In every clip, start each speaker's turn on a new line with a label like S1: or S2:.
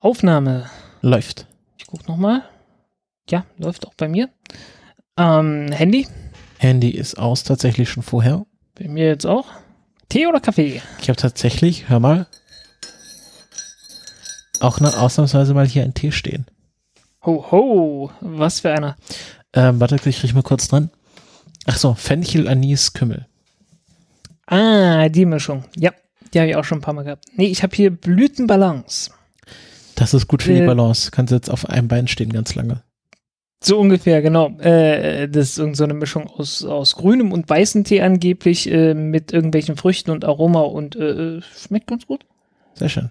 S1: Aufnahme.
S2: Läuft.
S1: Ich guck noch mal. Ja, läuft auch bei mir. Ähm, Handy.
S2: Handy ist aus, tatsächlich schon vorher.
S1: Bei mir jetzt auch. Tee oder Kaffee?
S2: Ich habe tatsächlich, hör mal, auch noch ausnahmsweise mal hier einen Tee stehen.
S1: Ho, ho. Was für einer.
S2: Ähm, warte, ich riech mal kurz dran. Ach so, Fenchel, Anis, Kümmel.
S1: Ah, die Mischung. Ja, die habe ich auch schon ein paar Mal gehabt. Nee, ich habe hier Blütenbalance.
S2: Das ist gut für die
S1: Äh,
S2: Balance. Kannst jetzt auf einem Bein stehen ganz lange.
S1: So ungefähr, genau. Äh, das ist irgend so eine Mischung aus, aus grünem und weißem Tee angeblich äh, mit irgendwelchen Früchten und Aroma und äh, äh, schmeckt ganz gut.
S2: Sehr schön.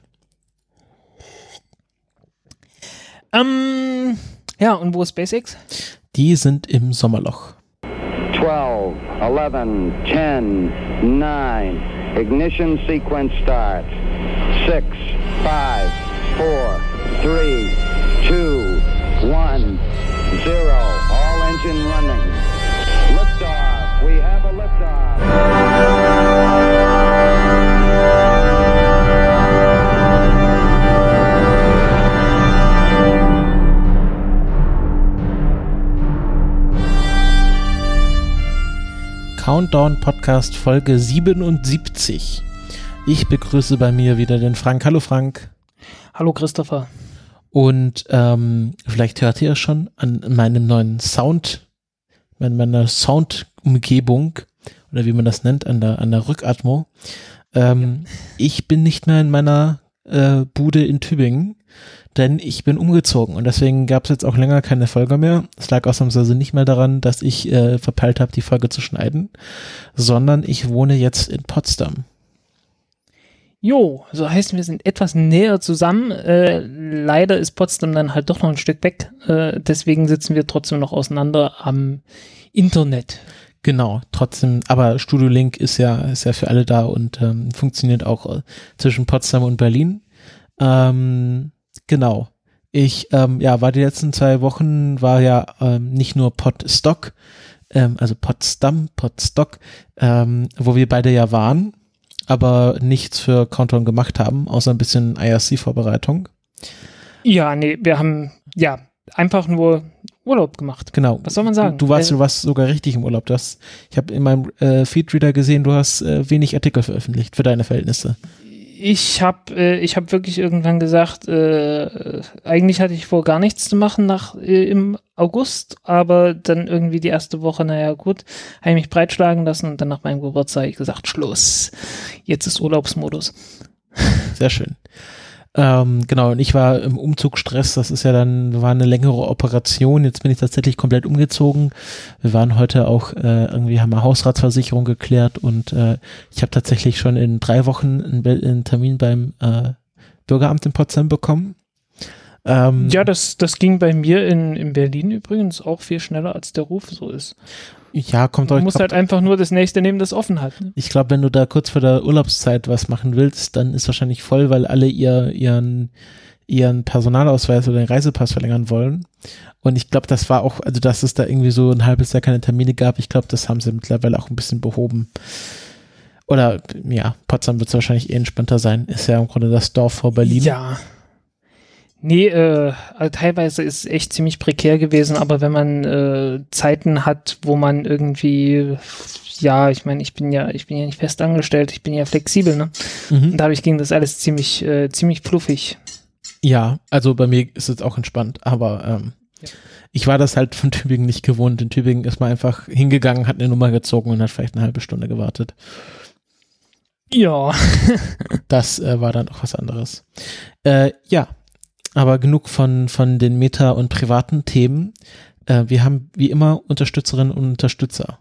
S1: Ähm, ja, und wo ist Basics?
S2: Die sind im Sommerloch.
S3: 12, 11, 10, 9. Ignition sequence starts. 6, 5, 4, 3, 2, 1, 0. All engine running. Liftoff. We have a liftoff.
S2: Countdown Podcast Folge 77. Ich begrüße bei mir wieder den Frank. Hallo Frank.
S1: Hallo Christopher.
S2: Und ähm, vielleicht hört ihr schon an meinem neuen Sound, an meiner Soundumgebung oder wie man das nennt, an der, an der Rückatmo. Ähm, Ich bin nicht mehr in meiner äh, Bude in Tübingen, denn ich bin umgezogen und deswegen gab es jetzt auch länger keine Folge mehr. Es lag ausnahmsweise nicht mehr daran, dass ich äh, verpeilt habe, die Folge zu schneiden, sondern ich wohne jetzt in Potsdam.
S1: Jo, so heißt wir sind etwas näher zusammen. Äh, leider ist Potsdam dann halt doch noch ein Stück weg. Äh, deswegen sitzen wir trotzdem noch auseinander am Internet.
S2: Genau, trotzdem, aber Studio Link ist ja, ist ja für alle da und ähm, funktioniert auch äh, zwischen Potsdam und Berlin. Ähm, genau. Ich ähm, ja, war die letzten zwei Wochen, war ja ähm, nicht nur Podstock, ähm, also Potsdam, Podstock, ähm, wo wir beide ja waren, aber nichts für Countdown gemacht haben, außer ein bisschen IRC-Vorbereitung.
S1: Ja, nee, wir haben ja einfach nur Urlaub gemacht.
S2: Genau.
S1: Was soll man sagen?
S2: Du, du warst,
S1: Äh,
S2: du warst sogar richtig im Urlaub. Du hast, ich habe in meinem äh, Feedreader gesehen, du hast äh, wenig Artikel veröffentlicht für deine Verhältnisse.
S1: Ich habe äh, ich hab wirklich irgendwann gesagt, äh, eigentlich hatte ich vor, gar nichts zu machen nach äh, im August, aber dann irgendwie die erste Woche, naja gut, habe ich mich breitschlagen lassen und dann nach meinem Geburtstag ich gesagt, Schluss, jetzt ist Urlaubsmodus.
S2: Sehr schön. Ähm, genau, und ich war im Umzugsstress, das ist ja dann, war eine längere Operation, jetzt bin ich tatsächlich komplett umgezogen. Wir waren heute auch, äh, irgendwie haben wir Hausratsversicherung geklärt und äh, ich habe tatsächlich schon in drei Wochen einen, einen Termin beim äh, Bürgeramt in Potsdam bekommen. Ähm,
S1: Ja, das, das ging bei mir in, in Berlin übrigens auch viel schneller, als der Ruf so ist.
S2: Ja, kommt
S1: Du
S2: euch,
S1: musst
S2: kommt,
S1: halt einfach nur das nächste nehmen, das offen hat. Ne?
S2: Ich glaube, wenn du da kurz vor der Urlaubszeit was machen willst, dann ist wahrscheinlich voll, weil alle ihr, ihren, ihren Personalausweis oder den Reisepass verlängern wollen. Und ich glaube, das war auch, also dass es da irgendwie so ein halbes Jahr keine Termine gab, ich glaube, das haben sie mittlerweile auch ein bisschen behoben. Oder ja, Potsdam wird wahrscheinlich eh entspannter sein. Ist ja im Grunde das Dorf vor Berlin.
S1: Ja. Nee, äh, also teilweise ist es echt ziemlich prekär gewesen, aber wenn man äh, Zeiten hat, wo man irgendwie, ja, ich meine, ich bin ja, ich bin ja nicht fest angestellt, ich bin ja flexibel, ne?
S2: Mhm.
S1: Und dadurch ging das alles ziemlich, äh, ziemlich fluffig.
S2: Ja, also bei mir ist es auch entspannt, aber ähm,
S1: Ja.
S2: ich war das halt von Tübingen nicht gewohnt. In Tübingen ist man einfach hingegangen, hat eine Nummer gezogen und hat vielleicht eine halbe Stunde gewartet.
S1: Ja.
S2: Das äh, war dann doch was anderes. Äh, ja, aber genug von, von den Meta- und privaten Themen. Äh, wir haben wie immer Unterstützerinnen und Unterstützer.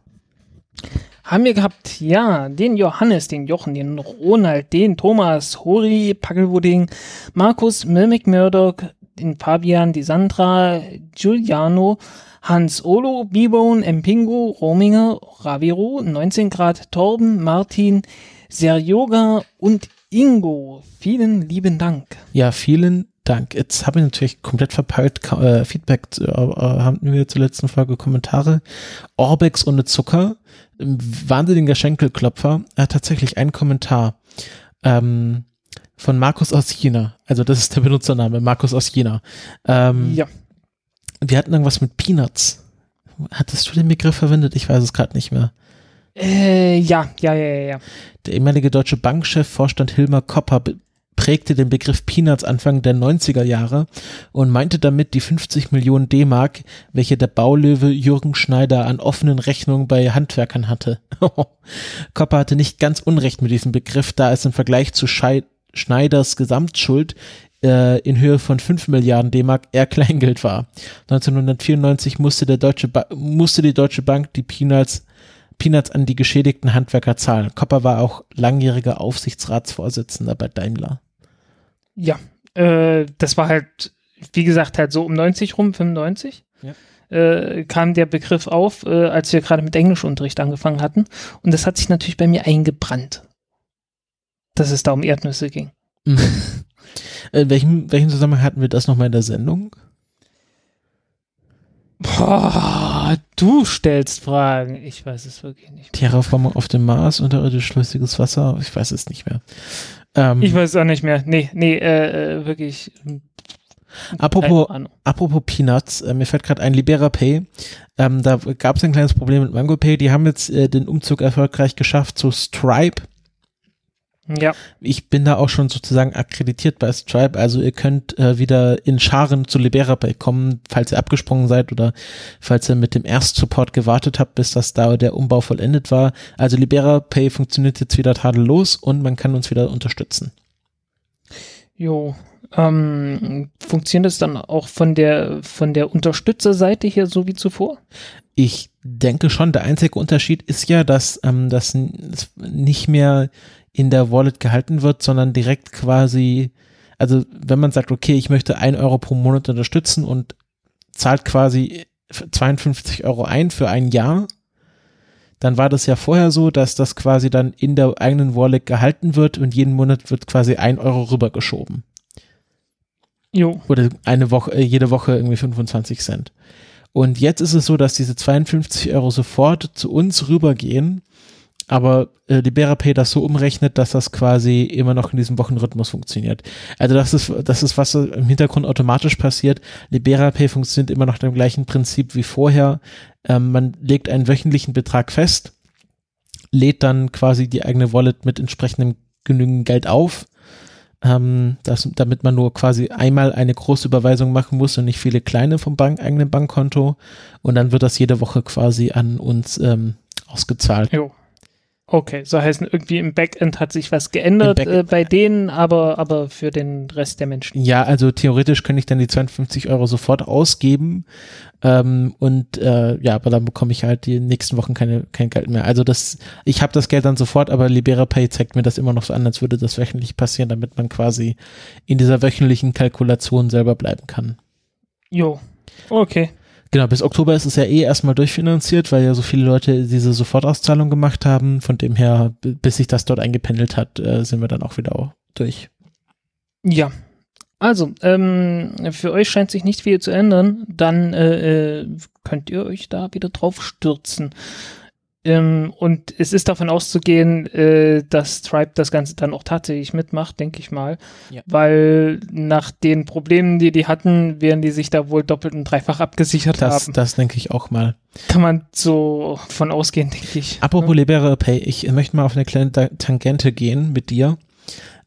S1: Haben wir gehabt, ja, den Johannes, den Jochen, den Ronald, den Thomas, Hori, Packelwudding, Markus, Mimic Murdoch, den Fabian, die Sandra, Giuliano, Hans Olo, Bibone, Empingo, Rominger, Raviro, 19 Grad, Torben, Martin, Serjoga und Ingo. Vielen lieben Dank.
S2: Ja, vielen Dank. Jetzt habe ich natürlich komplett verpeilt. Äh, Feedback äh, äh, haben wir zur letzten Folge Kommentare. Orbex ohne Zucker. Wahnsinniger Schenkelklopfer. Er hat tatsächlich einen Kommentar. Ähm, Von Markus aus China. Also das ist der Benutzername, Markus aus China. Ähm,
S1: Ja.
S2: Wir hatten irgendwas mit Peanuts. Hattest du den Begriff verwendet? Ich weiß es gerade nicht mehr.
S1: Äh, ja, ja, ja, ja.
S2: Der ehemalige deutsche Bankchef Vorstand Hilmar Kopper prägte den Begriff Peanuts Anfang der 90er Jahre und meinte damit die 50 Millionen D-Mark, welche der Baulöwe Jürgen Schneider an offenen Rechnungen bei Handwerkern hatte. Kopper hatte nicht ganz unrecht mit diesem Begriff, da es im Vergleich zu Schei Schneiders Gesamtschuld äh, in Höhe von 5 Milliarden D-Mark eher Kleingeld war. 1994 musste, der Deutsche musste die Deutsche Bank die Peanuts Peanuts an die geschädigten Handwerker zahlen. Kopper war auch langjähriger Aufsichtsratsvorsitzender bei Daimler.
S1: Ja, äh, das war halt, wie gesagt, halt so um 90 rum, 95.
S2: Ja.
S1: Äh, kam der Begriff auf, äh, als wir gerade mit Englischunterricht angefangen hatten. Und das hat sich natürlich bei mir eingebrannt, dass es da um Erdnüsse ging.
S2: In welchem, welchem Zusammenhang hatten wir das nochmal in der Sendung?
S1: Boah, du stellst Fragen. Ich weiß es wirklich nicht.
S2: Terraformung auf dem Mars, unterirdisch flüssiges Wasser, ich weiß es nicht mehr. Ähm,
S1: Ich weiß es auch nicht mehr. Nee, nee, äh, äh, wirklich. ähm,
S2: apropos, apropos Peanuts, äh, mir fällt gerade ein Libera Pay. Ähm, da gab es ein kleines Problem mit Mango Pay. Die haben jetzt äh, den Umzug erfolgreich geschafft zu Stripe.
S1: Ja,
S2: Ich bin da auch schon sozusagen akkreditiert bei Stripe, also ihr könnt äh, wieder in Scharen zu LiberaPay kommen, falls ihr abgesprungen seid oder falls ihr mit dem Erstsupport gewartet habt, bis das da der Umbau vollendet war. Also LiberaPay funktioniert jetzt wieder tadellos und man kann uns wieder unterstützen.
S1: jo. Ähm, funktioniert es dann auch von der von der Unterstützerseite hier so wie zuvor?
S2: Ich denke schon, der einzige Unterschied ist ja, dass ähm, das nicht mehr in der Wallet gehalten wird, sondern direkt quasi, also wenn man sagt, okay, ich möchte ein Euro pro Monat unterstützen und zahlt quasi 52 Euro ein für ein Jahr, dann war das ja vorher so, dass das quasi dann in der eigenen Wallet gehalten wird und jeden Monat wird quasi ein Euro rübergeschoben.
S1: Jo.
S2: Oder eine Woche, äh, jede Woche irgendwie 25 Cent. Und jetzt ist es so, dass diese 52 Euro sofort zu uns rübergehen, aber äh, LiberaPay das so umrechnet, dass das quasi immer noch in diesem Wochenrhythmus funktioniert. Also das ist, das ist, was im Hintergrund automatisch passiert. LiberaPay funktioniert immer noch dem gleichen Prinzip wie vorher. Ähm, man legt einen wöchentlichen Betrag fest, lädt dann quasi die eigene Wallet mit entsprechendem genügend Geld auf ähm, das, damit man nur quasi einmal eine große Überweisung machen muss und nicht viele kleine vom Bank, eigenen Bankkonto. Und dann wird das jede Woche quasi an uns ähm, ausgezahlt.
S1: Jo. Okay, so heißen irgendwie im Backend hat sich was geändert äh, bei denen, aber, aber für den Rest der Menschen.
S2: Ja, also theoretisch könnte ich dann die 52 Euro sofort ausgeben. Ähm, und äh, ja, aber dann bekomme ich halt die nächsten Wochen keine, kein Geld mehr. Also das, ich habe das Geld dann sofort, aber LiberaPay zeigt mir das immer noch so an, als würde das wöchentlich passieren, damit man quasi in dieser wöchentlichen Kalkulation selber bleiben kann.
S1: Jo. Okay.
S2: Genau, bis Oktober ist es ja eh erstmal durchfinanziert, weil ja so viele Leute diese Sofortauszahlung gemacht haben. Von dem her, bis sich das dort eingependelt hat, äh, sind wir dann auch wieder durch.
S1: Ja. Also, ähm, für euch scheint sich nicht viel zu ändern. Dann äh, äh, könnt ihr euch da wieder drauf stürzen. Ähm, und es ist davon auszugehen, äh, dass Stripe das Ganze dann auch tatsächlich mitmacht, denke ich mal.
S2: Ja.
S1: Weil nach den Problemen, die die hatten, werden die sich da wohl doppelt und dreifach abgesichert
S2: Das,
S1: haben.
S2: das denke ich auch mal.
S1: Kann man so von ausgehen, denke ich.
S2: Apropos LiberaPay, ich möchte mal auf eine kleine Ta- Tangente gehen mit dir.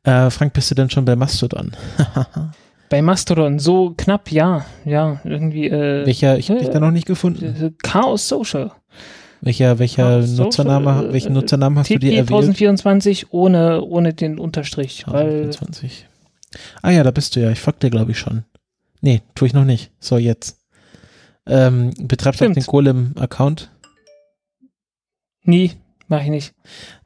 S2: Äh, Frank, bist du denn schon bei Mastodon?
S1: Bei Mastodon, so knapp, ja. Ja, irgendwie. Äh,
S2: Welcher, ich habe dich
S1: äh,
S2: da noch nicht gefunden.
S1: Chaos Social.
S2: Welcher, welcher
S1: Social,
S2: Nutzername,
S1: äh,
S2: welchen Nutzernamen hast du dir
S1: TP
S2: erwählt?
S1: 1024 ohne, ohne den Unterstrich. Weil,
S2: 1024. Ah ja, da bist du ja. Ich folge dir, glaube ich, schon. Nee, tue ich noch nicht. So, jetzt. Ähm, betreibst du den Golem-Account?
S1: nie, mache ich nicht.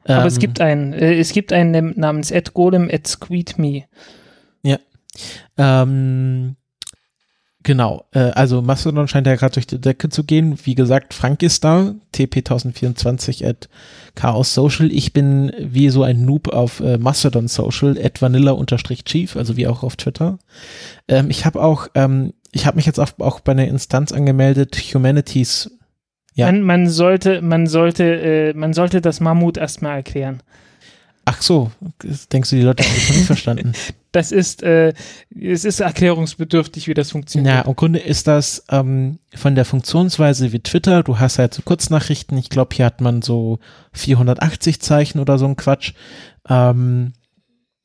S1: Aber es
S2: Ähm,
S1: gibt einen. Äh, es gibt einen namens Golem at SqueedMe.
S2: Ähm, genau, äh, also Mastodon scheint ja gerade durch die Decke zu gehen. Wie gesagt, Frank ist da, tp1024 at Chaos Social. Ich bin wie so ein Noob auf äh, Mastodon Social, at vanilla-chief, also wie auch auf Twitter. Ähm, ich habe auch, ähm, ich habe mich jetzt auch, auch bei einer Instanz angemeldet, Humanities. Ja.
S1: Man, man sollte, man sollte, äh, man sollte das Mammut erstmal erklären.
S2: Ach so, denkst du, die Leute haben das nicht verstanden?
S1: Das ist, äh, es ist erklärungsbedürftig, wie das funktioniert.
S2: Ja, im Grunde ist das ähm, von der Funktionsweise wie Twitter. Du hast halt so Kurznachrichten. Ich glaube, hier hat man so 480 Zeichen oder so ein Quatsch. Ähm,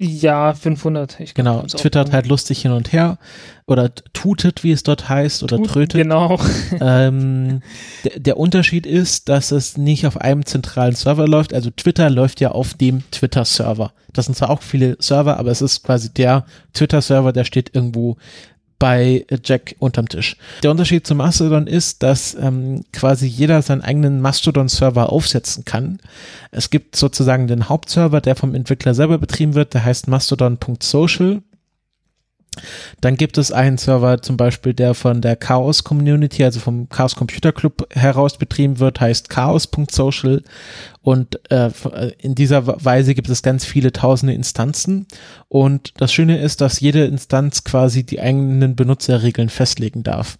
S1: Ja, 500. Ich glaub,
S2: genau, twittert halt lustig hin und her oder tutet, wie es dort heißt, oder
S1: Tut-
S2: trötet.
S1: Genau.
S2: ähm, der, der Unterschied ist, dass es nicht auf einem zentralen Server läuft. Also Twitter läuft ja auf dem Twitter-Server. Das sind zwar auch viele Server, aber es ist quasi der Twitter-Server, der steht irgendwo bei Jack unterm Tisch. Der Unterschied zu Mastodon ist, dass ähm, quasi jeder seinen eigenen Mastodon-Server aufsetzen kann. Es gibt sozusagen den Hauptserver, der vom Entwickler selber betrieben wird, der heißt mastodon.social. Dann gibt es einen Server zum Beispiel, der von der Chaos Community, also vom Chaos Computer Club heraus betrieben wird, heißt chaos.social. Und äh, in dieser Weise gibt es ganz viele tausende Instanzen. Und das Schöne ist, dass jede Instanz quasi die eigenen Benutzerregeln festlegen darf.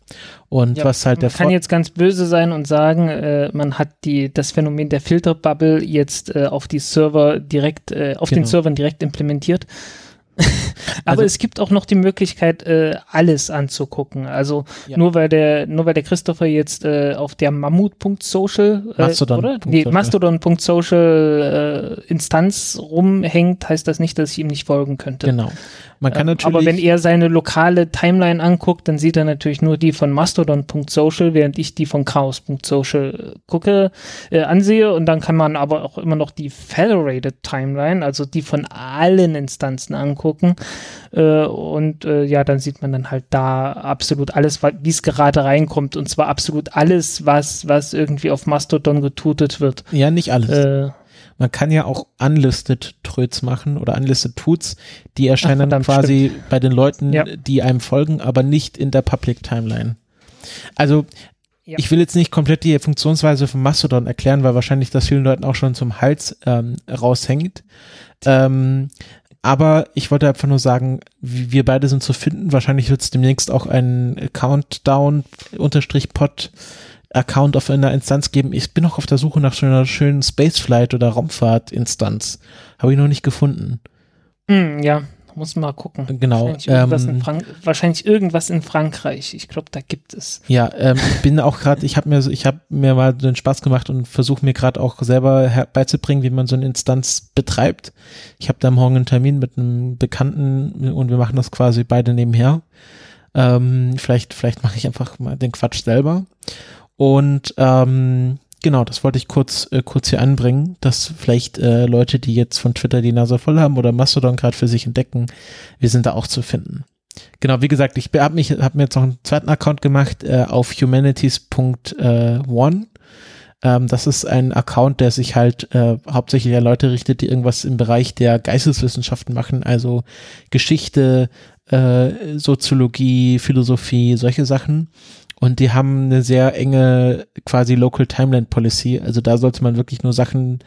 S2: Und
S1: Ja,
S2: was halt der
S1: man kann jetzt ganz böse sein und sagen, äh, man hat die, das Phänomen der Filterbubble jetzt äh, auf die Server direkt, äh, auf den
S2: Genau.
S1: Servern direkt implementiert. Aber
S2: Also-
S1: es gibt auch noch die Möglichkeit, äh, alles anzugucken. Also
S2: Ja.
S1: nur weil der, nur weil der Christopher jetzt äh, auf der Mammut.social äh,
S2: Mastodon
S1: oder? Nee,
S2: Social.
S1: Mastodon.social äh, Instanz rumhängt, heißt das nicht, dass ich ihm nicht folgen könnte.
S2: Genau. Man kann
S1: Äh,
S2: natürlich.
S1: Aber wenn er seine lokale Timeline anguckt, dann sieht er natürlich nur die von mastodon.social, während ich die von chaos.social gucke, äh, ansehe. Und dann kann man aber auch immer noch die Federated Timeline, also die von allen Instanzen angucken. Äh, und äh, ja, dann sieht man dann halt da absolut alles, wie es gerade reinkommt. Und zwar absolut alles, was, was irgendwie auf Mastodon getutet wird.
S2: ja, nicht alles.
S1: Äh,
S2: Man kann ja auch unlisted Tröts machen oder unlisted Tuts, die erscheinen dann
S1: verdammt,
S2: quasi bei den Leuten,
S1: Ja.
S2: die einem folgen, aber nicht in der Public Timeline. Also
S1: Ja.
S2: ich will jetzt nicht komplett die Funktionsweise von Mastodon erklären, weil wahrscheinlich das vielen Leuten auch schon zum Hals ähm, raushängt. Ähm, aber ich wollte einfach nur sagen, wir beide sind zu finden. Wahrscheinlich wird es demnächst auch einen Countdown-Pod Account auf einer Instanz geben. Ich bin noch auf der Suche nach so einer schönen Spaceflight oder Raumfahrt-Instanz. Habe ich noch nicht gefunden.
S1: hm, ja, muss mal gucken.
S2: Genau.
S1: Wahrscheinlich irgendwas, in
S2: Ähm,
S1: wahrscheinlich irgendwas in Frankreich. Ich glaube, da gibt es.
S2: ja, ähm, ich bin auch gerade, ich habe mir, ich habe mir mal den Spaß gemacht und versuche mir gerade auch selber her- beizubringen, wie man so eine Instanz betreibt. Ich habe da morgen einen Termin mit einem Bekannten und wir machen das quasi beide nebenher. Ähm, vielleicht, vielleicht mache ich einfach mal den Quatsch selber. Und ähm, genau, das wollte ich kurz, äh, kurz hier anbringen, dass vielleicht äh, Leute, die jetzt von Twitter die Nase voll haben oder Mastodon gerade für sich entdecken, wir sind da auch zu finden. Genau, wie gesagt, ich habe mich, habe mir jetzt noch einen zweiten Account gemacht äh, auf humanities.one. Ähm, das ist ein Account, der sich halt äh, hauptsächlich an Leute richtet, die irgendwas im Bereich der Geisteswissenschaften machen, also Geschichte, äh, Soziologie, Philosophie, solche Sachen. Und die haben eine sehr enge quasi Local Timeline Policy. Also da sollte man wirklich nur Sachen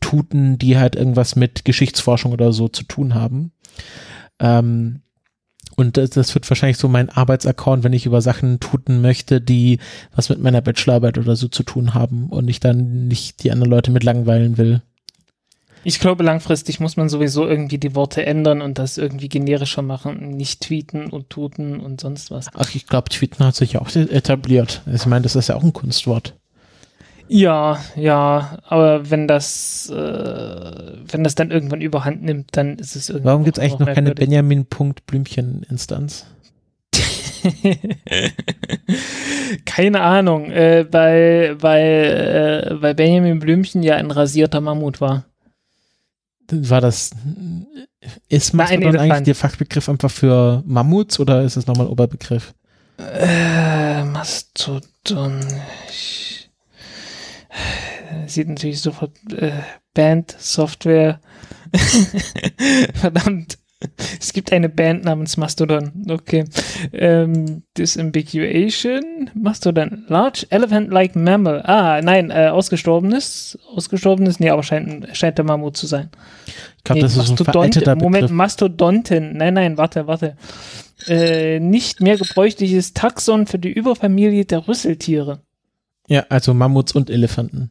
S2: tuten, die halt irgendwas mit Geschichtsforschung oder so zu tun haben. Ähm, und das, das wird wahrscheinlich so mein Arbeitsaccount, wenn ich über Sachen tuten möchte, die was mit meiner Bachelorarbeit oder so zu tun haben und ich dann nicht die anderen Leute mit langweilen will.
S1: Ich glaube, langfristig muss man sowieso irgendwie die Worte ändern und das irgendwie generischer machen. Nicht tweeten und tuten und sonst was.
S2: Ach, ich glaube, Tweeten hat sich auch etabliert. Ich meine, das ist ja auch ein Kunstwort.
S1: Ja, ja, aber wenn das, äh, wenn das dann irgendwann überhand nimmt, dann ist es irgendwie.
S2: Warum gibt es eigentlich noch keine
S1: merkwürdig.
S2: Benjamin.Blümchen-Instanz?
S1: Keine Ahnung, äh, weil, weil, äh, weil Benjamin Blümchen ja ein rasierter Mammut war.
S2: War das, ist Mastodon eigentlich der Fachbegriff einfach für Mammuts oder ist es nochmal ein Oberbegriff?
S1: Äh, Mastodon. Ich, sieht natürlich sofort äh, Band, Software. Verdammt. Es gibt eine Band namens Mastodon. Okay. Ähm, Disambiguation. Mastodon. Large Elephant-like Mammal. Ah, nein, äh, ausgestorbenes. Ausgestorbenes? Nee, aber scheint, scheint der Mammut zu sein.
S2: Ich glaube,
S1: Nee,
S2: das ist ein veralteter
S1: Moment,
S2: Begriff.
S1: Mastodonten. Nein, nein, warte, warte. Äh, nicht mehr gebräuchliches Taxon für die Überfamilie der Rüsseltiere.
S2: Ja, also Mammuts und Elefanten.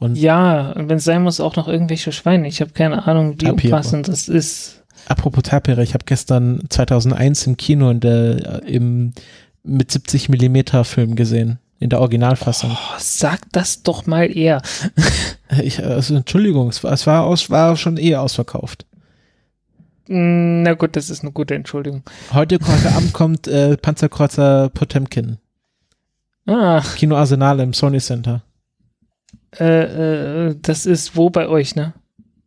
S2: Und
S1: Ja, und wenn es sein muss, auch noch irgendwelche Schweine. Ich habe keine Ahnung, wie
S2: Tapire.
S1: umfassend das ist.
S2: Apropos Tapire, ich habe gestern 2001 im Kino in der, äh, im, mit 70 Millimeter Film gesehen. In der Originalfassung.
S1: Oh, sag das doch mal eher.
S2: Ich, also Entschuldigung, es war, es war, aus, war schon eh ausverkauft.
S1: Mm, Na gut, das ist eine gute Entschuldigung.
S2: Heute, heute Abend kommt äh, Panzerkreuzer Potemkin.
S1: Ah,
S2: Kino Arsenal im Sony Center.
S1: äh, äh, das ist wo bei euch, ne?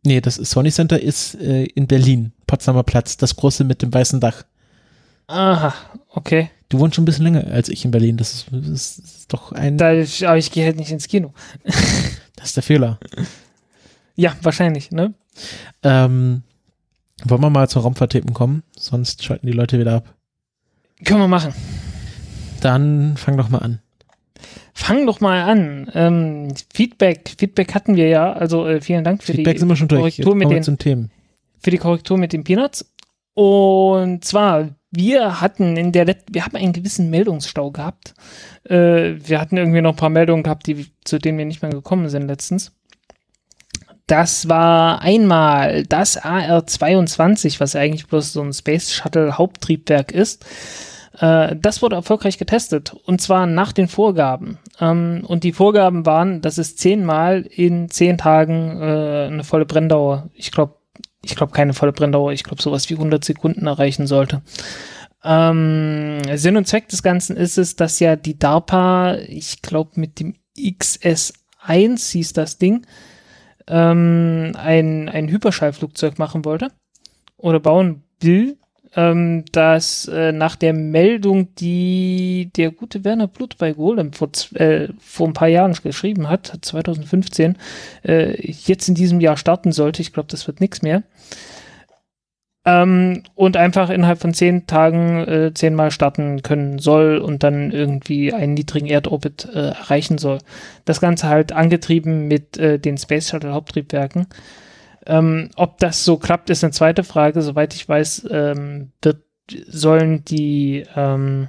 S2: Nee, das Sony Center ist äh, in Berlin, Potsdamer Platz, das große mit dem weißen Dach.
S1: Aha, okay.
S2: Du wohnst schon ein bisschen länger als ich in Berlin. Das ist, das ist doch ein.
S1: Da, aber ich gehe halt nicht ins Kino.
S2: Das ist der Fehler.
S1: Ja, wahrscheinlich, ne?
S2: Ähm, wollen wir mal zur Raumfahrtthemen kommen? Sonst schalten die Leute wieder ab.
S1: Können wir machen.
S2: Dann fang doch mal an.
S1: Fang doch mal an. Ähm, Feedback, Feedback hatten wir ja. Also äh, vielen Dank für
S2: Feedback
S1: die
S2: sind wir schon durch.
S1: Korrektur mit
S2: kommen wir
S1: den
S2: zum Themen.
S1: für die Korrektur mit den Peanuts. Und zwar, wir hatten in der Let wir haben einen gewissen Meldungsstau gehabt. Äh, wir hatten irgendwie noch ein paar Meldungen gehabt, die, zu denen wir nicht mehr gekommen sind letztens. Das war einmal das AR-22, was eigentlich bloß so ein Space Shuttle Haupttriebwerk ist. Äh, das wurde erfolgreich getestet und zwar nach den Vorgaben. Ähm, und die Vorgaben waren, dass es zehnmal in zehn Tagen äh, eine volle Brenndauer, ich glaube, ich glaube keine volle Brenndauer, ich glaube sowas wie 100 Sekunden erreichen sollte. Ähm, Sinn und Zweck des Ganzen ist es, dass ja die DARPA, ich glaube mit dem XS1 hieß das Ding, ähm, ein, ein Hyperschallflugzeug machen wollte oder bauen will, ähm, das äh, nach der Meldung, die der gute Werner Blut bei Golem vor, äh, vor ein paar Jahren geschrieben hat, 2015, äh, jetzt in diesem Jahr starten sollte. Ich glaube, das wird nichts mehr. Ähm, und einfach innerhalb von zehn Tagen äh, zehnmal starten können soll und dann irgendwie einen niedrigen Erdorbit äh, erreichen soll. Das Ganze halt angetrieben mit äh, den Space Shuttle Haupttriebwerken. Ähm, ob das so klappt, ist eine zweite Frage. Soweit ich weiß, ähm, wird, sollen die, ähm,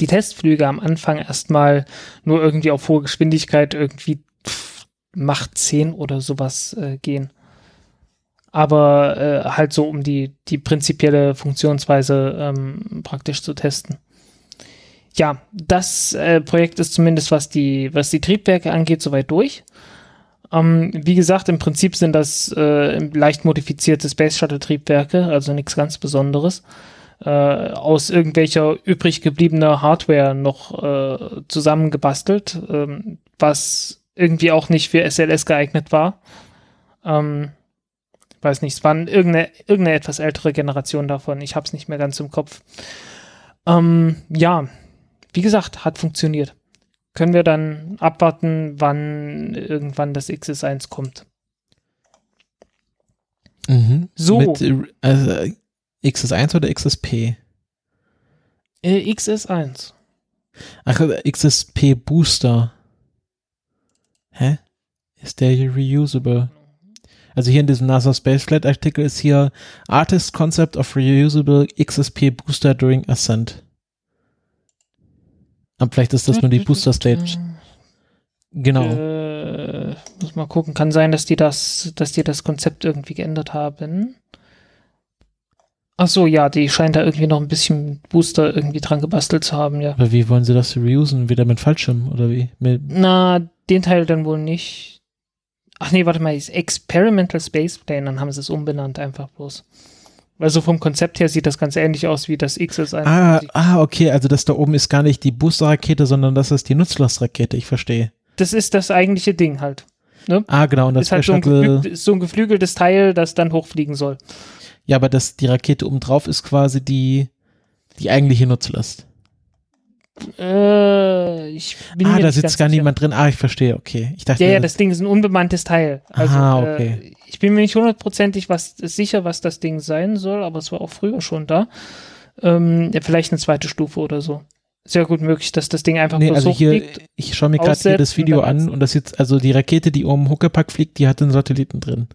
S1: die Testflüge am Anfang erstmal nur irgendwie auf hohe Geschwindigkeit irgendwie pff, Macht 10 oder sowas äh, gehen. Aber äh, halt so, um die, die prinzipielle Funktionsweise ähm, praktisch zu testen. Ja, das äh, Projekt ist zumindest, was die, was die Triebwerke angeht, soweit durch. Ähm, wie gesagt, im Prinzip sind das äh, leicht modifizierte Space Shuttle Triebwerke, also nichts ganz Besonderes. Äh, aus irgendwelcher übrig gebliebener Hardware noch äh, zusammengebastelt, ähm, was irgendwie auch nicht für SLS geeignet war. Ähm, weiß nicht, es war irgendeine, irgendeine etwas ältere Generation davon. Ich habe es nicht mehr ganz im Kopf. Ähm, ja, wie gesagt, hat funktioniert. Können wir dann abwarten, wann irgendwann das XS1 kommt.
S2: Mhm.
S1: So.
S2: Mit, äh, also, XS1 oder XSP?
S1: Äh, XS1.
S2: Ach, äh, XSP Booster. Hä? Ist der hier reusable? Also hier in diesem NASA Spaceflight Artikel ist hier Artist Concept of Reusable XSP Booster during Ascent. Aber vielleicht ist das nur die Booster Stage. Genau.
S1: Äh, muss mal gucken. Kann sein, dass die das, dass die das Konzept irgendwie geändert haben. Ach so, ja, die scheint da irgendwie noch ein bisschen Booster irgendwie dran gebastelt zu haben, ja.
S2: Aber wie wollen sie das reusen? Wieder mit Fallschirm oder wie? Mit,
S1: Na, den Teil dann wohl nicht. Ach nee, warte mal, ist Experimental Space Plane, dann haben sie es umbenannt einfach bloß. Weil so vom Konzept her sieht das ganz ähnlich aus wie das XS1.
S2: ah, ah, okay, also das da oben ist gar nicht die Boosterrakete, sondern das ist die Nutzlastrakete, ich verstehe.
S1: Das ist das eigentliche Ding halt.
S2: Ah, genau, und das
S1: ist halt so ein, geflügel, so ein geflügeltes Teil, das dann hochfliegen soll.
S2: Ja, aber das, die Rakete oben drauf ist quasi die, die eigentliche Nutzlast.
S1: Äh, ich bin
S2: ah, da sitzt gar
S1: sicher.
S2: niemand drin. Ah, ich verstehe, okay. Ich dachte,
S1: Ja, ja, das Ding ist ein unbemanntes Teil. Also,
S2: Ah, okay.
S1: äh, ich bin mir nicht hundertprozentig was, sicher, was das Ding sein soll, aber es war auch früher schon da. Ähm, ja, vielleicht eine zweite Stufe oder so. Sehr gut möglich, dass das Ding einfach
S2: nee, also hier,
S1: hochfliegt.
S2: ich schaue mir gerade hier das Video an und das jetzt, also die Rakete, die oben im Huckepack fliegt, die hat einen Satelliten drin.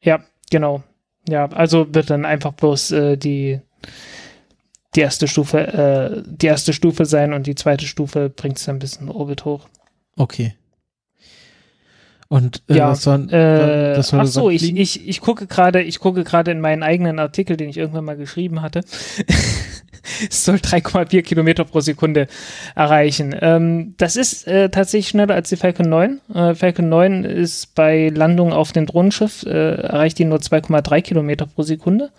S1: Ja, genau. Ja, also wird dann einfach bloß äh, die, die erste Stufe, äh, die erste Stufe sein und die zweite Stufe bringt es dann ein bisschen in Orbit hoch.
S2: Okay. Und äh,
S1: Ja,
S2: das soll,
S1: Äh,
S2: das soll
S1: ach so, ich, ich, ich gucke gerade, ich gucke gerade in meinen eigenen Artikel, den ich irgendwann mal geschrieben hatte. es soll 3,4 Kilometer pro Sekunde erreichen. Ähm, das ist äh, tatsächlich schneller als die Falcon 9. Äh, Falcon 9 ist bei Landung auf dem Drohnenschiff, äh, erreicht die nur 2,3 Kilometer pro Sekunde.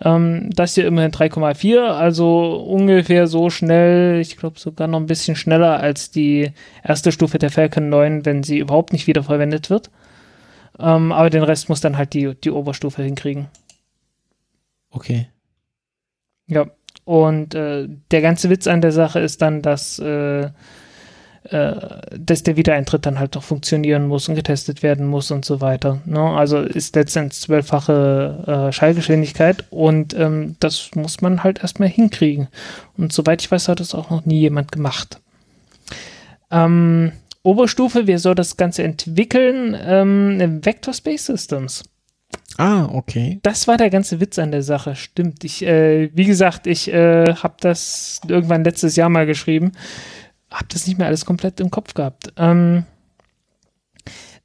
S1: Ähm, das hier immerhin 3,4, also ungefähr so schnell, ich glaube sogar noch ein bisschen schneller als die erste Stufe der Falcon 9, wenn sie überhaupt nicht wiederverwendet wird. Ähm, aber den Rest muss dann halt die, die Oberstufe hinkriegen.
S2: Okay.
S1: Ja. Und äh, der ganze Witz an der Sache ist dann, dass, äh, dass der Wiedereintritt dann halt doch funktionieren muss und getestet werden muss und so weiter. Ne? Also ist letztendlich zwölffache äh, Schallgeschwindigkeit und ähm, das muss man halt erstmal hinkriegen. Und soweit ich weiß, hat das auch noch nie jemand gemacht. Ähm, Oberstufe, wer soll das Ganze entwickeln? Ähm, Vector Space Systems.
S2: Ah, okay.
S1: Das war der ganze Witz an der Sache, stimmt. Ich, äh, wie gesagt, ich äh, habe das irgendwann letztes Jahr mal geschrieben, habe das nicht mehr alles komplett im Kopf gehabt. Ähm,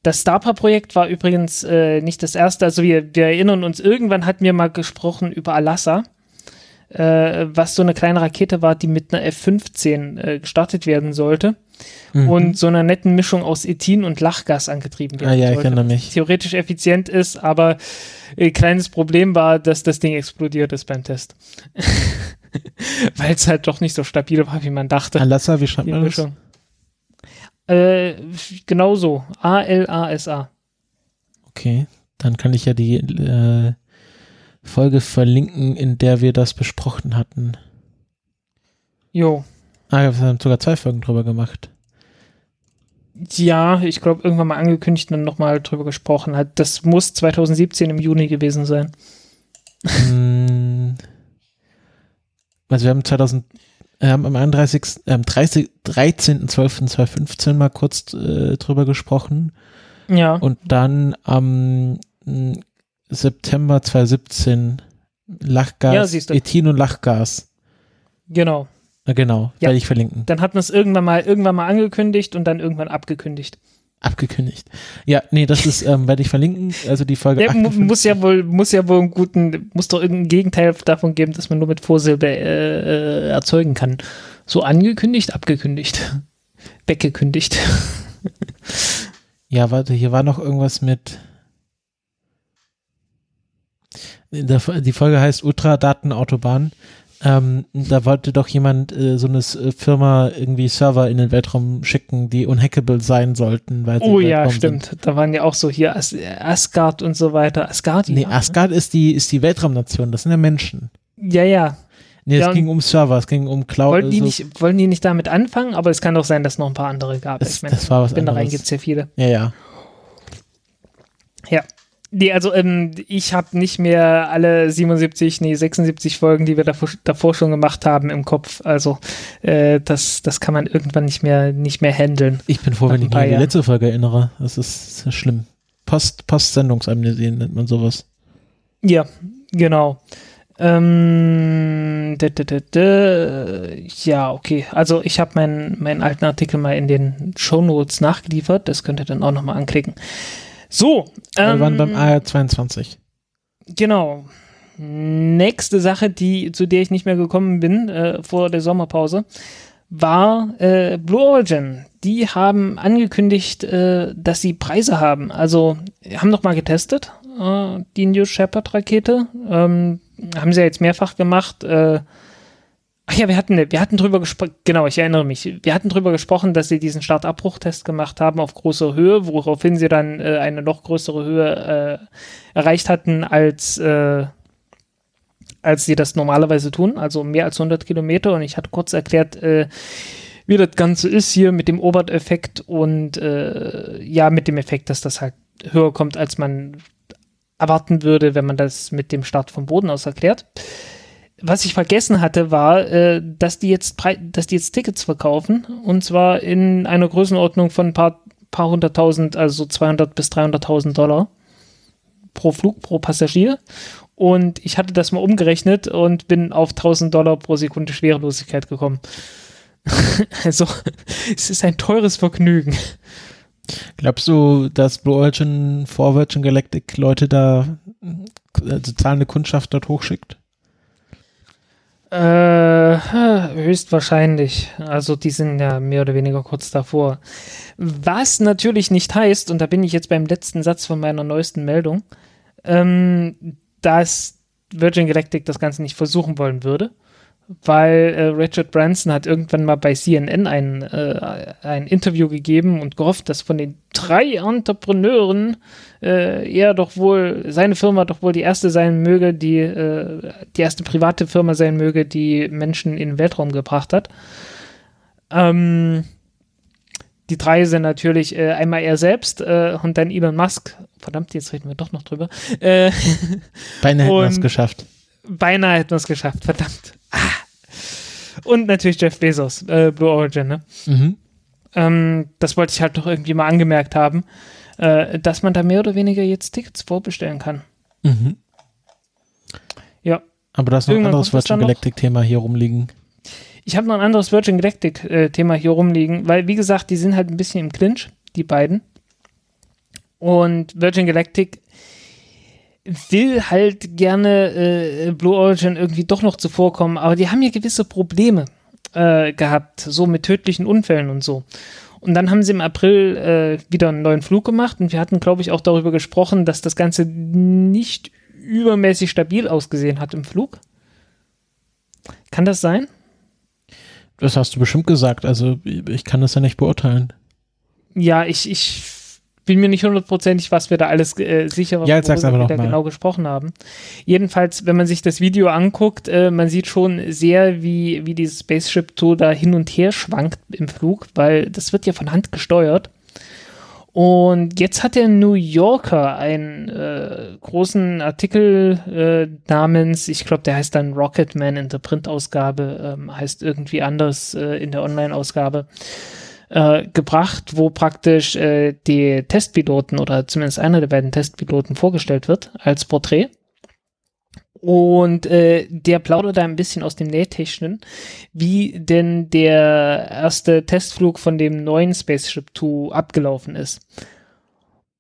S1: das DARPA-Projekt war übrigens äh, nicht das erste, also wir, wir erinnern uns, irgendwann hatten wir mal gesprochen über Alassa, äh, was so eine kleine Rakete war, die mit einer F-15 äh, gestartet werden sollte
S2: Mhm.
S1: und so einer netten Mischung aus Ethin und Lachgas angetrieben werden
S2: ah ja, ich
S1: sollte
S2: erinnere mich.
S1: theoretisch effizient ist, aber äh, kleines Problem war, dass das Ding explodiert ist beim Test. Weil es halt doch nicht so stabil war, wie man dachte.
S2: Alassa, wie schreibt man das?
S1: Äh, genau so. A-L-A-S-A.
S2: Okay, dann kann ich ja die äh, Folge verlinken, in der wir das besprochen hatten.
S1: Jo.
S2: Ah, wir haben sogar zwei Folgen drüber gemacht.
S1: Ja, ich glaube, irgendwann mal angekündigt und dann nochmal drüber gesprochen hat. Das muss 2017 im Juni gewesen sein.
S2: Hm, also wir haben 2000, wir haben am 31. Ähm, 30, 13.12.2015 mal kurz äh, drüber gesprochen
S1: Ja.
S2: und dann am mm, September 2017 Lachgas,
S1: Ja, siehst du.
S2: Ethin und Lachgas.
S1: Genau.
S2: Na genau,
S1: Ja.
S2: werde ich verlinken.
S1: Dann hat man es irgendwann mal irgendwann mal angekündigt und dann irgendwann abgekündigt.
S2: Abgekündigt. Ja, nee, das ist, ähm, werde ich verlinken. Also die Folge
S1: Ja, mu
S2: 58.
S1: muss ja wohl, muss ja wohl einen guten, muss doch irgendein Gegenteil davon geben, dass man nur mit Vorsilbe äh, äh, erzeugen kann. So angekündigt, abgekündigt, weggekündigt.
S2: Ja, warte, hier war noch irgendwas mit. Die Folge heißt Ultradatenautobahn. Ähm, da wollte doch jemand äh, so eine äh, Firma irgendwie Server in den Weltraum schicken, die unhackable sein sollten. Weil sie
S1: Oh ja, stimmt.
S2: Sind.
S1: Da waren ja auch so hier As Asgard und so weiter. Asgard?
S2: Nee, Asgard ist die, ist die Weltraumnation, das sind ja Menschen.
S1: Ja, ja.
S2: Nee, es
S1: Ja, und-
S2: ging um Server, es ging um Cloud.
S1: Wollten die,
S2: so-
S1: nicht, wollten die nicht damit anfangen? Aber es kann doch sein, dass es noch ein paar andere gab.
S2: Das-
S1: ich meine,
S2: das war was
S1: Spinnereien
S2: anderes.
S1: gibt es ja viele.
S2: Ja, ja.
S1: Ja. Nee, also ähm, ich habe nicht mehr alle 77, nee, 76 Folgen, die wir davor, davor schon gemacht haben, im Kopf. Also äh, das, das kann man irgendwann nicht mehr, nicht mehr handeln.
S2: Ich bin froh,
S1: Nach
S2: wenn ich mich an die letzte Folge erinnere. Das ist sehr schlimm. Post, Post-Sendungsamnesie nennt man sowas.
S1: Ja, genau. Ähm, dä, dä, dä, ja, okay. Also ich habe meinen, meinen alten Artikel mal in den Shownotes nachgeliefert. Das könnt ihr dann auch nochmal anklicken. So.
S2: Wir waren
S1: ähm,
S2: beim AR22.
S1: Genau. Nächste Sache, die, zu der ich nicht mehr gekommen bin äh, vor der Sommerpause, war äh, Blue Origin. Die haben angekündigt, äh, dass sie Preise haben. Also haben noch mal getestet, äh, die New Shepard Rakete. Ähm, haben sie ja jetzt mehrfach gemacht. Ach ja, wir hatten, wir hatten drüber gesprochen, genau, ich erinnere mich. Wir hatten drüber gesprochen, dass sie diesen Start-Abbruch-Test gemacht haben auf großer Höhe, woraufhin sie dann äh, eine noch größere Höhe äh, erreicht hatten, als, äh, als sie das normalerweise tun, also mehr als 100 Kilometer. Und ich hatte kurz erklärt, äh, wie das Ganze ist hier mit dem Obert-Effekt und äh, ja, mit dem Effekt, dass das halt höher kommt, als man erwarten würde, wenn man das mit dem Start vom Boden aus erklärt. Was ich vergessen hatte, war, äh, dass die jetzt dass die jetzt Tickets verkaufen und zwar in einer Größenordnung von ein paar, paar hunderttausend, also so 200 bis 300.000 Dollar pro Flug, pro Passagier. Und ich hatte das mal umgerechnet und bin auf 1000 Dollar pro Sekunde Schwerelosigkeit gekommen. also, es ist ein teures Vergnügen.
S2: Glaubst du, dass Blue Origin Virgin Galactic Leute da also zahlende Kundschaft dort hochschickt?
S1: Äh, höchstwahrscheinlich. Also die sind ja mehr oder weniger kurz davor. Was natürlich nicht heißt, und da bin ich jetzt beim letzten Satz von meiner neuesten Meldung, ähm, dass Virgin Galactic das Ganze nicht versuchen wollen würde weil äh, Richard Branson hat irgendwann mal bei CNN ein, äh, ein Interview gegeben und gehofft, dass von den drei Entrepreneuren äh, er doch wohl, seine Firma doch wohl die erste sein möge, die äh, die erste private Firma sein möge, die Menschen in den Weltraum gebracht hat. Ähm, die drei sind natürlich äh, einmal er selbst äh, und dann Elon Musk. Verdammt, jetzt reden wir doch noch drüber.
S2: Beinahe hätten wir es geschafft.
S1: Beinahe hätten wir es geschafft, verdammt. Ah. Und natürlich Jeff Bezos, äh, Blue Origin, ne? Mhm. Ähm, das wollte ich halt doch irgendwie mal angemerkt haben, äh, dass man da mehr oder weniger jetzt Tickets vorbestellen kann. Mhm.
S2: Ja. Aber da ist noch ein anderes Virgin Galactic-Thema hier rumliegen.
S1: Ich habe noch ein anderes Virgin Galactic-Thema hier rumliegen, weil, wie gesagt, die sind halt ein bisschen im Clinch, die beiden. Und Virgin Galactic will halt gerne äh, Blue Origin irgendwie doch noch zuvorkommen, aber die haben ja gewisse Probleme äh, gehabt, so mit tödlichen Unfällen und so. Und dann haben sie im April äh, wieder einen neuen Flug gemacht und wir hatten, glaube ich, auch darüber gesprochen, dass das Ganze nicht übermäßig stabil ausgesehen hat im Flug. Kann das sein?
S2: Das hast du bestimmt gesagt, also ich kann das ja nicht beurteilen.
S1: Ja, ich, ich bin mir nicht hundertprozentig, was wir da alles äh, sicher,
S2: ja, jetzt sag's
S1: worüber
S2: wir
S1: da genau gesprochen haben. Jedenfalls, wenn man sich das Video anguckt, äh, man sieht schon sehr, wie, wie dieses Spaceship Two da hin und her schwankt im Flug, weil das wird ja von Hand gesteuert. Und jetzt hat der New Yorker einen äh, großen Artikel äh, namens, ich glaube, der heißt dann Rocketman in der Printausgabe, ähm, heißt irgendwie anders äh, in der Online-Ausgabe äh, gebracht, wo praktisch äh, die Testpiloten oder zumindest einer der beiden Testpiloten vorgestellt wird als Porträt. Und äh, der plaudert da ein bisschen aus dem Nähtechnen, wie denn der erste Testflug von dem neuen Spaceship Two abgelaufen ist.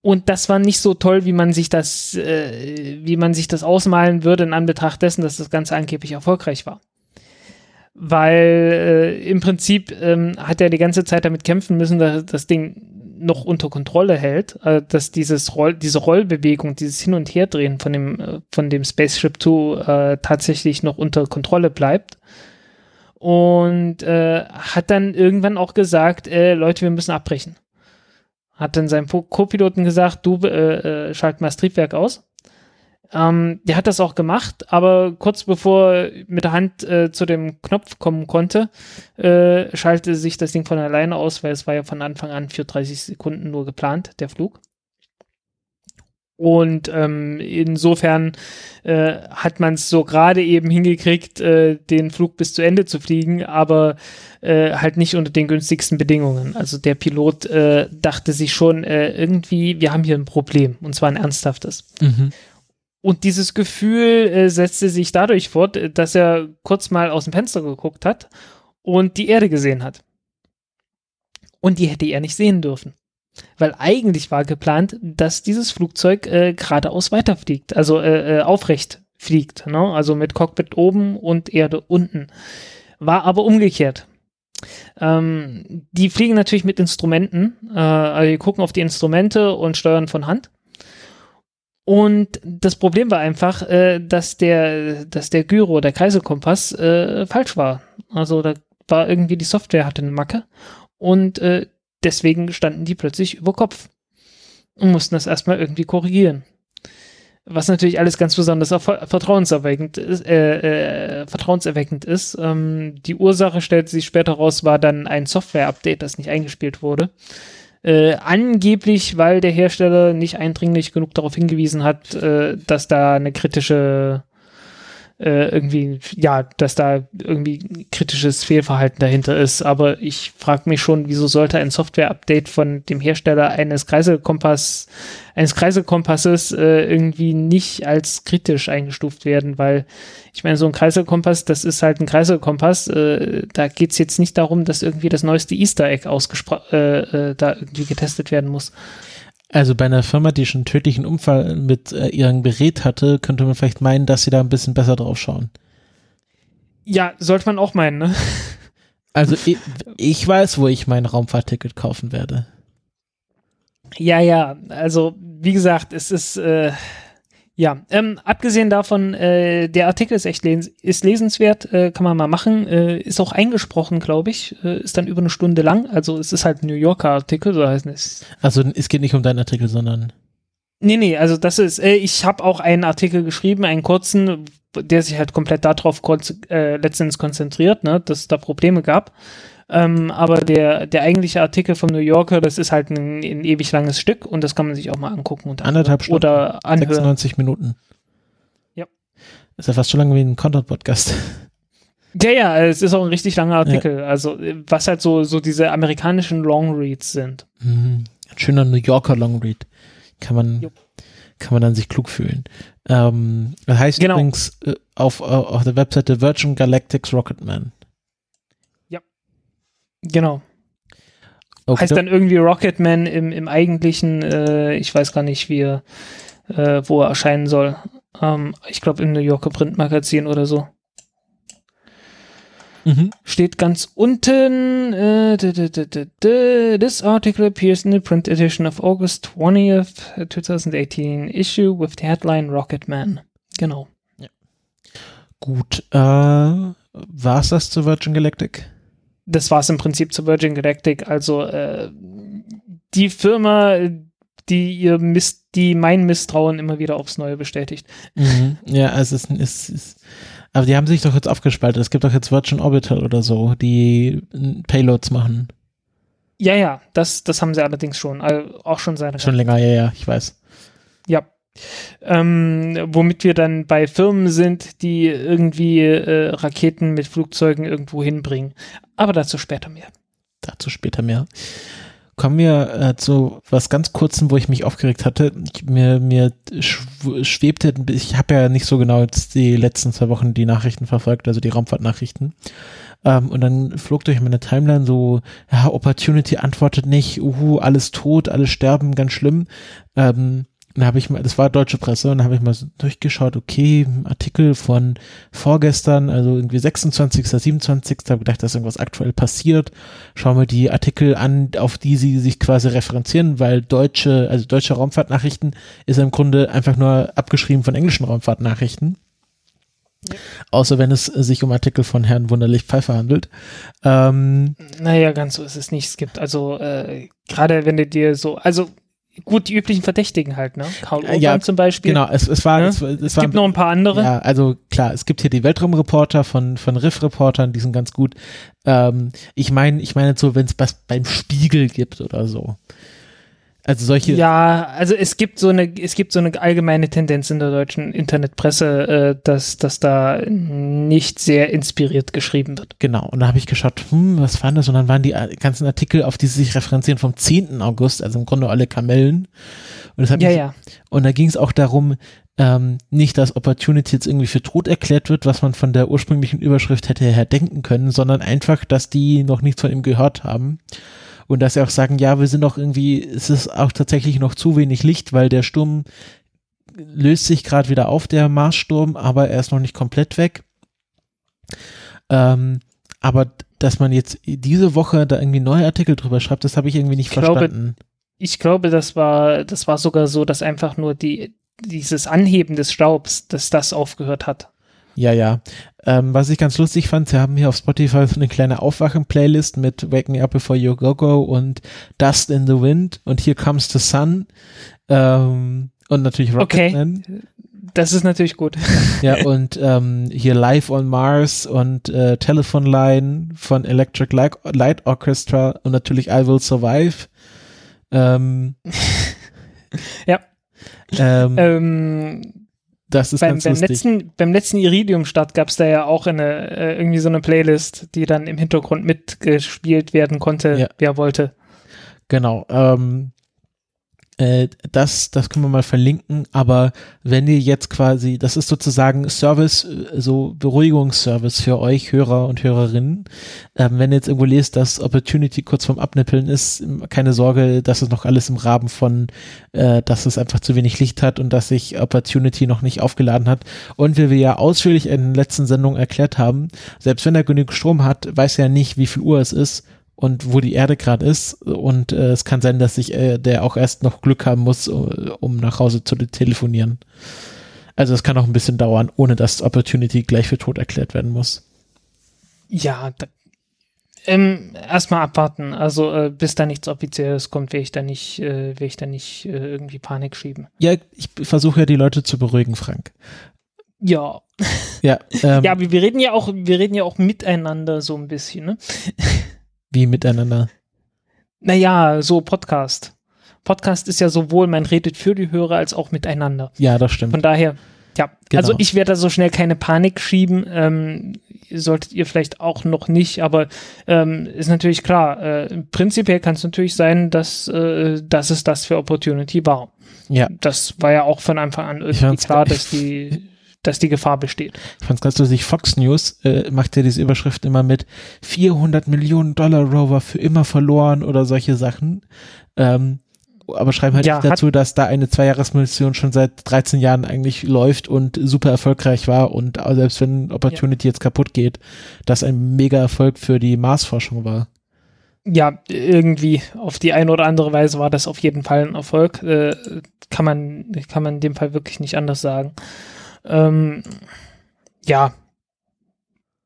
S1: Und das war nicht so toll, wie man sich das, äh, wie man sich das ausmalen würde in Anbetracht dessen, dass das Ganze angeblich erfolgreich war weil äh, im Prinzip ähm, hat er die ganze Zeit damit kämpfen müssen, dass das Ding noch unter Kontrolle hält, äh, dass dieses Roll, diese Rollbewegung, dieses Hin- und Herdrehen von dem, äh, von dem Spaceship Two äh, tatsächlich noch unter Kontrolle bleibt. Und äh, hat dann irgendwann auch gesagt, äh, Leute, wir müssen abbrechen. Hat dann seinem Co-Piloten gesagt, du äh, äh, schalt mal das Triebwerk aus. Ähm, der hat das auch gemacht, aber kurz bevor mit der Hand äh, zu dem Knopf kommen konnte, äh, schaltete sich das Ding von alleine aus, weil es war ja von Anfang an für 30 Sekunden nur geplant, der Flug. Und ähm, insofern äh, hat man es so gerade eben hingekriegt, äh, den Flug bis zu Ende zu fliegen, aber äh, halt nicht unter den günstigsten Bedingungen. Also der Pilot äh, dachte sich schon äh, irgendwie, wir haben hier ein Problem und zwar ein ernsthaftes. Mhm. Und dieses Gefühl äh, setzte sich dadurch fort, dass er kurz mal aus dem Fenster geguckt hat und die Erde gesehen hat. Und die hätte er nicht sehen dürfen. Weil eigentlich war geplant, dass dieses Flugzeug äh, geradeaus weiterfliegt, also äh, äh, aufrecht fliegt, ne? also mit Cockpit oben und Erde unten. War aber umgekehrt. Ähm, die fliegen natürlich mit Instrumenten, äh, also die gucken auf die Instrumente und steuern von Hand. Und das Problem war einfach, äh, dass der, dass der Gyro, der Kreiselkompass, äh, falsch war. Also da war irgendwie die Software hatte eine Macke und äh, deswegen standen die plötzlich über Kopf und mussten das erstmal irgendwie korrigieren. Was natürlich alles ganz besonders vertrauenserweckend ist, äh, äh, vertrauenserweckend ist. Ähm, die Ursache stellte sich später raus, war dann ein Software-Update, das nicht eingespielt wurde. Äh, angeblich, weil der Hersteller nicht eindringlich genug darauf hingewiesen hat, äh, dass da eine kritische äh, irgendwie, ja, dass da irgendwie kritisches Fehlverhalten dahinter ist. Aber ich frage mich schon, wieso sollte ein Software-Update von dem Hersteller eines Kreiselkompass, eines Kreiselkompasses äh, irgendwie nicht als kritisch eingestuft werden, weil ich meine, so ein Kreiselkompass, das ist halt ein Kreiselkompass. Äh, da geht's jetzt nicht darum, dass irgendwie das neueste Easter Egg ausgesprochen äh, äh, da irgendwie getestet werden muss.
S2: Also bei einer Firma, die schon einen tödlichen Unfall mit äh, ihrem Gerät hatte, könnte man vielleicht meinen, dass sie da ein bisschen besser drauf schauen.
S1: Ja, sollte man auch meinen, ne?
S2: Also ich, ich weiß, wo ich mein Raumfahrtticket kaufen werde.
S1: Ja, ja, also wie gesagt, es ist äh, ja, ähm, abgesehen davon, äh, der Artikel ist echt les ist lesenswert, äh, kann man mal machen, äh, ist auch eingesprochen, glaube ich, äh, ist dann über eine Stunde lang, also es ist halt ein New Yorker Artikel, so heißt es.
S2: Also es geht nicht um deinen Artikel, sondern
S1: Nee, nee, also das ist, äh, ich habe auch einen Artikel geschrieben, einen kurzen, der sich halt komplett darauf äh, letztens konzentriert, ne, dass es da Probleme gab. Ähm, aber der, der eigentliche Artikel vom New Yorker, das ist halt ein, ein ewig langes Stück und das kann man sich auch mal angucken. Und
S2: Anderthalb Stunden.
S1: Oder anhören.
S2: 96 Minuten.
S1: Ja.
S2: Ist ja fast so lange wie ein Content-Podcast.
S1: Ja, ja, es ist auch ein richtig langer Artikel. Ja. Also, was halt so, so diese amerikanischen Longreads sind.
S2: Mhm. Ein schöner New Yorker Longread. Kann man, Jupp. kann man dann sich klug fühlen. Ähm, das heißt genau. übrigens äh, auf, äh, auf der Webseite Virgin Galactics Rocketman.
S1: Genau. Okay. Heißt dann irgendwie Rocketman im, im eigentlichen, äh, ich weiß gar nicht, wie er, äh, wo er erscheinen soll. Ähm, ich glaube im New Yorker Printmagazin oder so. Mhm. Steht ganz unten, äh, this article appears in the print edition of August 20th, 2018 issue with the headline Rocketman. Genau. Ja.
S2: Gut, äh, war es das zu Virgin Galactic?
S1: Das war es im Prinzip zu Virgin Galactic. Also äh, die Firma, die ihr Miss, die mein Misstrauen immer wieder aufs Neue bestätigt.
S2: Mhm. Ja, also es ist, ist, aber die haben sich doch jetzt aufgespaltet. Es gibt doch jetzt Virgin Orbital oder so, die Payloads machen.
S1: Ja, ja, das, das haben sie allerdings schon, also auch schon seit.
S2: Schon länger, ja, ja, ich weiß.
S1: Ja, ähm, womit wir dann bei Firmen sind, die irgendwie äh, Raketen mit Flugzeugen irgendwo hinbringen. Aber dazu später mehr.
S2: Dazu später mehr. Kommen wir äh, zu was ganz kurzem, wo ich mich aufgeregt hatte. Ich, mir, mir schwebte, ich habe ja nicht so genau jetzt die letzten zwei Wochen die Nachrichten verfolgt, also die Raumfahrtnachrichten. Ähm, und dann flog durch meine Timeline so, ja, Opportunity antwortet nicht, uhu, alles tot, alles sterben, ganz schlimm. Ähm, dann habe ich mal, das war deutsche Presse, und dann habe ich mal so durchgeschaut, okay, Artikel von vorgestern, also irgendwie 26., 27., habe gedacht, dass irgendwas aktuell passiert. Schau mal die Artikel an, auf die sie sich quasi referenzieren, weil deutsche, also deutsche Raumfahrtnachrichten ist im Grunde einfach nur abgeschrieben von englischen Raumfahrtnachrichten. Ja. Außer wenn es sich um Artikel von Herrn Wunderlich Pfeiffer handelt. Ähm,
S1: naja, ganz so ist es nicht. Es gibt also, äh, gerade wenn du dir so, also gut, die üblichen Verdächtigen halt, ne?
S2: Karl Urban ja, zum Beispiel. Genau, es, es war,
S1: ja?
S2: es, es,
S1: es gibt noch ein paar andere.
S2: Ja, also klar, es gibt hier die Weltraumreporter von, von Riff-Reportern, die sind ganz gut. Ähm, ich meine, ich meine so, wenn es was beim Spiegel gibt oder so. Also solche.
S1: Ja, also es gibt so eine, es gibt so eine allgemeine Tendenz in der deutschen Internetpresse, äh, dass, dass da nicht sehr inspiriert geschrieben wird.
S2: Genau. Und da habe ich geschaut, hm, was war das? Und dann waren die äh, ganzen Artikel, auf die sie sich referenzieren, vom 10. August, also im Grunde alle Kamellen. Und, das hat
S1: ja,
S2: mich,
S1: ja.
S2: und da ging es auch darum, ähm, nicht, dass Opportunity jetzt irgendwie für tot erklärt wird, was man von der ursprünglichen Überschrift hätte her denken können, sondern einfach, dass die noch nichts von ihm gehört haben und dass sie auch sagen, ja, wir sind noch irgendwie, es ist auch tatsächlich noch zu wenig Licht, weil der Sturm löst sich gerade wieder auf, der Marssturm, aber er ist noch nicht komplett weg. Ähm, aber dass man jetzt diese Woche da irgendwie neue Artikel drüber schreibt, das habe ich irgendwie nicht ich verstanden.
S1: Glaube, ich glaube, das war, das war sogar so, dass einfach nur die, dieses Anheben des Staubs, dass das aufgehört hat.
S2: Ja, ja. Ähm, was ich ganz lustig fand, sie haben hier auf Spotify so eine kleine Aufwachen-Playlist mit Wake Me Up Before You Go Go und Dust in the Wind und Here Comes the Sun ähm, und natürlich Rocketman.
S1: Okay. Das ist natürlich gut.
S2: Ja, und ähm, hier Live on Mars und äh, Telephone Line von Electric Light, Light Orchestra und natürlich I Will Survive. Ähm,
S1: ja.
S2: Ähm, ähm Das ist
S1: beim,
S2: ganz
S1: beim
S2: lustig.
S1: letzten, beim letzten Iridium-Start gab es da ja auch eine, äh, irgendwie so eine Playlist, die dann im Hintergrund mitgespielt werden konnte,
S2: Ja.
S1: wer wollte.
S2: Genau. Ähm, äh, das, das können wir mal verlinken, aber wenn ihr jetzt quasi, das ist sozusagen Service, äh, so Beruhigungsservice für euch, Hörer und Hörerinnen. Ähm, wenn ihr jetzt irgendwo lest, dass Opportunity kurz vorm Abnippeln ist, keine Sorge, das ist noch alles im Rahmen von, äh, dass es einfach zu wenig Licht hat und dass sich Opportunity noch nicht aufgeladen hat. Und wie wir ja ausführlich in den letzten Sendungen erklärt haben, selbst wenn er genug Strom hat, weiß er nicht, wie viel Uhr es ist und wo die Erde gerade ist. Und äh, es kann sein, dass sich äh, der auch erst noch Glück haben muss, äh, um nach Hause zu telefonieren. Also es kann auch ein bisschen dauern, ohne dass Opportunity gleich für tot erklärt werden muss.
S1: Ja, da, ähm, erstmal abwarten. Also äh, bis da nichts Offizielles kommt, will ich da nicht, äh, will ich da nicht äh, irgendwie Panik schieben.
S2: Ja, ich versuche ja die Leute zu beruhigen, Frank.
S1: Ja.
S2: Ja, ähm,
S1: Ja, aber wir reden ja auch, wir reden ja auch miteinander so ein bisschen, ne?
S2: Wie miteinander.
S1: Naja, so Podcast. Podcast ist ja sowohl, man redet für die Hörer als auch miteinander.
S2: Ja, das stimmt.
S1: Von daher, ja,
S2: Genau.
S1: also ich werde da so schnell keine Panik schieben. Ähm, solltet ihr vielleicht auch noch nicht, aber ähm, ist natürlich klar. Äh, prinzipiell kann es natürlich sein, dass, äh, dass es das für Opportunity war.
S2: Ja,
S1: Das war ja auch von Anfang an irgendwie klar, dass die, dass die Gefahr besteht.
S2: ich fand's ganz lustig. Fox News äh, macht ja diese Überschrift immer mit 400 Millionen Dollar Rover für immer verloren oder solche Sachen. Ähm, aber schreiben halt
S1: Ja,
S2: nicht dazu, dass da eine Zweijahresmission schon seit 13 Jahren eigentlich läuft und super erfolgreich war und selbst wenn Opportunity jetzt kaputt geht, das ein mega Erfolg für die Marsforschung war.
S1: Ja, irgendwie auf die eine oder andere Weise war das auf jeden Fall ein Erfolg. Äh, kann man, kann man in dem Fall wirklich nicht anders sagen. Ähm, ja,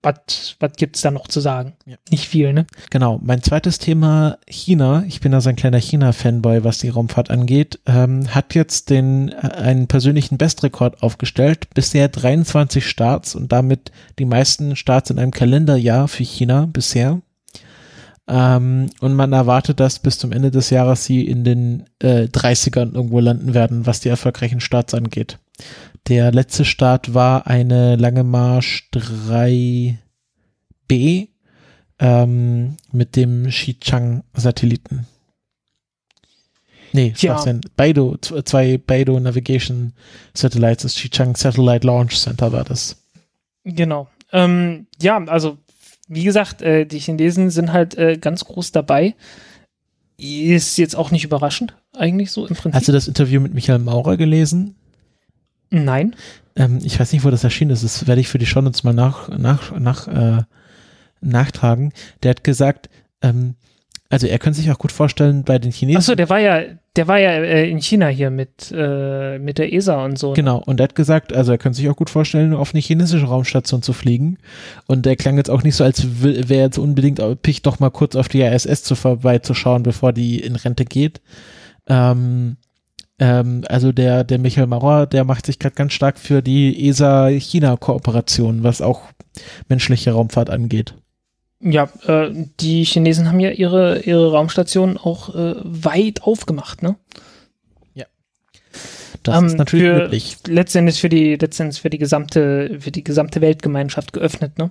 S1: was was gibt's da noch zu sagen?
S2: Ja.
S1: Nicht viel, ne?
S2: Genau, mein zweites Thema China. Ich bin also ein kleiner China-Fanboy, was die Raumfahrt angeht. Ähm, hat jetzt den äh, einen persönlichen Bestrekord aufgestellt. Bisher 23 Starts und damit die meisten Starts in einem Kalenderjahr für China bisher. Ähm, und man erwartet, dass bis zum Ende des Jahres sie in den äh, 30ern irgendwo landen werden, was die erfolgreichen Starts angeht. Der letzte Start war eine Lange Marsch 3B ähm, mit dem Xichang-Satelliten. Nee. Schwachsinn. Beidou, z- zwei Beidou Navigation Satellites, das Xichang Satellite Launch Center war das.
S1: Genau. Ähm, ja, also wie gesagt, äh, die Chinesen sind halt äh, ganz groß dabei. Ist jetzt auch nicht überraschend, eigentlich so im Prinzip.
S2: Hast du das Interview mit Michael Maurer gelesen?
S1: Nein.
S2: Ähm, ich weiß nicht, wo das erschienen ist. Das werde ich für die Shownotes mal nach, nach, nach, äh, nachtragen. Der hat gesagt, ähm, also er könnte sich auch gut vorstellen, bei den Chinesen.
S1: Achso, der war ja, der war ja äh, in China hier mit, äh, mit der ESA und so. ne?
S2: Genau, und er hat gesagt, also er könnte sich auch gut vorstellen, auf eine chinesische Raumstation zu fliegen. Und der klang jetzt auch nicht so, als wäre jetzt unbedingt picht doch mal kurz auf die ISS zu vorbeizuschauen, bevor die in Rente geht. Ähm, ähm, also der, der Michael Maurer, der macht sich gerade ganz stark für die ESA-China-Kooperation, was auch menschliche Raumfahrt angeht.
S1: Ja, äh, die Chinesen haben ja ihre, ihre Raumstation auch äh, weit aufgemacht, ne?
S2: Das
S1: Ähm,
S2: ist natürlich
S1: für,
S2: möglich.
S1: Letztendlich für die, letztendlich für die gesamte, für die gesamte Weltgemeinschaft geöffnet, ne?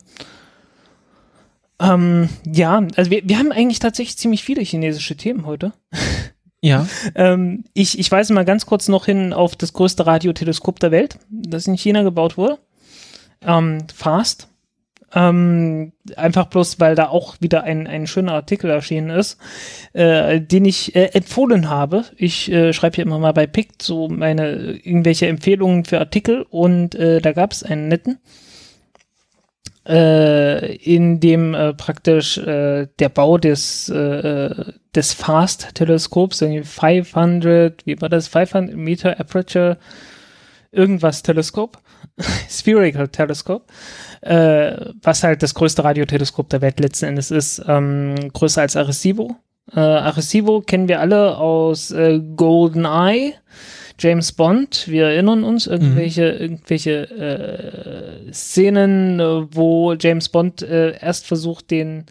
S1: Ähm, ja, also wir, wir haben eigentlich tatsächlich ziemlich viele chinesische Themen heute.
S2: Ja,
S1: Ähm, ich, ich weise mal ganz kurz noch hin auf das größte Radioteleskop der Welt, das in China gebaut wurde. Ähm, FAST. Ähm, einfach bloß, weil da auch wieder ein, ein schöner Artikel erschienen ist, äh, den ich äh, empfohlen habe. Ich äh, schreibe hier immer mal bei PICT so meine irgendwelche Empfehlungen für Artikel und äh, da gab es einen netten, äh, in dem äh, praktisch äh, der Bau des, äh, des FAST-Teleskops, irgendwie 500, wie war das, 500 Meter Aperture, irgendwas Teleskop, Spherical Teleskop, äh, was halt das größte Radioteleskop der Welt letzten Endes ist, ähm, größer als Arecibo. Äh, Arecibo kennen wir alle aus äh, GoldenEye, James Bond, wir erinnern uns, irgendwelche, irgendwelche äh, Szenen, wo James Bond äh, erst versucht, den,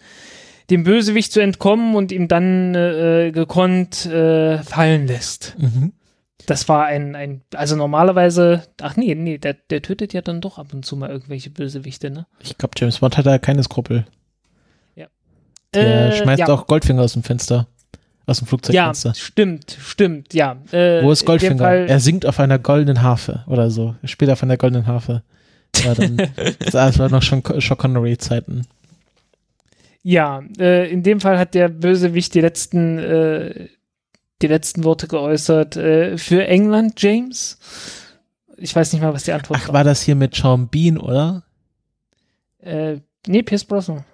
S1: dem Bösewicht zu entkommen und ihn dann äh, gekonnt äh, fallen lässt.
S2: mhm.
S1: das war ein, ein, also normalerweise, ach nee, nee, der, der tötet ja dann doch ab und zu mal irgendwelche Bösewichte, ne?
S2: Ich glaube, James Bond hat da keine Skrupel.
S1: Ja.
S2: Der
S1: Äh,
S2: schmeißt
S1: ja.
S2: auch Goldfinger aus dem Fenster. Aus dem
S1: Ja,
S2: Flugzeugfenster.
S1: stimmt, stimmt, ja. Äh,
S2: Wo ist Goldfinger? Er singt auf einer goldenen Harfe oder so. Er spielt auf einer goldenen Harfe. Ja, dann, das war noch schon Sean Connery-Zeiten.
S1: Ja, äh, in dem Fall hat der Bösewicht die letzten, äh, die letzten Worte geäußert. Äh, für England, James? Ich weiß nicht mal, was die Antwort
S2: Ach, war das hier mit Sean Bean, oder?
S1: Äh, nee, Pierce Brosnan.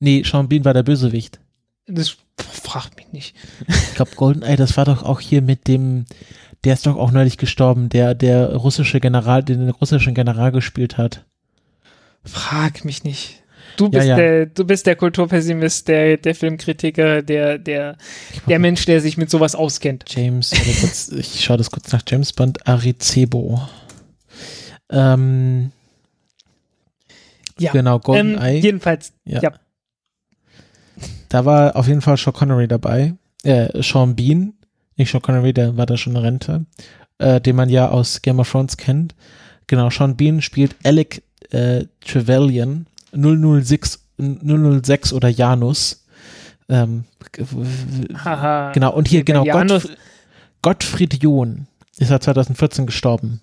S2: Nee, Sean Bean war der Bösewicht.
S1: Das fragt mich nicht.
S2: Ich glaube, GoldenEye, das war doch auch hier mit dem, der ist doch auch neulich gestorben, der, der russische General, den den russischen General gespielt hat.
S1: Frag mich nicht. Du
S2: Ja,
S1: bist
S2: ja.
S1: der, du bist der Kulturpessimist, der, der Filmkritiker, der, der, der Mensch, der sich mit sowas auskennt.
S2: James, kurz, ich schaue das kurz nach James Bond, Aricebo. Ähm,
S1: Ja.
S2: genau,
S1: Ähm,
S2: GoldenEye.
S1: jedenfalls,
S2: Ja.
S1: ja.
S2: Da war auf jeden Fall Sean Connery dabei. Äh, Sean Bean, nicht Sean Connery, der war da schon in Rente, äh, den man ja aus Game of Thrones kennt. Genau, Sean Bean spielt Alec äh, Trevelyan, 006, 006 oder Janus. Ähm,
S1: Haha.
S2: genau, und hier, genau,
S1: Janus-
S2: Gottfried, Gottfried John ist ja 2014 gestorben.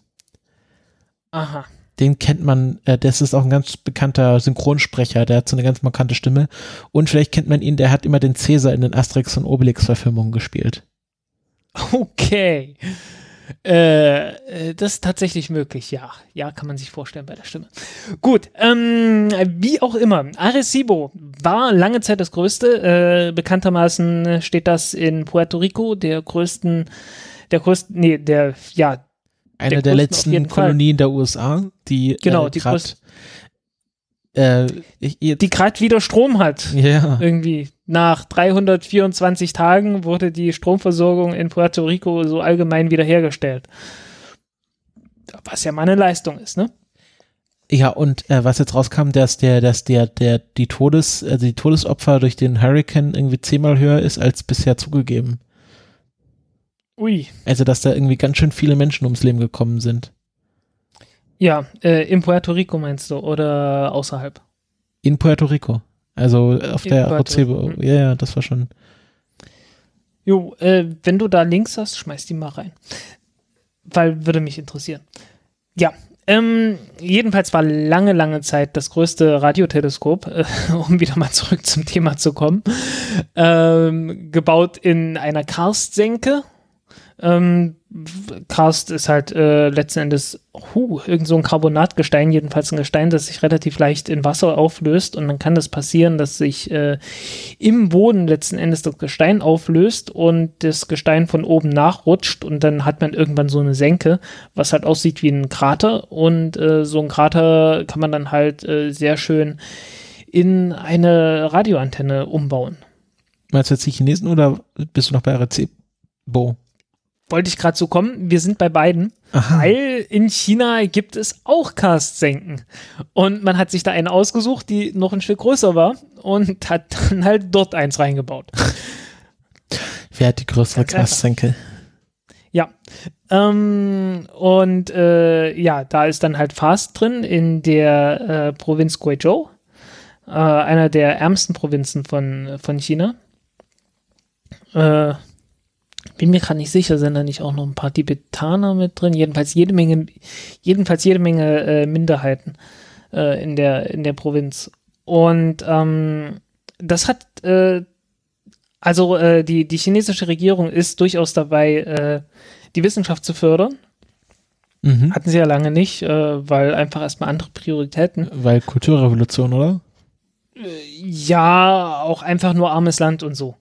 S1: Aha.
S2: Den kennt man, äh, das ist auch ein ganz bekannter Synchronsprecher, der hat so eine ganz markante Stimme. Und vielleicht kennt man ihn, der hat immer den Cäsar in den Asterix und Obelix-Verfilmungen gespielt.
S1: Okay. Äh, äh, das ist tatsächlich möglich, ja. Ja, kann man sich vorstellen bei der Stimme. Gut, ähm, wie auch immer. Arecibo war lange Zeit das Größte. Äh, bekanntermaßen steht das in Puerto Rico, der größten, der größten, nee, der, ja,
S2: Eine
S1: Der
S2: der, letzten
S1: jeden Fall.
S2: Kolonien der USA, die
S1: Genau,
S2: äh,
S1: die
S2: grad, äh, ich, jetzt,
S1: die gerade wieder Strom hat.
S2: ja,
S1: Irgendwie nach 324 Tagen wurde die Stromversorgung in Puerto Rico so allgemein wiederhergestellt. Was ja mal eine Leistung ist, ne?
S2: ja, und äh, was jetzt rauskam, dass der, dass der, der, die Todes, also die Todesopfer durch den Hurricane irgendwie zehnmal höher ist als bisher zugegeben.
S1: Ui.
S2: Also, dass da irgendwie ganz schön viele Menschen ums Leben gekommen sind.
S1: Ja, äh, in Puerto Rico meinst du oder außerhalb?
S2: In Puerto Rico. Also auf
S1: In
S2: der.
S1: Rico, mhm.
S2: Ja, ja, das war schon.
S1: Jo, äh, wenn du da Links hast, schmeiß die mal rein. Weil würde mich interessieren. Ja, ähm, jedenfalls war lange, lange Zeit das größte Radioteleskop, äh, um wieder mal zurück zum Thema zu kommen, ähm, gebaut in einer Karstsenke. Ähm, Karst ist halt äh, letzten Endes huh, irgend so ein Carbonatgestein, jedenfalls ein Gestein, das sich relativ leicht in Wasser auflöst und dann kann das passieren, dass sich äh, im Boden letzten Endes das Gestein auflöst und das Gestein von oben nachrutscht und dann hat man irgendwann so eine Senke, was halt aussieht wie ein Krater und äh, so ein Krater kann man dann halt äh, sehr schön in eine Radioantenne umbauen.
S2: Meinst du jetzt die Chinesen oder bist du noch bei Arecibo?
S1: Wollte ich gerade so kommen, wir sind bei beiden,
S2: Aha.
S1: weil in China gibt es auch Karstsenken und man hat sich da eine ausgesucht, die noch ein Stück größer war und hat dann halt dort eins reingebaut.
S2: Wer hat die größere. Karstsenke?
S1: Ja. Ähm, und äh, ja, da ist dann halt Fast drin in der äh, Provinz Guizhou, äh, einer der ärmsten Provinzen von, von China. Äh, bin mir gerade nicht sicher, sind da nicht auch noch ein paar Tibetaner mit drin? Jedenfalls jede Menge, jedenfalls jede Menge äh, Minderheiten äh, in der in der Provinz. Und ähm, das hat äh, also äh, die die chinesische Regierung ist durchaus dabei, äh, die Wissenschaft zu fördern.
S2: Mhm.
S1: Hatten sie ja lange nicht, äh, weil einfach erstmal andere Prioritäten.
S2: Weil Kulturrevolution, oder?
S1: Ja, auch einfach nur armes Land und so.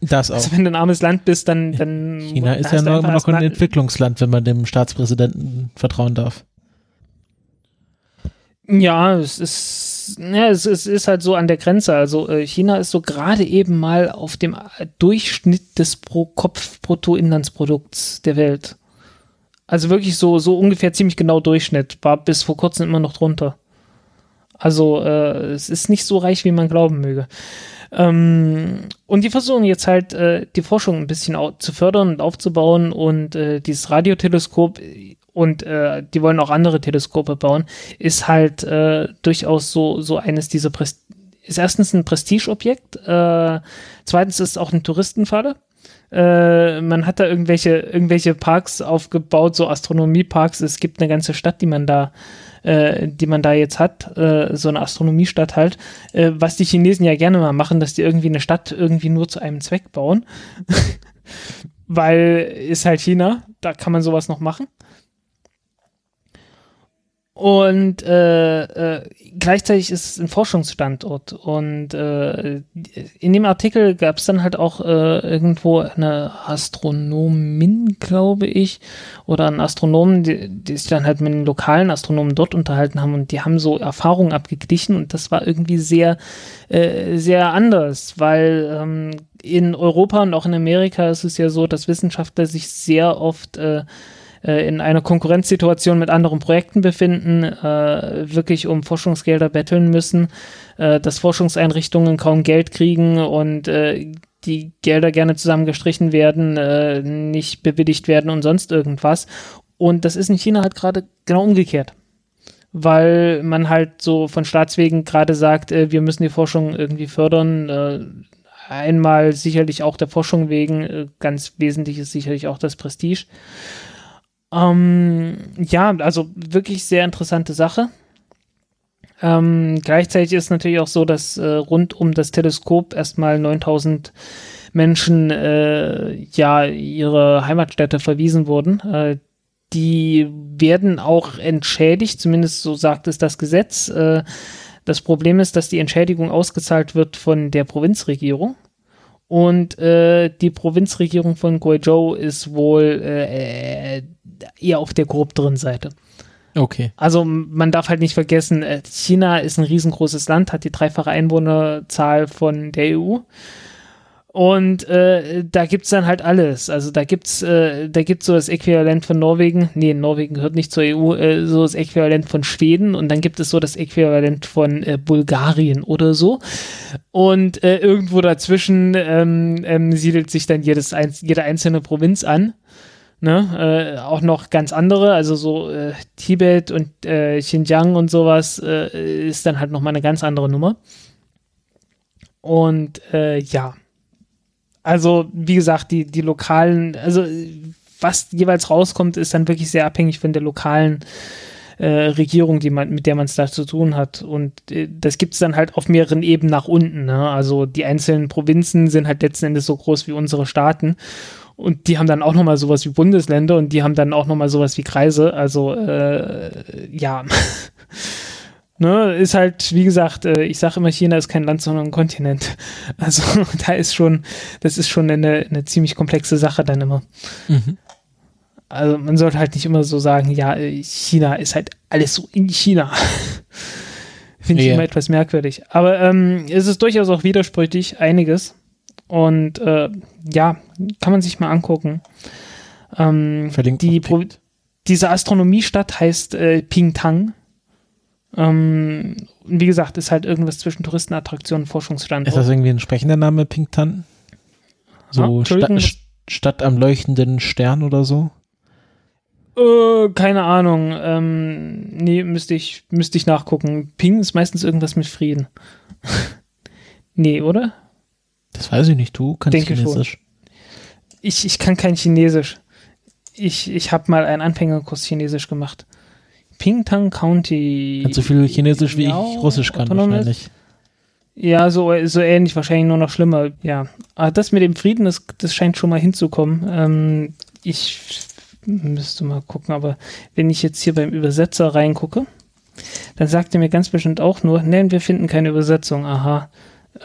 S2: Das auch.
S1: Also wenn du ein armes Land bist, dann dann
S2: China ist ja noch, noch ein Entwicklungsland, wenn man dem Staatspräsidenten vertrauen darf.
S1: Ja, es ist, ja, es, es ist halt so an der Grenze. Also äh, China ist so gerade eben mal auf dem äh, Durchschnitt des Pro-Kopf-Bruttoinlandsprodukts der Welt. Also wirklich so, so ungefähr ziemlich genau Durchschnitt. War bis vor kurzem immer noch drunter. Also äh, es ist nicht so reich, wie man glauben möge. Ähm, und die versuchen jetzt halt äh, die Forschung ein bisschen zu fördern und aufzubauen und äh, dieses Radioteleskop und äh, die wollen auch andere Teleskope bauen, ist halt äh, durchaus so, so eines dieser Prest ist erstens ein Prestigeobjekt, äh, zweitens ist es auch eine Touristenfalle. Äh, man hat da irgendwelche, irgendwelche Parks aufgebaut, so Astronomieparks. Es gibt eine ganze Stadt, die man da äh, die man da jetzt hat, äh, so eine Astronomiestadt halt, äh, was die Chinesen ja gerne mal machen, dass die irgendwie eine Stadt irgendwie nur zu einem Zweck bauen. Weil ist halt China, da kann man sowas noch machen. Und äh, äh, gleichzeitig ist es ein Forschungsstandort. Und äh, in dem Artikel gab es dann halt auch äh, irgendwo eine Astronomin, glaube ich, oder einen Astronomen, die, die sich dann halt mit den lokalen Astronomen dort unterhalten haben. Und die haben so Erfahrungen abgeglichen. Und das war irgendwie sehr, äh, sehr anders, weil ähm, in Europa und auch in Amerika ist es ja so, dass Wissenschaftler sich sehr oft äh, äh, in einer Konkurrenzsituation mit anderen Projekten befinden, äh, wirklich um Forschungsgelder betteln müssen, äh, dass Forschungseinrichtungen kaum Geld kriegen und äh, die Gelder gerne zusammengestrichen werden, äh, nicht bewilligt werden und sonst irgendwas. Und das ist in China halt gerade genau umgekehrt weil man halt so von Staatswegen gerade sagt, äh, wir müssen die Forschung irgendwie fördern. Äh, einmal sicherlich auch der Forschung wegen, äh, ganz wesentlich ist sicherlich auch das Prestige. Ähm, ja, also wirklich sehr interessante Sache. Ähm, gleichzeitig ist natürlich auch so, dass äh, rund um das Teleskop erstmal 9000 Menschen äh, ja ihre Heimatstätte verwiesen wurden. Äh, die werden auch entschädigt, zumindest so sagt es das Gesetz. Äh, das Problem ist, dass die Entschädigung ausgezahlt wird von der Provinzregierung. Und äh, die Provinzregierung von Guizhou ist wohl äh, eher auf der korrupteren Seite.
S2: Okay.
S1: Also man darf halt nicht vergessen, äh, China ist ein riesengroßes Land, hat die dreifache Einwohnerzahl von der EU. Und äh, da es dann halt alles. Also da gibt's, äh, da gibt's so das Äquivalent von Norwegen. Nee, Norwegen gehört nicht zur EU, äh, so das Äquivalent von Schweden und dann gibt es so das Äquivalent von äh, Bulgarien oder so. Und äh, irgendwo dazwischen ähm, ähm, siedelt sich dann jedes, jede einzelne Provinz an. Ne, äh, auch noch ganz andere, also so äh, Tibet und äh, Xinjiang und sowas äh, ist dann halt nochmal eine ganz andere Nummer. Und äh, ja, also wie gesagt, die, die lokalen, also was jeweils rauskommt, ist dann wirklich sehr abhängig von der lokalen äh, Regierung, die man, mit der man es da zu tun hat. Und äh, das gibt es dann halt auf mehreren Ebenen nach unten. Ne? Also die einzelnen Provinzen sind halt letzten Endes so groß wie unsere Staaten. Und die haben dann auch nochmal sowas wie Bundesländer und die haben dann auch nochmal sowas wie Kreise. Also, äh, ja. ne, ist halt, wie gesagt, äh, ich sage immer, China ist kein Land, sondern ein Kontinent. Also, da ist schon, das ist schon eine, eine ziemlich komplexe Sache dann immer. Mhm. Also, man sollte halt nicht immer so sagen, ja, China ist halt alles so in China. Finde ich yeah. immer etwas merkwürdig. Aber ähm, es ist durchaus auch widersprüchlich, einiges. Und äh, ja, kann man sich mal angucken. Ähm,
S2: Verlinkt
S1: die Pro diese Astronomiestadt heißt äh, Pingtang. Ähm, wie gesagt, ist halt irgendwas zwischen Touristenattraktion und Forschungsstandort.
S2: Ist das irgendwie ein sprechender Name, Pingtan? So Sta Stadt am leuchtenden Stern oder so?
S1: Äh, keine Ahnung. Ähm, nee, müsste ich, müsste ich nachgucken. Ping ist meistens irgendwas mit Frieden. nee, oder?
S2: Das weiß ich nicht, du kannst
S1: Denke Chinesisch. Schon. Ich, ich kann kein Chinesisch. Ich, ich habe mal einen Anfängerkurs Chinesisch gemacht. Pingtang County.
S2: Hat so viel Chinesisch wie ja, ich Russisch kann wahrscheinlich.
S1: Ja, so, so ähnlich, wahrscheinlich nur noch schlimmer. Ja, aber das mit dem Frieden, das, das scheint schon mal hinzukommen. Ähm, ich müsste mal gucken, aber wenn ich jetzt hier beim Übersetzer reingucke, dann sagt er mir ganz bestimmt auch nur, nein, wir finden keine Übersetzung. Aha.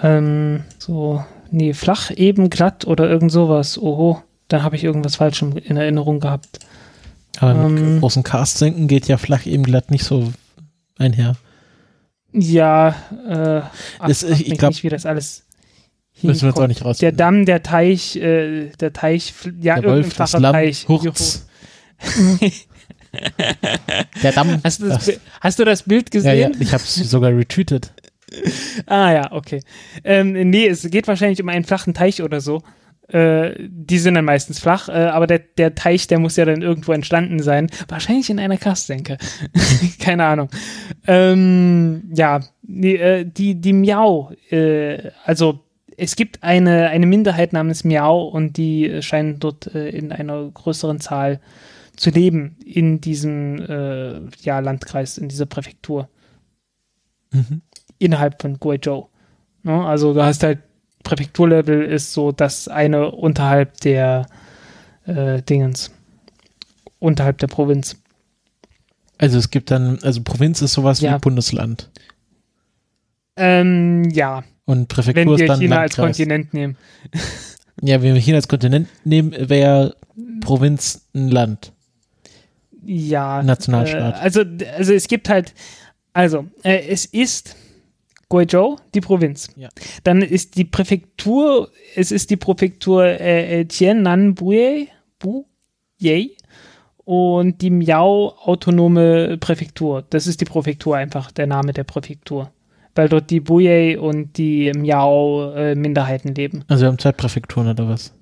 S1: Ähm, so, nee, flach, eben, glatt oder irgend sowas. Oho, dann habe ich irgendwas falsch in Erinnerung gehabt.
S2: Aber mit ähm, großen Cast-Senken geht ja flach, eben, glatt nicht so einher.
S1: Ja, äh, ach,
S2: das, ich, ich glaube,
S1: wie das alles
S2: Müssen wir jetzt auch nicht raus.
S1: Der Damm, der Teich, äh, der Teich, ja,
S2: der Wolf, das Lamm, Teich. Hurz. der Damm.
S1: Hast du das, hast du das Bild gesehen? Ja, ja,
S2: ich habe es sogar retweetet.
S1: ah ja, okay. Ähm, nee, es geht wahrscheinlich um einen flachen Teich oder so. Äh, die sind dann meistens flach, äh, aber der, der Teich, der muss ja dann irgendwo entstanden sein. Wahrscheinlich in einer Kastsenke. Keine Ahnung. Ähm, ja, die, äh, die, die Miau, äh, also es gibt eine, eine Minderheit namens Miau und die scheinen dort äh, in einer größeren Zahl zu leben in diesem ja, Landkreis, in dieser Präfektur.
S2: Mhm.
S1: Innerhalb von Guizhou. Ne? Also du hast halt Präfekturlevel ist so das eine unterhalb der äh, Dingens. Unterhalb der Provinz.
S2: Also es gibt dann, also Provinz ist sowas
S1: Ja.
S2: wie Bundesland.
S1: Ähm, ja,
S2: Und Präfektur
S1: wenn
S2: ist
S1: wir
S2: dann
S1: China als
S2: Landkreis.
S1: Kontinent nehmen.
S2: Ja, wenn wir China als Kontinent nehmen, wäre Provinz ein Land.
S1: Ja.
S2: Nationalstaat.
S1: Äh, also, also es gibt halt, also äh, es ist Guizhou, die Provinz.
S2: Ja.
S1: Dann ist die Präfektur, es ist die Präfektur äh, äh, Tiannanbui, Buyei und die Miao autonome Präfektur. Das ist die Präfektur einfach, der Name der Präfektur. Weil dort die Buyei und die Miao äh, Minderheiten leben.
S2: Also wir haben zwei Präfekturen oder was?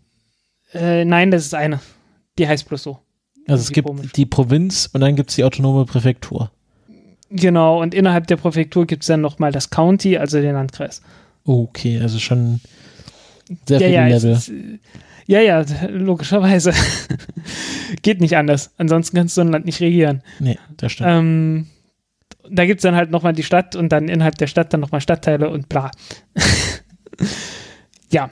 S1: Äh, nein, das ist eine. Die heißt bloß so.
S2: Also es gibt
S1: komisch.
S2: die Provinz und dann gibt es die autonome Präfektur.
S1: Genau, und innerhalb der Präfektur gibt es dann nochmal das County, also den Landkreis.
S2: Okay, also schon sehr
S1: ja,
S2: viele
S1: ja,
S2: Level.
S1: ist, ja, ja, logischerweise. Geht nicht anders. Ansonsten kannst du ein Land nicht regieren.
S2: nee, das stimmt.
S1: Ähm, da gibt es dann halt nochmal die Stadt und dann innerhalb der Stadt dann nochmal Stadtteile und bla. ja.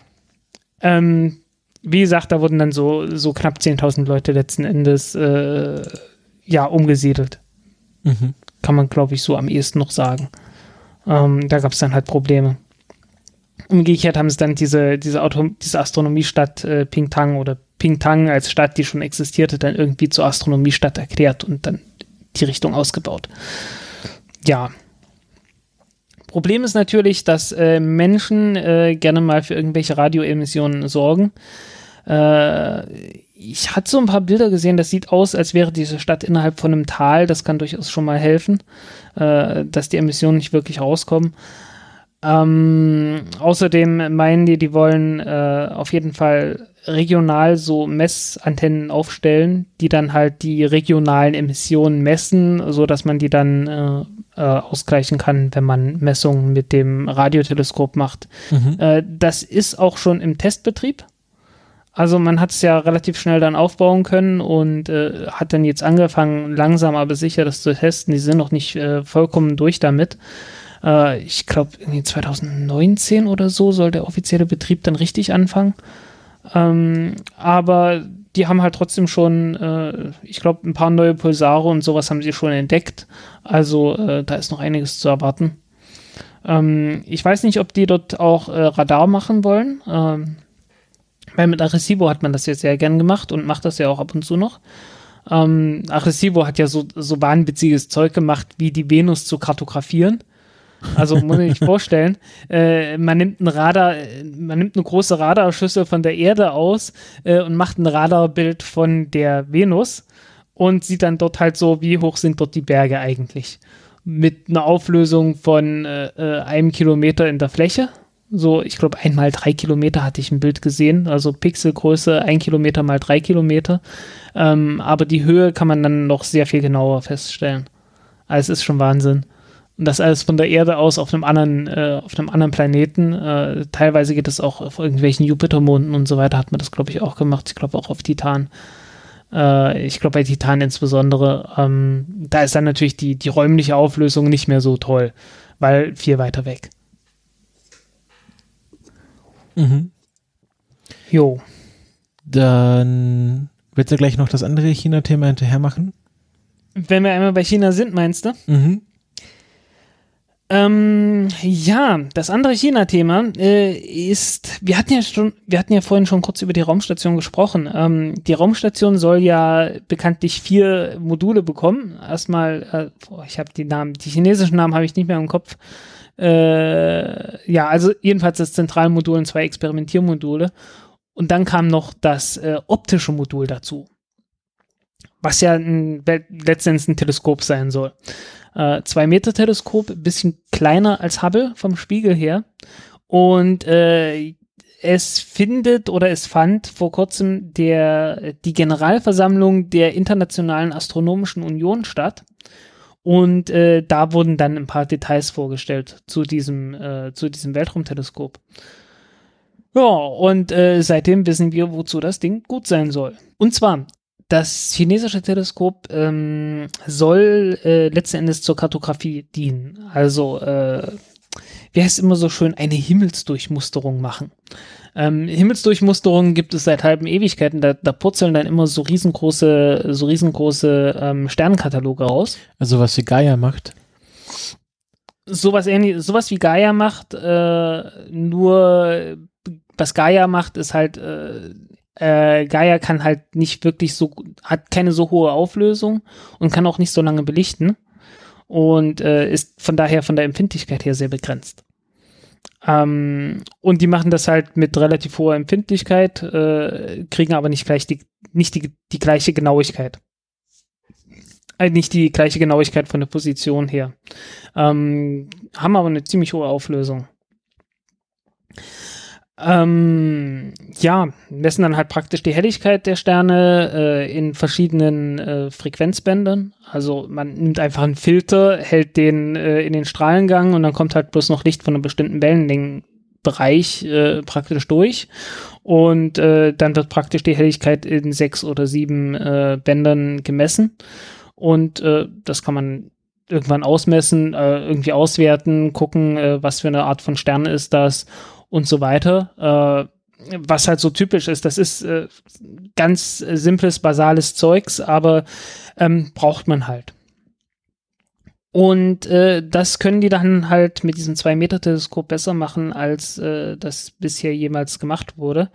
S1: Ähm, wie gesagt, da wurden dann so, so knapp 10.000 Leute letzten Endes äh, ja, umgesiedelt.
S2: Mhm.
S1: Kann man, glaube ich, so am ehesten noch sagen. Ähm, da gab es dann halt Probleme. Umgekehrt haben sie dann diese, diese, diese Astronomiestadt äh, Pingtang oder Pingtang als Stadt, die schon existierte, dann irgendwie zur Astronomiestadt erklärt und dann die Richtung ausgebaut. Ja. Problem ist natürlich, dass äh, Menschen äh, gerne mal für irgendwelche Radioemissionen sorgen. Äh, ich hatte so ein paar Bilder gesehen, das sieht aus, als wäre diese Stadt innerhalb von einem Tal. Das kann durchaus schon mal helfen, äh, dass die Emissionen nicht wirklich rauskommen. Ähm, außerdem meinen die, die wollen äh, auf jeden Fall regional so Messantennen aufstellen, die dann halt die regionalen Emissionen messen, so dass man die dann äh, äh, ausgleichen kann, wenn man Messungen mit dem Radioteleskop macht.
S2: Mhm.
S1: Äh, das ist auch schon im Testbetrieb. Also man hat es ja relativ schnell dann aufbauen können und äh, hat dann jetzt angefangen, langsam aber sicher das zu testen. Die sind noch nicht äh, vollkommen durch damit. Äh, ich glaube, 2019 oder so soll der offizielle Betrieb dann richtig anfangen. Ähm, aber die haben halt trotzdem schon, äh, ich glaube, ein paar neue Pulsare und sowas haben sie schon entdeckt. Also äh, da ist noch einiges zu erwarten. Ähm, ich weiß nicht, ob die dort auch äh, Radar machen wollen. Ähm, weil mit Arecibo hat man das jetzt sehr gern gemacht und macht das ja auch ab und zu noch. Ähm, Arecibo hat ja so, so wahnwitziges Zeug gemacht, wie die Venus zu kartografieren. Also muss ich vorstellen, äh, man nimmt ein Radar, man nimmt eine große Radarschüssel von der Erde aus äh, und macht ein Radarbild von der Venus und sieht dann dort halt so, wie hoch sind dort die Berge eigentlich. Mit einer Auflösung von äh, äh, einem Kilometer in der Fläche. So, ich glaube, einmal drei Kilometer hatte ich ein Bild gesehen, also Pixelgröße ein Kilometer mal drei Kilometer. Ähm, aber die Höhe kann man dann noch sehr viel genauer feststellen. Also es ist schon Wahnsinn. Und das alles von der Erde aus auf einem anderen, äh, auf einem anderen Planeten. Äh, teilweise geht es auch auf irgendwelchen Jupitermonden und so weiter, hat man das, glaube ich, auch gemacht. Ich glaube auch auf Titan. Äh, ich glaube bei Titan insbesondere. Ähm, da ist dann natürlich die, die räumliche Auflösung nicht mehr so toll, weil viel weiter weg.
S2: Mhm.
S1: Jo.
S2: Dann willst du gleich noch das andere China-Thema hinterher machen?
S1: Wenn wir einmal bei China sind, meinst du?
S2: Mhm.
S1: Ähm, ja, das andere China-Thema äh, ist, wir hatten ja schon, wir hatten ja vorhin schon kurz über die Raumstation gesprochen. Ähm, die Raumstation soll ja bekanntlich vier Module bekommen. Erstmal, äh, ich habe die Namen, die chinesischen Namen habe ich nicht mehr im Kopf. Äh, ja, also jedenfalls das Zentralmodul und zwei Experimentiermodule. Und dann kam noch das äh, optische Modul dazu. Was ja ein, letztendlich ein Teleskop sein soll. äh, zwei Meter Teleskop, bisschen kleiner als Hubble vom Spiegel her. Und äh, es findet oder es fand vor kurzem der, die Generalversammlung der Internationalen Astronomischen Union statt. Und äh, da wurden dann ein paar Details vorgestellt zu diesem, äh, zu diesem Weltraumteleskop. Ja, und äh, seitdem wissen wir, wozu das Ding gut sein soll. Und zwar, das chinesische Teleskop ähm, soll äh, letzten Endes zur Kartografie dienen. Also, äh, wie heißt immer so schön, eine Himmelsdurchmusterung machen. Ähm, Himmelsdurchmusterungen gibt es seit halben Ewigkeiten. Da, da purzeln dann immer so riesengroße, so riesengroße ähm, Sternenkataloge raus.
S2: Also was wie Gaia macht.
S1: Sowas ähnlich, sowas wie Gaia macht, äh, nur was Gaia macht, ist halt, äh, äh, Gaia kann halt nicht wirklich so, hat keine so hohe Auflösung und kann auch nicht so lange belichten und äh, ist von daher von der Empfindlichkeit her sehr begrenzt. Ähm, und die machen das halt mit relativ hoher Empfindlichkeit, äh, kriegen aber nicht gleich die, nicht die, die gleiche Genauigkeit. Äh, nicht die gleiche Genauigkeit von der Position her. Ähm, haben aber eine ziemlich hohe Auflösung. Ähm, ja, messen dann halt praktisch die Helligkeit der Sterne äh, in verschiedenen äh, Frequenzbändern. Also man nimmt einfach einen Filter, hält den äh, in den Strahlengang und dann kommt halt bloß noch Licht von einem bestimmten Wellenlängenbereich äh, praktisch durch. Und äh, dann wird praktisch die Helligkeit in sechs oder sieben äh, Bändern gemessen. Und äh, das kann man irgendwann ausmessen, äh, irgendwie auswerten, gucken, äh, was für eine Art von Stern ist das und so weiter. Äh, was halt so typisch ist, das ist äh, ganz simples, basales Zeugs, aber ähm, braucht man halt. Und äh, das können die dann halt mit diesem 2-Meter-Teleskop besser machen, als äh, das bisher jemals gemacht wurde.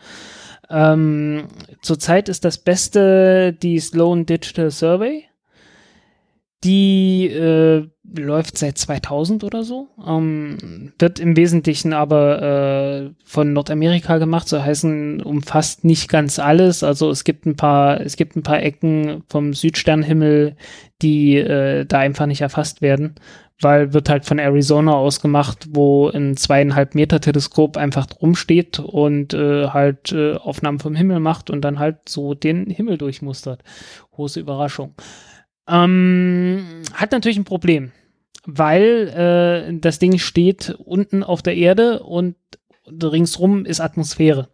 S1: Ähm, zurzeit ist das Beste die Sloan Digital Survey. Die äh, läuft seit 2000 oder so, ähm, wird im Wesentlichen aber äh, von Nordamerika gemacht, so heißen umfasst nicht ganz alles. Also es gibt ein paar, es gibt ein paar Ecken vom Südsternhimmel, die äh, da einfach nicht erfasst werden, weil wird halt von Arizona aus gemacht, wo ein zweieinhalb Meter Teleskop einfach rumsteht und äh, halt äh, Aufnahmen vom Himmel macht und dann halt so den Himmel durchmustert. Große Überraschung. Ähm, hat natürlich ein Problem, weil äh, das Ding steht unten auf der Erde und ringsrum ist Atmosphäre.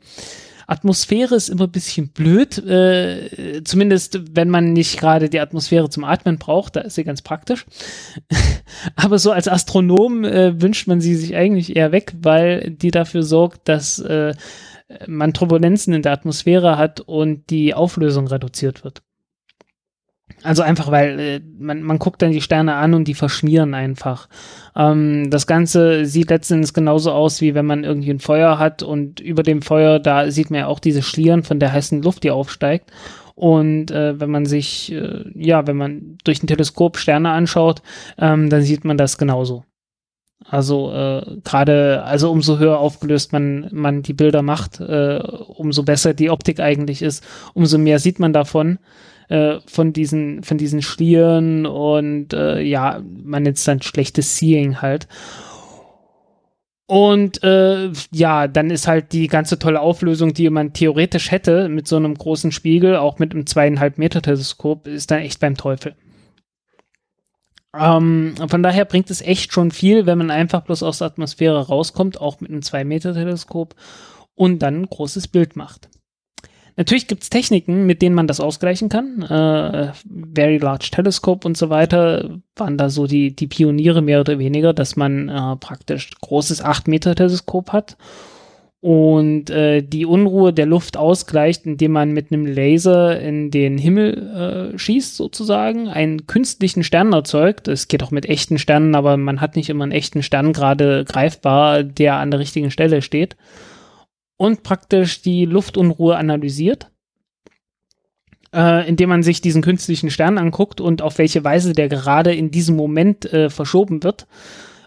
S1: Atmosphäre ist immer ein bisschen blöd, äh, zumindest wenn man nicht gerade die Atmosphäre zum Atmen braucht, da ist sie ganz praktisch. Aber so als Astronom äh, wünscht man sie sich eigentlich eher weg, weil die dafür sorgt, dass äh, man Turbulenzen in der Atmosphäre hat und die Auflösung reduziert wird. Also einfach, weil äh, man, man guckt dann die Sterne an und die verschmieren einfach. Ähm, das Ganze sieht letztendlich genauso aus, wie wenn man irgendwie ein Feuer hat und über dem Feuer, da sieht man ja auch diese Schlieren von der heißen Luft, die aufsteigt. Und äh, wenn man sich, äh, ja, wenn man durch ein Teleskop Sterne anschaut, ähm, dann sieht man das genauso. Also äh, gerade, also umso höher aufgelöst man, man die Bilder macht, äh, umso besser die Optik eigentlich ist, umso mehr sieht man davon äh, von diesen, von diesen Schlieren und äh, ja, man nennt es dann schlechtes Seeing halt. Und äh, ja, dann ist halt die ganze tolle Auflösung, die man theoretisch hätte mit so einem großen Spiegel, auch mit einem zweieinhalb Meter Teleskop, ist dann echt beim Teufel. Ähm, von daher bringt es echt schon viel, wenn man einfach bloß aus der Atmosphäre rauskommt, auch mit einem 2 Meter Teleskop und dann ein großes Bild macht. Natürlich gibt es Techniken, mit denen man das ausgleichen kann. Äh, Very Large Telescope und so weiter waren da so die, die Pioniere mehr oder weniger, dass man äh, praktisch großes 8-Meter-Teleskop hat und äh, die Unruhe der Luft ausgleicht, indem man mit einem Laser in den Himmel äh, schießt, sozusagen, einen künstlichen Stern erzeugt. Es geht auch mit echten Sternen, aber man hat nicht immer einen echten Stern gerade greifbar, der an der richtigen Stelle steht und praktisch die Luftunruhe analysiert, äh, indem man sich diesen künstlichen Stern anguckt und auf welche Weise der gerade in diesem Moment äh, verschoben wird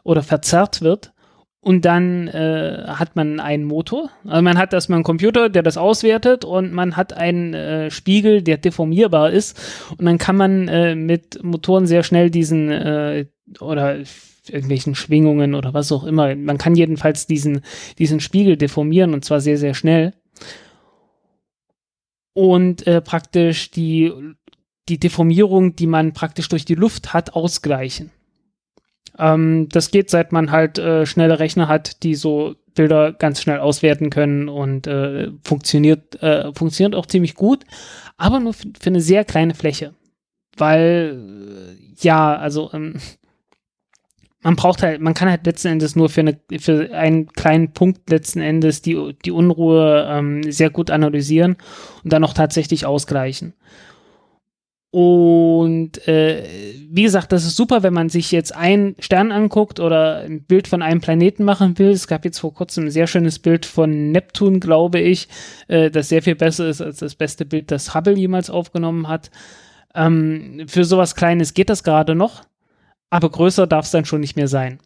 S1: oder verzerrt wird und dann äh, hat man einen Motor. Also man hat erstmal einen Computer, der das auswertet und man hat einen äh, Spiegel, der deformierbar ist. Und dann kann man äh, mit Motoren sehr schnell diesen äh, oder irgendwelchen Schwingungen oder was auch immer. Man kann jedenfalls diesen, diesen Spiegel deformieren und zwar sehr, sehr schnell. Und äh, praktisch die, die Deformierung, die man praktisch durch die Luft hat, ausgleichen. Ähm, das geht, seit man halt äh, schnelle Rechner hat, die so Bilder ganz schnell auswerten können und äh, funktioniert, äh, funktioniert auch ziemlich gut, aber nur für eine sehr kleine Fläche. Weil, äh, ja, also ähm, man braucht halt, man kann halt letzten Endes nur für, eine, für einen kleinen Punkt letzten Endes die, die Unruhe ähm, sehr gut analysieren und dann auch tatsächlich ausgleichen. Und äh, wie gesagt, das ist super, wenn man sich jetzt einen Stern anguckt oder ein Bild von einem Planeten machen will. Es gab jetzt vor kurzem ein sehr schönes Bild von Neptun, glaube ich, äh, das sehr viel besser ist als das beste Bild, das Hubble jemals aufgenommen hat. Ähm, für sowas Kleines geht das gerade noch, aber größer darf es dann schon nicht mehr sein.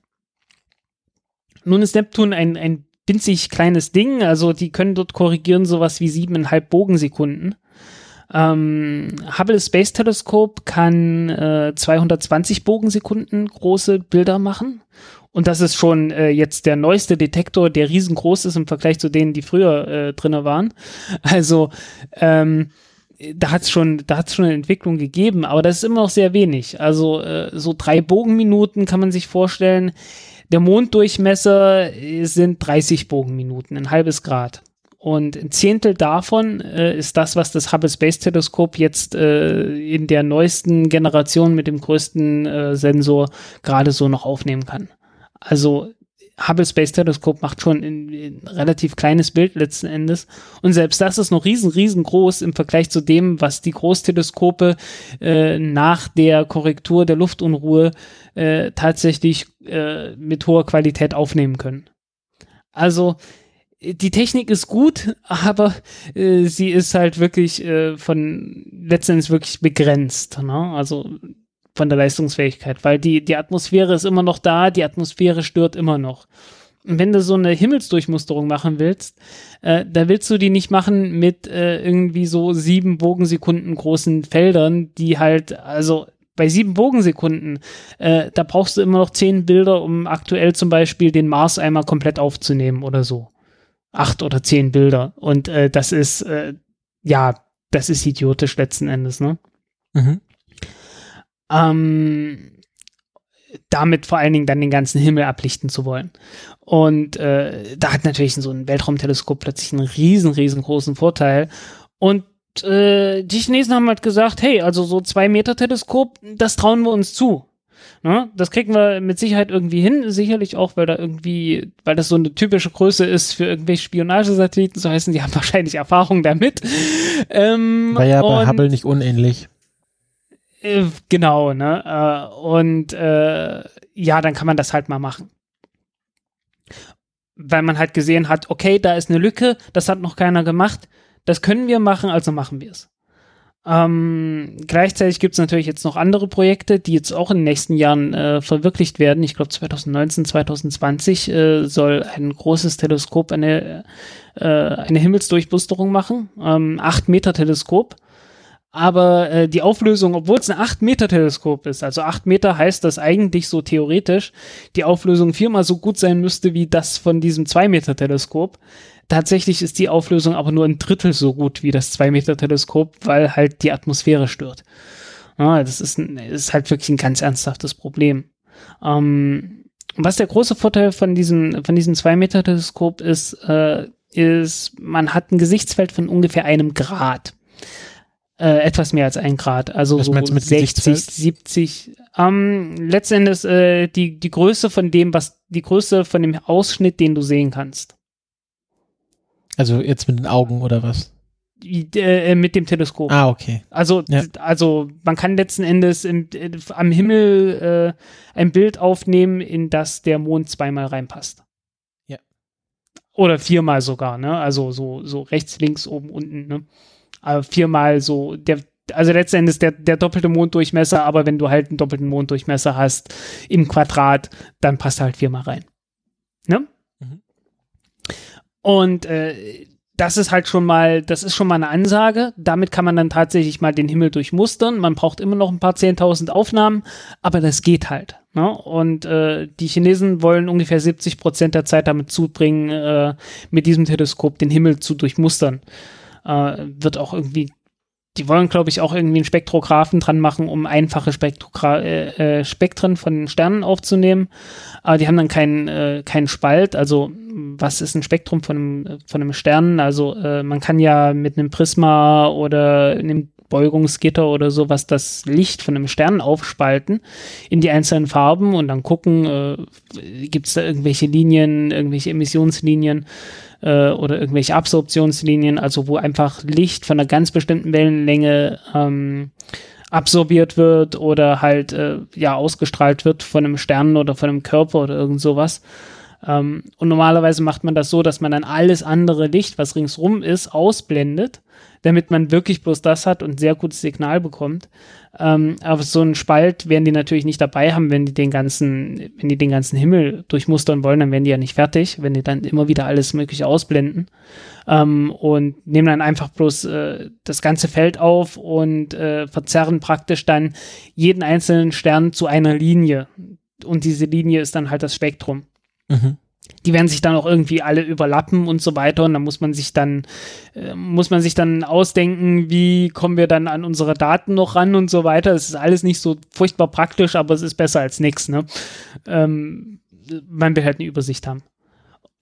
S1: Nun ist Neptun ein, ein winzig kleines Ding, also die können dort korrigieren sowas wie siebeneinhalb Bogensekunden. Ähm, Hubble Space Telescope kann äh, 220 Bogensekunden große Bilder machen. Und das ist schon äh, jetzt der neueste Detektor, der riesengroß ist im Vergleich zu denen, die früher äh, drinne waren. Also ähm, da hat es schon, da hat's schon eine Entwicklung gegeben, aber das ist immer noch sehr wenig. Also äh, so drei Bogenminuten kann man sich vorstellen. Der Monddurchmesser sind 30 Bogenminuten, ein halbes Grad. Und ein Zehntel davon äh, ist das, was das Hubble Space Teleskop jetzt äh, in der neuesten Generation mit dem größten äh, Sensor gerade so noch aufnehmen kann. Also Hubble Space Teleskop macht schon ein, ein, relativ kleines Bild letzten Endes. Und selbst das ist noch riesen, riesengroß im Vergleich zu dem, was die Großteleskope äh, nach der Korrektur der Luftunruhe äh, tatsächlich äh, mit hoher Qualität aufnehmen können. Also die Technik ist gut, aber äh, sie ist halt wirklich äh, von letztendlich wirklich begrenzt. Ne? Also von der Leistungsfähigkeit, weil die, die Atmosphäre ist immer noch da, die Atmosphäre stört immer noch. Und wenn du so eine Himmelsdurchmusterung machen willst, äh, da willst du die nicht machen mit äh, irgendwie so sieben Bogensekunden großen Feldern, die halt, also bei sieben Bogensekunden, äh, da brauchst du immer noch zehn Bilder, um aktuell zum Beispiel den Mars einmal komplett aufzunehmen oder so acht oder zehn Bilder. Und äh, das ist, äh, ja, das ist idiotisch letzten Endes, ne? Mhm. Ähm, damit vor allen Dingen dann den ganzen Himmel ablichten zu wollen. Und äh, da hat natürlich so ein Weltraumteleskop plötzlich einen riesen, riesengroßen Vorteil. Und äh, die Chinesen haben halt gesagt, hey, also so zwei Meter Teleskop, das trauen wir uns zu. Ne? Das kriegen wir mit Sicherheit irgendwie hin, sicherlich auch, weil da irgendwie, weil das so eine typische Größe ist für irgendwelche Spionagesatelliten, so heißen, die haben wahrscheinlich Erfahrung damit.
S2: Ähm, War ja bei Hubble nicht unähnlich.
S1: Äh, genau, ne? Äh, und äh, ja, dann kann man das halt mal machen. Weil man halt gesehen hat, okay, da ist eine Lücke, das hat noch keiner gemacht, das können wir machen, also machen wir es. Ähm, gleichzeitig gibt es natürlich jetzt noch andere Projekte, die jetzt auch in den nächsten Jahren äh, verwirklicht werden. Ich glaube 2019, 2020 äh, soll ein großes Teleskop eine, äh, eine Himmelsdurchmusterung machen. Ähm, 8 Meter Teleskop. Aber äh, die Auflösung, obwohl es ein 8 Meter Teleskop ist, also 8 Meter heißt das eigentlich so theoretisch, die Auflösung viermal so gut sein müsste wie das von diesem 2 Meter Teleskop. Tatsächlich ist die Auflösung aber nur ein Drittel so gut wie das 2-Meter-Teleskop, weil halt die Atmosphäre stört. Ja, das ist, ein, ist halt wirklich ein ganz ernsthaftes Problem. Ähm, was der große Vorteil von diesem, von diesem 2-Meter-Teleskop ist, äh, ist, man hat ein Gesichtsfeld von ungefähr einem Grad. Äh, etwas mehr als ein Grad, also
S2: Was
S1: so
S2: mit
S1: 60, 70. Ähm, letztendlich äh, die, die Größe von dem, was die Größe von dem Ausschnitt, den du sehen kannst.
S2: Also jetzt mit den Augen oder was?
S1: Äh, mit dem Teleskop.
S2: Ah, okay.
S1: Also, ja. also man kann letzten Endes im, äh, am Himmel äh, ein Bild aufnehmen, in das der Mond zweimal reinpasst.
S2: Ja.
S1: Oder viermal sogar, ne? Also so, so rechts, links, oben, unten, ne? Aber viermal so, der, also letzten Endes der, der doppelte Monddurchmesser, aber wenn du halt einen doppelten Monddurchmesser hast im Quadrat, dann passt er halt viermal rein. Ne?
S2: Mhm.
S1: Und äh, das ist halt schon mal, das ist schon mal eine Ansage. Damit kann man dann tatsächlich mal den Himmel durchmustern. Man braucht immer noch ein paar 10.000 Aufnahmen, aber das geht halt. Ne? Und äh, die Chinesen wollen ungefähr 70 Prozent der Zeit damit zubringen, äh, mit diesem Teleskop den Himmel zu durchmustern. Äh, wird auch irgendwie die wollen, glaube ich, auch irgendwie einen Spektrographen dran machen, um einfache Spektrogra äh, äh, Spektren von Sternen aufzunehmen. Aber die haben dann keinen äh, keinen Spalt. Also was ist ein Spektrum von einem, von einem Stern? Also äh, man kann ja mit einem Prisma oder einem Beugungsgitter oder sowas das Licht von einem Stern aufspalten in die einzelnen Farben und dann gucken, äh, gibt es da irgendwelche Linien, irgendwelche Emissionslinien äh, oder irgendwelche Absorptionslinien, also wo einfach Licht von einer ganz bestimmten Wellenlänge ähm, absorbiert wird oder halt äh, ja ausgestrahlt wird von einem Stern oder von einem Körper oder irgend sowas. Ähm, und normalerweise macht man das so, dass man dann alles andere Licht, was ringsrum ist, ausblendet damit man wirklich bloß das hat und sehr gutes Signal bekommt. Ähm, aber so einen Spalt werden die natürlich nicht dabei haben, wenn die den ganzen, wenn die den ganzen Himmel durchmustern wollen, dann werden die ja nicht fertig, wenn die dann immer wieder alles mögliche ausblenden. Ähm, und nehmen dann einfach bloß äh, das ganze Feld auf und äh, verzerren praktisch dann jeden einzelnen Stern zu einer Linie. Und diese Linie ist dann halt das Spektrum.
S2: Mhm
S1: die werden sich dann auch irgendwie alle überlappen und so weiter und dann muss man sich dann äh, muss man sich dann ausdenken, wie kommen wir dann an unsere Daten noch ran und so weiter. Es ist alles nicht so furchtbar praktisch, aber es ist besser als nichts. Ne? Ähm, man will halt eine Übersicht haben.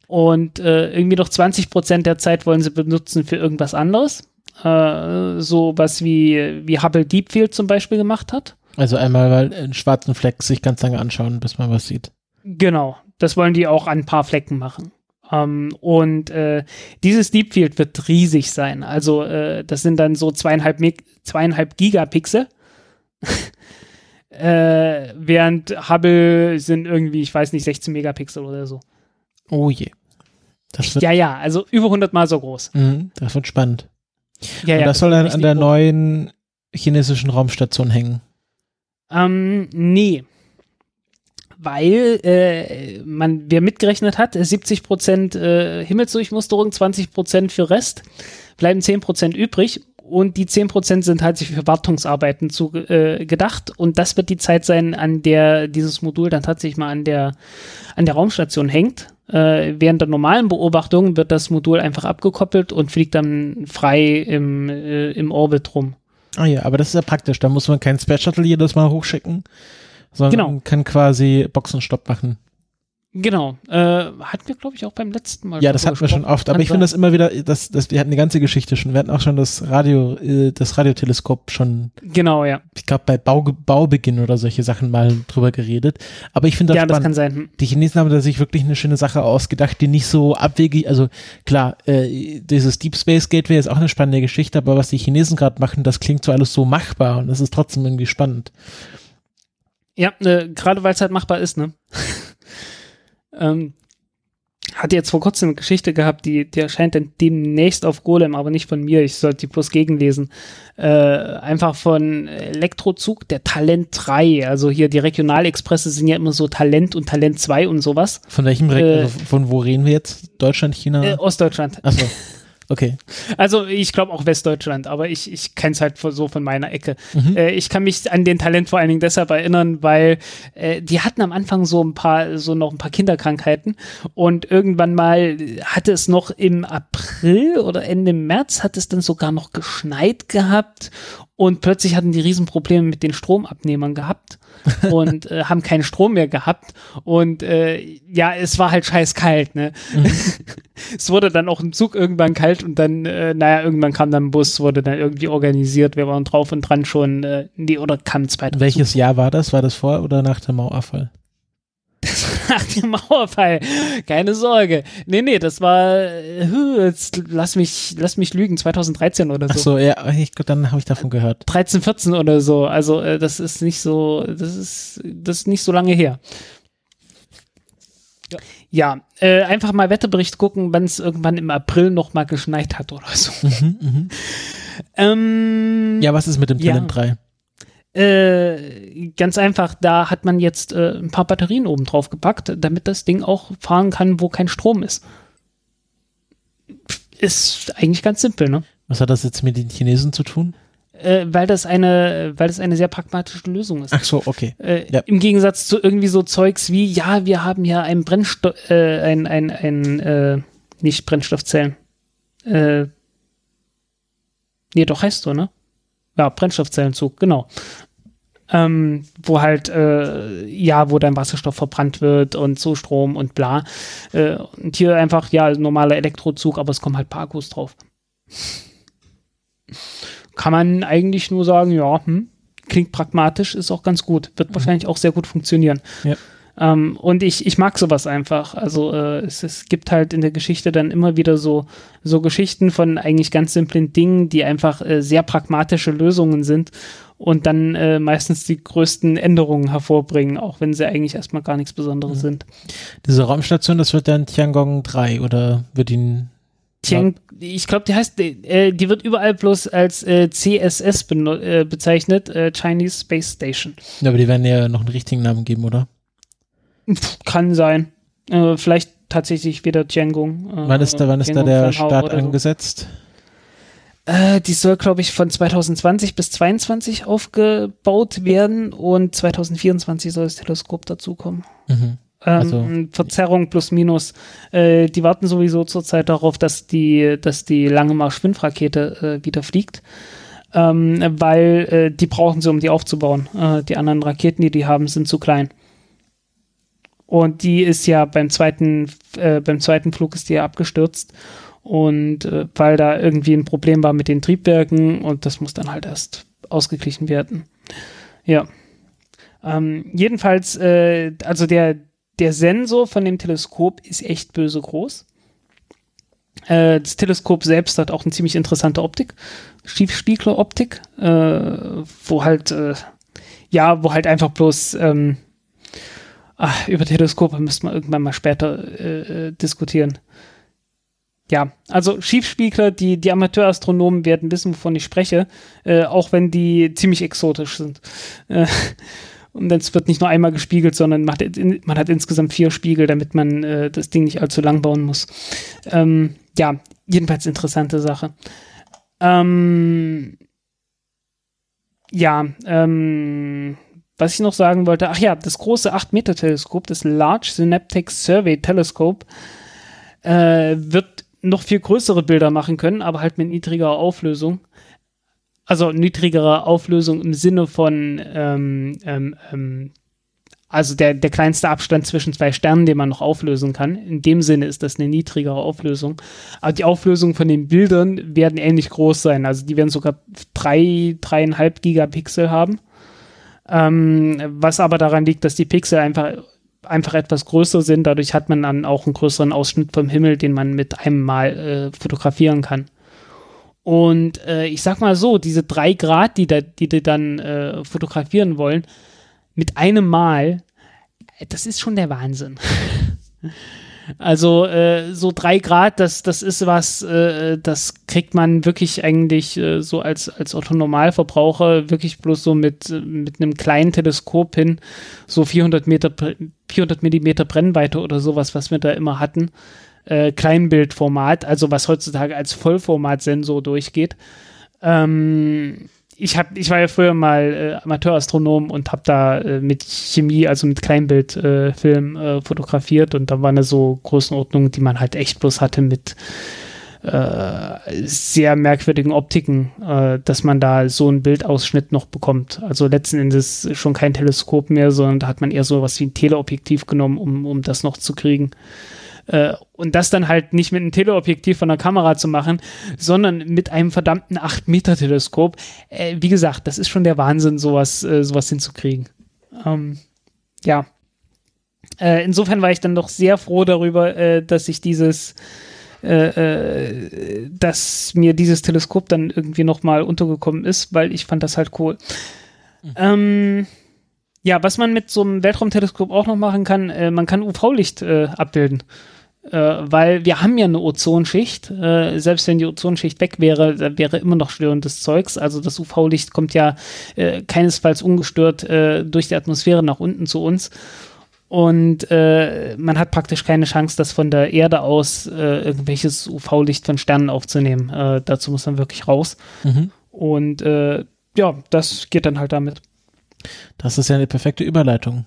S1: Und äh, irgendwie noch 20 Prozent der Zeit wollen sie benutzen für irgendwas anderes. Äh, so was wie, wie Hubble Deep Field zum Beispiel gemacht hat.
S2: Also einmal weil einen schwarzen Fleck sich ganz lange anschauen, bis man was sieht.
S1: Genau, das wollen die auch an ein paar Flecken machen. Ähm, und äh, dieses Deep Field wird riesig sein. Also äh, das sind dann so zweieinhalb, zweieinhalb Gigapixel. äh, während Hubble sind irgendwie, ich weiß nicht, 16 Megapixel oder so.
S2: Oh je.
S1: ja, ja, also über 100 Mal so groß.
S2: Mhm, das wird spannend.
S1: Ja,
S2: Und
S1: ja,
S2: das soll dann an der
S1: hoch.
S2: neuen chinesischen Raumstation hängen.
S1: Ähm, nee weil äh, man, wer mitgerechnet hat, 70 Prozent äh, Himmelsdurchmusterung, 20 Prozent für Rest, bleiben 10 Prozent übrig und die 10 Prozent sind halt für Wartungsarbeiten zu, äh, gedacht und das wird die Zeit sein, an der dieses Modul dann tatsächlich mal an der, an der Raumstation hängt. Äh, während der normalen Beobachtung wird das Modul einfach abgekoppelt und fliegt dann frei im, äh, im Orbit rum.
S2: Ah ja, aber das ist ja praktisch. Da muss man kein Space Shuttle jedes Mal hochschicken, sondern
S1: Genau.
S2: kann quasi Boxenstopp machen.
S1: Genau. Äh, hatten wir, glaube ich, auch beim letzten Mal.
S2: Ja, das hatten wir schon oft. Aber ich finde das immer wieder, das, das, wir hatten die ganze Geschichte schon. Wir hatten auch schon das Radio, äh, das Radioteleskop schon,
S1: Genau, ja.
S2: ich glaube, bei Bau, Baubeginn oder solche Sachen mal drüber geredet. Aber ich finde das
S1: Ja, das
S2: spannend.
S1: kann sein. Hm.
S2: die Chinesen haben da sich wirklich eine schöne Sache ausgedacht, die nicht so abwegig, also klar, äh, dieses Deep Space Gateway ist auch eine spannende Geschichte, aber was die Chinesen gerade machen, das klingt so alles so machbar und das ist trotzdem irgendwie spannend.
S1: Ja, äh, gerade weil es halt machbar ist, ne? ähm, hatte jetzt vor kurzem eine Geschichte gehabt, die, die erscheint dann demnächst auf Golem, aber nicht von mir, ich sollte die bloß gegenlesen. Äh, einfach von Elektrozug, der Talent 3. Also hier die Regionalexpresse sind ja immer so Talent und Talent 2 und sowas.
S2: Von welchem, Re
S1: Äh,
S2: also von wo reden wir jetzt? Deutschland, China?
S1: Äh, Ostdeutschland.
S2: Achso, okay.
S1: Also ich glaube auch Westdeutschland, aber ich, ich kenne es halt so von meiner Ecke.
S2: Mhm.
S1: Äh, ich kann mich an den Talent vor allen Dingen deshalb erinnern, weil äh, die hatten am Anfang so ein paar, so noch ein paar Kinderkrankheiten und irgendwann mal hatte es noch im April oder Ende März hat es dann sogar noch geschneit gehabt und plötzlich hatten die Riesenprobleme mit den Stromabnehmern gehabt und äh, haben keinen Strom mehr gehabt und äh, ja, es war halt scheiß kalt, ne? es wurde dann auch im Zug irgendwann kalt und dann, äh, naja, irgendwann kam dann ein Bus, wurde dann irgendwie organisiert. Wir waren drauf und dran schon, äh, nee, oder kam zweiter
S2: Welches
S1: Zug.
S2: Jahr war das? War das vor oder nach dem Mauerfall?
S1: Nach dem Mauerfall. Keine Sorge. Nee, nee, das war, äh, jetzt lass mich, lass mich lügen, 2013 oder so.
S2: Achso, ja, ich, glaub, dann habe ich davon gehört.
S1: 13, 14 oder so. Also, äh, das ist nicht so, das ist, das ist nicht so lange her. Ja, äh, einfach mal Wetterbericht gucken, wenn es irgendwann im April noch mal geschneit hat oder so.
S2: Mhm, mhm.
S1: Ähm,
S2: Ja, was ist mit dem
S1: Ja.
S2: Talent 3?
S1: Äh, ganz einfach, da hat man jetzt äh, ein paar Batterien oben drauf gepackt, damit das Ding auch fahren kann, wo kein Strom ist. Ist eigentlich ganz simpel, ne?
S2: Was hat das jetzt mit den Chinesen zu tun?
S1: Äh, weil das eine, weil das eine sehr pragmatische Lösung ist.
S2: Ach so, okay.
S1: Äh,
S2: Ja.
S1: Im Gegensatz zu irgendwie so Zeugs wie, ja, wir haben ja ein Brennstoff, äh, ein, ein, ein, äh, nicht Brennstoffzellen. Äh, nee, doch heißt so, ne? Ja, Brennstoffzellenzug, genau. Ähm, wo halt, äh, ja, wo dein Wasserstoff verbrannt wird und so Strom und bla. Äh, und hier einfach, ja, normaler Elektrozug, aber es kommen halt paar Akkus drauf. Kann man eigentlich nur sagen, ja, hm, klingt pragmatisch, ist auch ganz gut. Wird wahrscheinlich auch sehr gut funktionieren.
S2: Ja.
S1: Ähm, und ich, ich mag sowas einfach. Also äh, es, es gibt halt in der Geschichte dann immer wieder so, so Geschichten von eigentlich ganz simplen Dingen, die einfach äh, sehr pragmatische Lösungen sind und dann äh, meistens die größten Änderungen hervorbringen, auch wenn sie eigentlich erstmal gar nichts Besonderes sind.
S2: Diese Raumstation, das wird dann Tiangong 3 oder wird ihn.
S1: Tiang, ich glaube, die heißt, äh, die wird überall bloß als äh, CSS äh, bezeichnet, äh, Chinese Space Station.
S2: Ja, aber die werden ja noch einen richtigen Namen geben, oder?
S1: Kann sein. Äh, vielleicht tatsächlich wieder Tiangong. Äh,
S2: wann ist da, wann ist da der Start
S1: oder so.
S2: angesetzt?
S1: Äh, die soll, glaube ich, von 2020 bis 2022 aufgebaut werden und 2024 soll das Teleskop dazukommen.
S2: Mhm.
S1: Ähm,
S2: Also-
S1: Verzerrung plus minus. Äh, die warten sowieso zurzeit darauf, dass die, dass die Lange Marsch 5 Rakete äh, wieder fliegt. Ähm, weil äh, die brauchen sie, um die aufzubauen. Äh, die anderen Raketen, die die haben, sind zu klein. Und die ist ja beim zweiten, äh, beim zweiten Flug ist die ja abgestürzt. Und äh, weil da irgendwie ein Problem war mit den Triebwerken und das muss dann halt erst ausgeglichen werden. Ja. Ähm, jedenfalls, äh, also der, der Sensor von dem Teleskop ist echt böse groß. Äh, das Teleskop selbst hat auch eine ziemlich interessante Optik. Schiefspiegler-Optik, äh, wo halt, äh, ja, wo halt einfach bloß, ähm, ach, über Teleskope müsste man irgendwann mal später äh, äh, diskutieren. Ja, also Schiefspiegler, die, die Amateurastronomen werden wissen, wovon ich spreche, äh, auch wenn die ziemlich exotisch sind. Äh, und es wird nicht nur einmal gespiegelt, sondern man hat, in, man hat insgesamt vier Spiegel, damit man äh, das Ding nicht allzu lang bauen muss. Ähm, ja, jedenfalls interessante Sache. Ähm, ja, ähm, was ich noch sagen wollte, ach ja, das große 8-Meter-Teleskop, das Large Synaptic Survey Telescope, äh, wird noch viel größere Bilder machen können, aber halt mit niedrigerer Auflösung. Also niedrigerer Auflösung im Sinne von, ähm, ähm, ähm, also der, der kleinste Abstand zwischen zwei Sternen, den man noch auflösen kann. In dem Sinne ist das eine niedrigere Auflösung. Aber die Auflösung von den Bildern werden ähnlich groß sein. Also die werden sogar drei, dreieinhalb Gigapixel haben. Ähm, was aber daran liegt, dass die Pixel einfach, einfach etwas größer sind. Dadurch hat man dann auch einen größeren Ausschnitt vom Himmel, den man mit einem Mal äh, fotografieren kann. Und äh, ich sag mal so, diese drei Grad, die, da, die die dann äh, fotografieren wollen, mit einem Mal, das ist schon der Wahnsinn. Also äh, so drei Grad, das, das ist was, äh, das kriegt man wirklich eigentlich äh, so als, als Otto-Normalverbraucher wirklich bloß so mit, mit einem kleinen Teleskop hin, so 400 Meter, Bre- 400 Millimeter Brennweite oder sowas, was wir da immer hatten. Äh, Kleinbildformat, also was heutzutage als Vollformatsensor durchgeht. Ähm, ich, hab, ich war ja früher mal äh, Amateurastronom und habe da äh, mit Chemie, also mit Kleinbildfilm äh, äh, fotografiert und da waren es so Größenordnungen, die man halt echt bloß hatte mit äh, sehr merkwürdigen Optiken, äh, dass man da so einen Bildausschnitt noch bekommt. Also letzten Endes schon kein Teleskop mehr, sondern da hat man eher so was wie ein Teleobjektiv genommen, um, um das noch zu kriegen. Äh, und das dann halt nicht mit einem Teleobjektiv von der Kamera zu machen, sondern mit einem verdammten 8-Meter-Teleskop. Äh, wie gesagt, das ist schon der Wahnsinn, sowas, äh, sowas hinzukriegen. Ähm, ja. Äh, insofern war ich dann doch sehr froh darüber, äh, dass ich dieses, äh, dass mir dieses Teleskop dann irgendwie nochmal untergekommen ist, weil ich fand das halt cool. Ähm, ja, was man mit so einem Weltraumteleskop auch noch machen kann, äh, man kann UV-Licht äh, abbilden. Äh, weil wir haben ja eine Ozonschicht. Äh, selbst wenn die Ozonschicht weg wäre, wäre immer noch störendes Zeugs. Also das UV-Licht kommt ja äh, keinesfalls ungestört durch die Atmosphäre nach unten zu uns. Und man hat praktisch keine Chance, das von der Erde aus irgendwelches UV-Licht von Sternen aufzunehmen. Dazu muss man wirklich raus.
S2: Mhm.
S1: Und ja, das geht dann halt damit.
S2: Das ist ja eine perfekte Überleitung.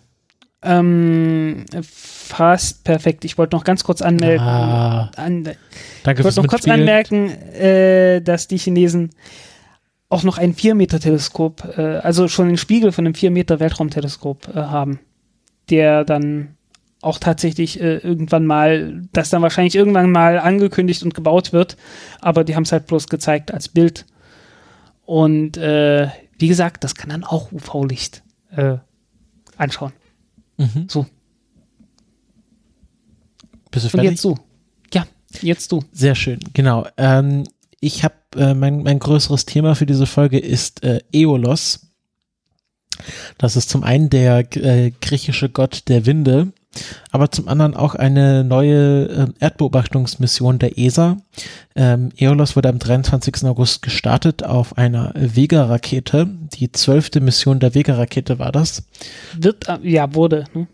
S1: Ähm, fast perfekt. Ich wollte noch ganz kurz anmelden.
S2: Ah,
S1: An,
S2: danke
S1: ich wollte noch kurz anmerken, äh, dass die Chinesen auch noch ein 4-Meter-Teleskop, äh, also schon den Spiegel von einem 4-Meter-Weltraumteleskop äh, haben, der dann auch tatsächlich äh, irgendwann mal, das dann wahrscheinlich irgendwann mal angekündigt und gebaut wird, aber die haben es halt bloß gezeigt als Bild. Und äh, wie gesagt, das kann dann auch UV-Licht äh, anschauen.
S2: Mhm.
S1: So.
S2: Bist du
S1: Und
S2: fertig?
S1: jetzt du. Ja, jetzt du.
S2: Sehr schön, genau. Ähm, ich habe äh, mein, mein größeres Thema für diese Folge ist äh, Aeolos. Das ist zum einen der äh, griechische Gott der Winde, aber zum anderen auch eine neue äh, Erdbeobachtungsmission der ESA. Ähm, Aeolos wurde am 23. August gestartet auf einer Vega-Rakete. Die zwölfte Mission der Vega-Rakete war das.
S1: Wird, äh, ja, wurde. Ne?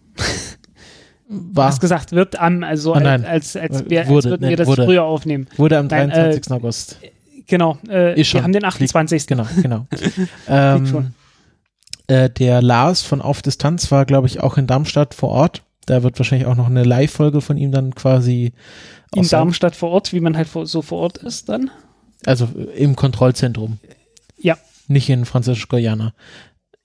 S2: War,
S1: hast gesagt, wird am, also
S2: Ah,
S1: als, als, als,
S2: Äh,
S1: wir,
S2: wurde,
S1: als würden
S2: nein,
S1: wir das
S2: wurde.
S1: früher aufnehmen.
S2: wurde am
S1: Nein,
S2: 23. August.
S1: Genau, äh,
S2: Ist schon.
S1: wir haben den 28.
S2: Genau, genau. Ähm. Äh, der Lars von Auf Distanz war, glaube ich, auch in Darmstadt vor Ort. Da wird wahrscheinlich auch noch eine Live-Folge von ihm dann quasi
S1: In Darmstadt vor Ort, wie man halt so vor Ort ist dann.
S2: Also äh, im Kontrollzentrum.
S1: Ja.
S2: Nicht in Französisch-Guyana.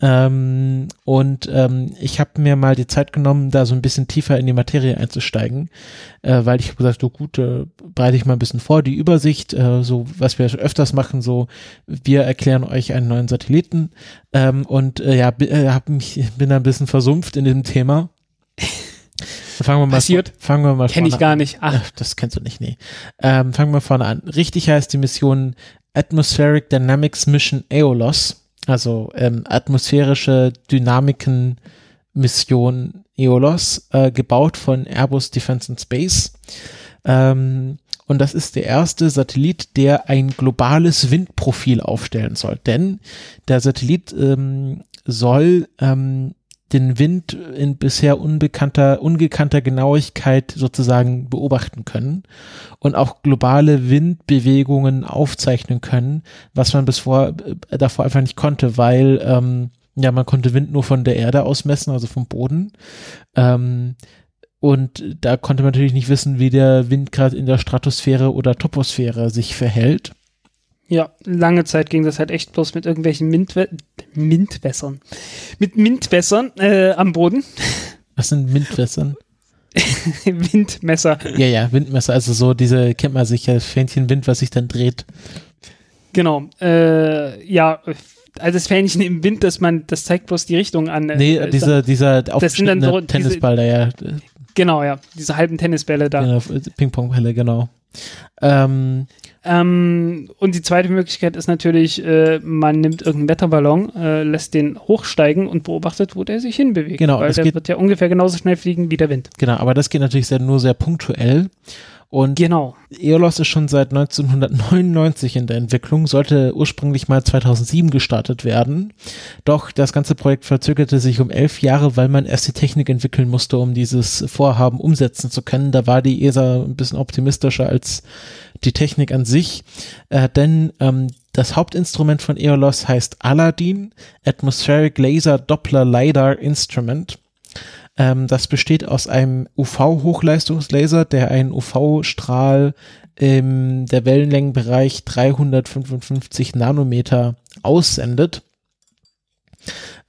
S2: Ähm, und ähm, ich habe mir mal die Zeit genommen, da so ein bisschen tiefer in die Materie einzusteigen, äh, weil ich habe gesagt, so gut, äh, breite ich mal ein bisschen vor, die Übersicht, äh, so was wir öfters machen, so wir erklären euch einen neuen Satelliten ähm, und äh, ja, äh, hab mich, bin da ein bisschen versumpft in dem Thema. Fangen wir mal,
S1: Passiert.
S2: fangen wir mal
S1: Kenne ich gar
S2: an.
S1: nicht. Ach,
S2: das kennst du nicht, nee. Ähm, fangen wir vorne an. Richtig heißt die Mission Atmospheric Dynamics Mission Aeolos, also ähm, atmosphärische Dynamiken Mission Aeolos, äh, gebaut von Airbus Defence and Space. Ähm, und das ist der erste Satellit, der ein globales Windprofil aufstellen soll. Denn der Satellit ähm, soll ähm, den Wind in bisher unbekannter, ungekannter Genauigkeit sozusagen beobachten können und auch globale Windbewegungen aufzeichnen können, was man bis vor, äh, davor einfach nicht konnte, weil ähm, ja, man konnte Wind nur von der Erde aus messen, also vom Boden. Ähm, und da konnte man natürlich nicht wissen, wie der Wind gerade in der Stratosphäre oder Toposphäre sich verhält.
S1: Ja, lange Zeit ging das halt echt bloß mit irgendwelchen Mintwe Mintwässern. Mit Mintwässern äh, am Boden.
S2: Was sind Windwässern?
S1: Windmesser.
S2: ja, ja, Windmesser, also so diese, kennt man sicher, das Fähnchen Wind, was sich dann dreht.
S1: Genau. Äh, ja, also das Fähnchen im Wind, dass man, das zeigt bloß die Richtung an. äh,
S2: Nee,
S1: ist
S2: dieser, dieser aufgeschnittene
S1: so diese-
S2: Tennisball, da ja,
S1: genau, ja. Diese halben Tennisbälle da.
S2: genau, Ping-Pong-Bälle, genau. Ähm,
S1: Ähm, und die zweite Möglichkeit ist natürlich, äh, man nimmt irgendeinen Wetterballon, äh, lässt den hochsteigen und beobachtet, wo der sich hinbewegt.
S2: Genau,
S1: Weil der wird ja ungefähr genauso schnell fliegen wie der Wind.
S2: genau, aber das geht natürlich sehr, nur sehr punktuell. Und
S1: Genau.
S2: Aeolos ist schon seit 1999 in der Entwicklung, sollte ursprünglich mal 2007 gestartet werden. Doch das ganze Projekt verzögerte sich um elf Jahre, weil man erst die Technik entwickeln musste, um dieses Vorhaben umsetzen zu können. Da war die ESA ein bisschen optimistischer als die Technik an sich. Äh, denn ähm, das Hauptinstrument von Aeolos heißt Aladdin, Atmospheric Laser Doppler LiDAR Instrument. Ähm, das besteht aus einem UV-Hochleistungslaser, der einen UV-Strahl im der Wellenlängenbereich 355 Nanometer aussendet.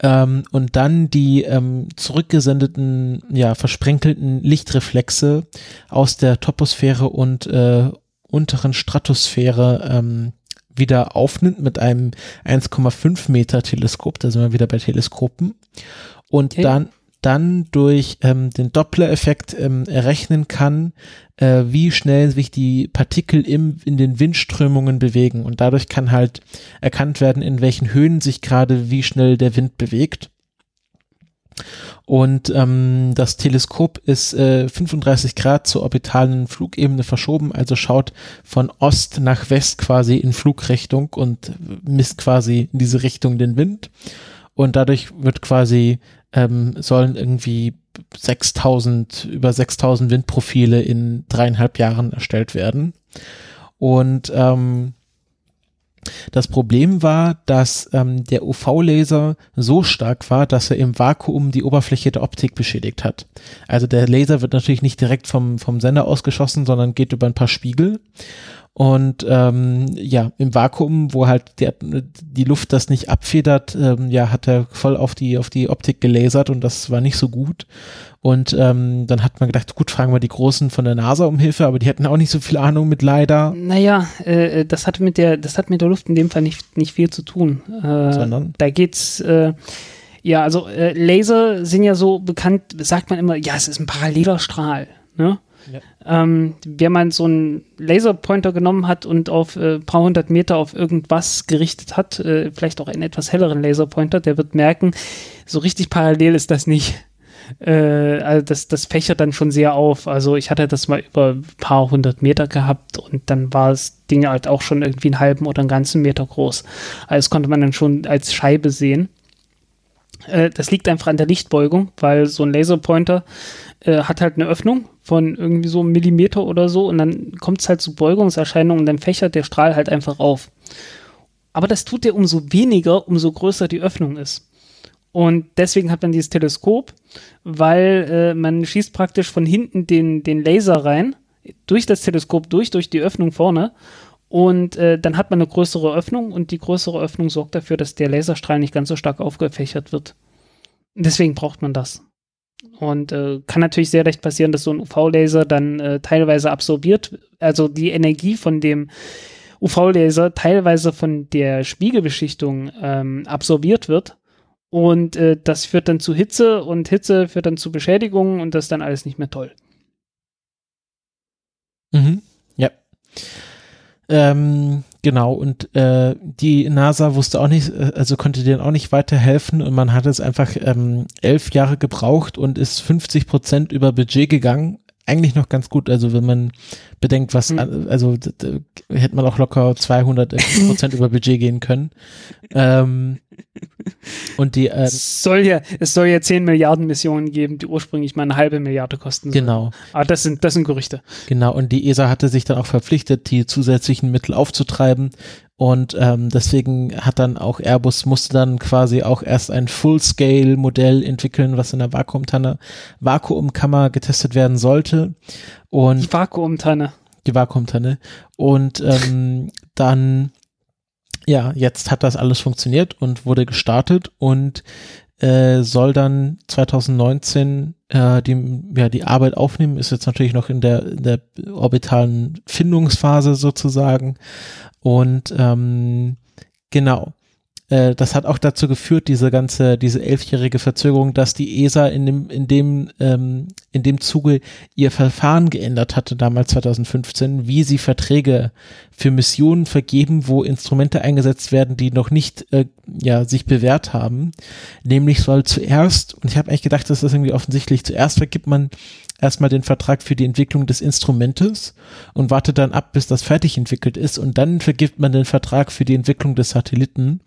S2: Ähm, und dann die ähm, zurückgesendeten, ja, versprenkelten Lichtreflexe aus der Toposphäre und äh, unteren Stratosphäre ähm, wieder aufnimmt mit einem 1,5 Meter Teleskop, da sind wir wieder bei Teleskopen. Und
S1: Okay.
S2: dann, dann durch ähm, den Doppler-Effekt ähm, errechnen kann, äh, wie schnell sich die Partikel im, in den Windströmungen bewegen. Und dadurch kann halt erkannt werden, in welchen Höhen sich gerade wie schnell der Wind bewegt. Und ähm, das Teleskop ist äh, 35 Grad zur orbitalen Flugebene verschoben, also schaut von Ost nach West quasi in Flugrichtung und misst quasi in diese Richtung den Wind. Und dadurch wird quasi, ähm, sollen irgendwie 6000, über 6000 Windprofile in dreieinhalb Jahren erstellt werden. Und ähm, das Problem war, dass ähm, der UV-Laser so stark war, dass er im Vakuum die Oberfläche der Optik beschädigt hat. Also der Laser wird natürlich nicht direkt vom, vom Sender ausgeschossen, sondern geht über ein paar Spiegel. Und ähm, ja, im Vakuum, wo halt der, die Luft das nicht abfedert, ähm, ja, hat er voll auf die, auf die Optik gelasert und das war nicht so gut. Und ähm, dann hat man gedacht, gut, fragen wir die Großen von der NASA um Hilfe, aber die hatten auch nicht so viel Ahnung mit leider.
S1: Naja, äh, das hat mit der, das hat mit der Luft in dem Fall nicht, nicht viel zu tun. Äh, Sondern? Da geht's, äh, ja, also äh, Laser sind ja so bekannt, sagt man immer, ja, es ist ein paralleler Strahl. Ne? Ja. Ähm, wenn man so einen Laserpointer genommen hat und auf ein äh, paar hundert Meter auf irgendwas gerichtet hat, äh, vielleicht auch einen etwas helleren Laserpointer, der wird merken, so richtig parallel ist das nicht. Äh, also das, das fächert dann schon sehr auf. Also ich hatte das mal über ein paar hundert Meter gehabt und dann war das Ding halt auch schon irgendwie einen halben oder einen ganzen Meter groß. Also das konnte man dann schon als Scheibe sehen. Äh, das liegt einfach an der Lichtbeugung, weil so ein Laserpointer äh, hat halt eine Öffnung von irgendwie so einem Millimeter oder so und dann kommt es halt zu Beugungserscheinungen und dann fächert der Strahl halt einfach auf. Aber das tut er umso weniger, umso größer die Öffnung ist. Und deswegen hat man dieses Teleskop, weil äh, man schießt praktisch von hinten den, den Laser rein, durch das Teleskop durch, durch die Öffnung vorne. Und äh, dann hat man eine größere Öffnung und die größere Öffnung sorgt dafür, dass der Laserstrahl nicht ganz so stark aufgefächert wird. Deswegen braucht man das. Und äh, kann natürlich sehr leicht passieren, dass so ein UV-Laser dann äh, teilweise absorbiert, also die Energie von dem UV-Laser teilweise von der Spiegelbeschichtung ähm, absorbiert wird. Und äh, das führt dann zu Hitze und Hitze führt dann zu Beschädigungen und das ist dann alles nicht mehr toll.
S2: Mhm. Ja. Ähm, genau, und äh, die NASA wusste auch nicht, äh, also konnte denen auch nicht weiterhelfen und man hat es einfach ähm, elf Jahre gebraucht und ist 50 Prozent über Budget gegangen. Eigentlich noch ganz gut, also wenn man bedenkt, was, mhm. also hätte man auch locker 200 Prozent über Budget gehen können. Ähm, und die, äh,
S1: es soll ja, es soll ja 10 Milliarden Missionen geben, die ursprünglich mal eine halbe Milliarde kosten
S2: sollen. Genau.
S1: Aber das sind, das sind Gerüchte.
S2: Genau. Und die ESA hatte sich dann auch verpflichtet, die zusätzlichen Mittel aufzutreiben. Und ähm, deswegen hat dann auch Airbus musste dann quasi auch erst ein Full-Scale-Modell entwickeln, was in der Vakuumtanne, Vakuumkammer getestet werden sollte. Und
S1: die Vakuumtanne.
S2: Die Vakuumtanne. Und ähm, dann ja, jetzt hat das alles funktioniert und wurde gestartet und äh, soll dann 2019 äh, die, ja, die Arbeit aufnehmen, ist jetzt natürlich noch in der, in der orbitalen Findungsphase sozusagen. Und ähm, genau. Äh, das hat auch dazu geführt, diese ganze, diese elfjährige Verzögerung, dass die ESA in dem, in dem, ähm, in dem Zuge ihr Verfahren geändert hatte, damals 2015, wie sie Verträge für Missionen vergeben, wo Instrumente eingesetzt werden, die noch nicht, äh, ja, sich bewährt haben. Nämlich soll zuerst, und ich habe eigentlich gedacht, das ist irgendwie offensichtlich, zuerst vergibt man erstmal den Vertrag für die Entwicklung des Instrumentes und wartet dann ab, bis das fertig entwickelt ist und dann vergibt man den Vertrag für die Entwicklung des Satelliten,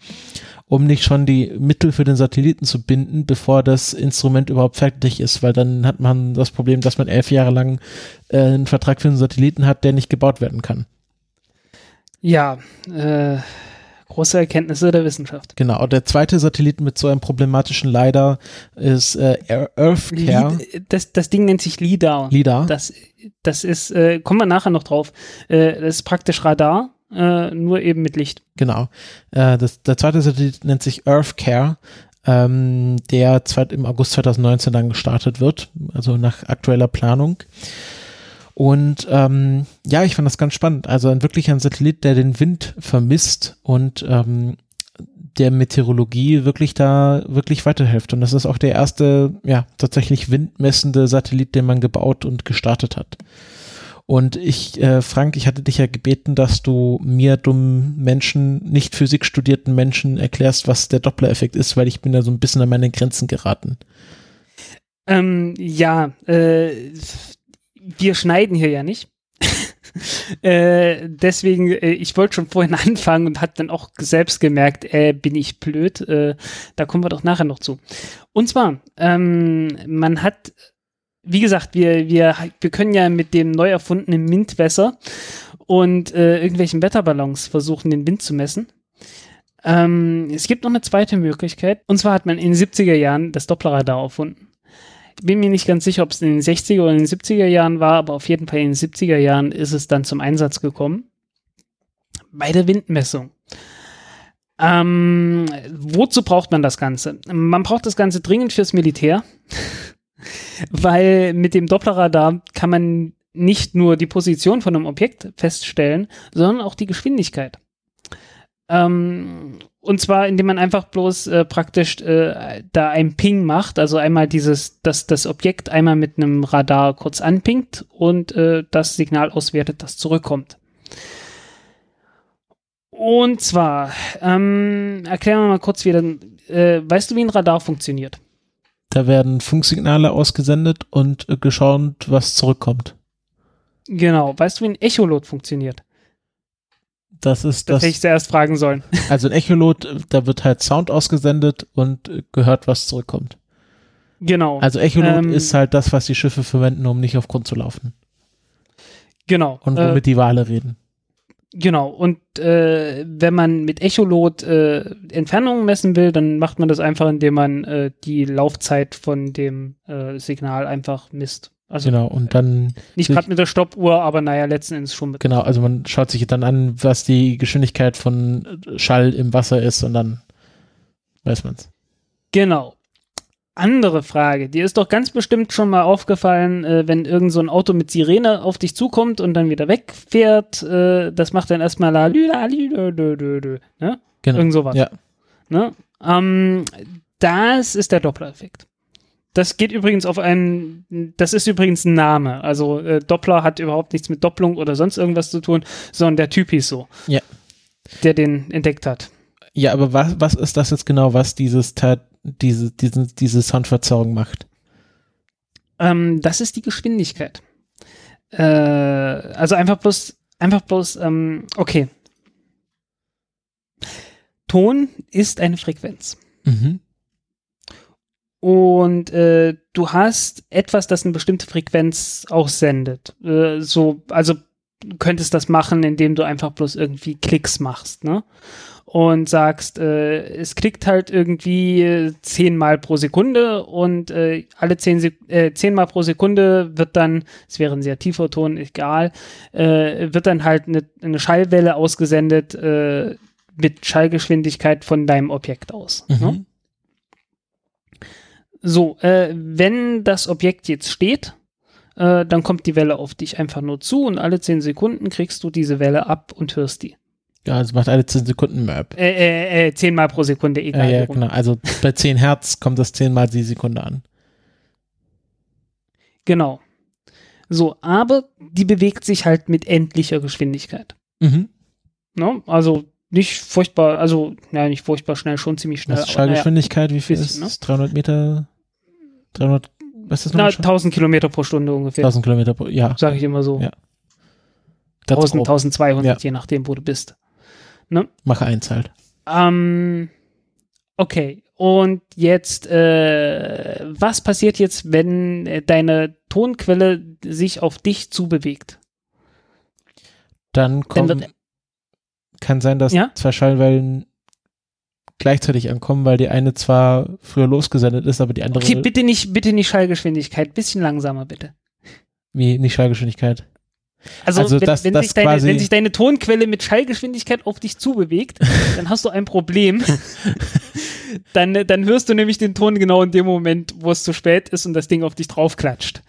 S2: um nicht schon die Mittel für den Satelliten zu binden, bevor das Instrument überhaupt fertig ist, weil dann hat man das Problem, dass man elf Jahre lang äh, einen Vertrag für einen Satelliten hat, der nicht gebaut werden kann.
S1: Ja, äh, Große Erkenntnisse der Wissenschaft.
S2: Genau. Der zweite Satellit mit so einem problematischen LiDAR ist äh, EarthCare.
S1: Das, das Ding nennt sich LiDAR.
S2: LiDAR.
S1: Das, das ist, äh, kommen wir nachher noch drauf. Äh, das ist praktisch Radar, äh, nur eben mit Licht.
S2: Genau. Äh, das, der zweite Satellit nennt sich EarthCare. Ähm, der zweit, im August 2019 dann gestartet wird, also nach aktueller Planung. Und ähm, ja, ich fand das ganz spannend. Also ein wirklich ein Satellit, der den Wind vermisst und ähm, der Meteorologie wirklich da wirklich weiterhilft. Und das ist auch der erste, ja, tatsächlich windmessende Satellit, den man gebaut und gestartet hat. Und ich, äh, Frank, ich hatte dich ja gebeten, dass du mir dummen Menschen, nicht Physik studierten Menschen erklärst, was der Doppler-Effekt ist, weil ich bin da so ein bisschen an meine Grenzen geraten.
S1: Ähm, ja, äh, wir schneiden hier ja nicht. äh, deswegen, äh, ich wollte schon vorhin anfangen und hat dann auch selbst gemerkt, äh, bin ich blöd. Äh, da kommen wir doch nachher noch zu. Und zwar, ähm, man hat, wie gesagt, wir, wir, wir können ja mit dem neu erfundenen Mintwässer und äh, irgendwelchen Wetterballons versuchen, den Wind zu messen. Ähm, es gibt noch eine zweite Möglichkeit. Und zwar hat man in den 70er Jahren das Dopplerradar erfunden bin mir nicht ganz sicher, ob es in den 60er oder in den 70er Jahren war, aber auf jeden Fall in den 70er Jahren ist es dann zum Einsatz gekommen. Bei der Windmessung. Ähm, wozu braucht man das Ganze? Man braucht das Ganze dringend fürs Militär, weil mit dem Dopplerradar kann man nicht nur die Position von einem Objekt feststellen, sondern auch die Geschwindigkeit. Ähm, und zwar, indem man einfach bloß äh, praktisch äh, da ein Ping macht, also einmal dieses, dass das Objekt einmal mit einem Radar kurz anpingt und äh, das Signal auswertet, das zurückkommt. Und zwar, ähm, erklären wir mal kurz, wie dann, äh, weißt du, wie ein Radar funktioniert?
S2: Da werden Funksignale ausgesendet und äh, geschaut, was zurückkommt.
S1: Genau. Weißt du, wie ein Echolot funktioniert?
S2: Das ist
S1: Das
S2: das.
S1: hätte ich zuerst fragen sollen.
S2: Also ein Echolot, da wird halt Sound ausgesendet und äh, gehört, was zurückkommt.
S1: Genau.
S2: Also Echolot
S1: Ähm,
S2: ist halt das, was die Schiffe verwenden, um nicht auf Grund zu laufen.
S1: genau.
S2: Und
S1: Äh,
S2: womit die Wale reden.
S1: Genau, und äh, wenn man mit Echolot äh, Entfernungen messen will, dann macht man das einfach, indem man äh, die Laufzeit von dem äh, Signal einfach misst. Also
S2: Genau, und dann,
S1: nicht gerade mit der Stoppuhr, aber naja, letzten Endes schon mit.
S2: genau, also man schaut sich dann an, was die Geschwindigkeit von Schall im Wasser ist und dann weiß man's.
S1: Genau. Andere Frage, dir ist doch ganz bestimmt schon mal aufgefallen, äh, wenn irgend so ein Auto mit Sirene auf dich zukommt und dann wieder wegfährt, äh, das macht dann erstmal la lü la lü lü lü lü, ne?
S2: Genau.
S1: Irgend sowas.
S2: Ja.
S1: Ne? Ähm, das ist der Doppler-Effekt. Das geht übrigens auf einen, das ist übrigens ein Name. Also äh, Doppler hat überhaupt nichts mit Doppelung oder sonst irgendwas zu tun, sondern der Typ hieß so.
S2: Ja.
S1: Der den entdeckt hat.
S2: Ja, aber was, was ist das jetzt genau, was dieses, Ta- diese, diese, diese Soundverzerrung macht?
S1: Ähm, das ist die Geschwindigkeit. Äh, also einfach bloß, einfach bloß, ähm, okay. Ton ist eine Frequenz.
S2: Mhm.
S1: Und äh, du hast etwas, das eine bestimmte Frequenz auch sendet. Äh, so, also könntest das machen, indem du einfach bloß irgendwie Klicks machst, ne? Und sagst, äh, es klickt halt irgendwie äh, zehnmal pro Sekunde und äh, alle zehn, Sek äh, zehnmal pro Sekunde wird dann, es wäre ein sehr tiefer Ton, egal, äh, wird dann halt eine, eine Schallwelle ausgesendet äh, mit Schallgeschwindigkeit von deinem Objekt aus. Ne? So, äh, wenn das Objekt jetzt steht, äh, dann kommt die Welle auf dich einfach nur zu und alle 10 Sekunden kriegst du diese Welle ab und hörst die.
S2: Ja, es macht alle 10 Sekunden Map.
S1: Äh, äh, äh, 10 Mal pro Sekunde,
S2: Ja,
S1: egal.
S2: ja,
S1: rum.
S2: genau. Also bei 10 Hertz kommt das 10 mal die Sekunde an.
S1: genau. So, aber die bewegt sich halt mit endlicher Geschwindigkeit.
S2: Mhm.
S1: Ne? Also nicht furchtbar, also, ja, nicht furchtbar schnell, schon ziemlich schnell.
S2: Ist
S1: aber naja,
S2: Schallgeschwindigkeit? Wie viel
S1: bisschen, ne?
S2: ist es? 300 Meter? 300, was ist das
S1: na,
S2: nochmal?
S1: 1000 Kilometer pro Stunde ungefähr,
S2: 1000 Kilometer pro, ja.
S1: sage ich immer so.
S2: Ja. Das
S1: 1000,
S2: grob.
S1: 1200,
S2: Ja.
S1: je nachdem, wo du bist.
S2: Mache eins halt.
S1: Ähm, okay. Und jetzt, äh, was passiert jetzt, wenn äh, deine Tonquelle sich auf dich zubewegt?
S2: Dann
S1: wird-
S2: kann sein, dass
S1: Ja?
S2: zwei Schallwellen gleichzeitig ankommen, weil die eine zwar früher losgesendet ist, aber die andere
S1: Okay, bitte nicht, bitte nicht Schallgeschwindigkeit, bisschen langsamer bitte.
S2: wie nicht Schallgeschwindigkeit.
S1: Also,
S2: Also
S1: wenn,
S2: das-
S1: wenn,
S2: das
S1: sich deine, wenn sich deine Tonquelle mit Schallgeschwindigkeit auf dich zubewegt, dann hast du ein Problem. dann, dann hörst du nämlich den Ton genau in dem Moment, wo es zu spät ist und das Ding auf dich draufklatscht.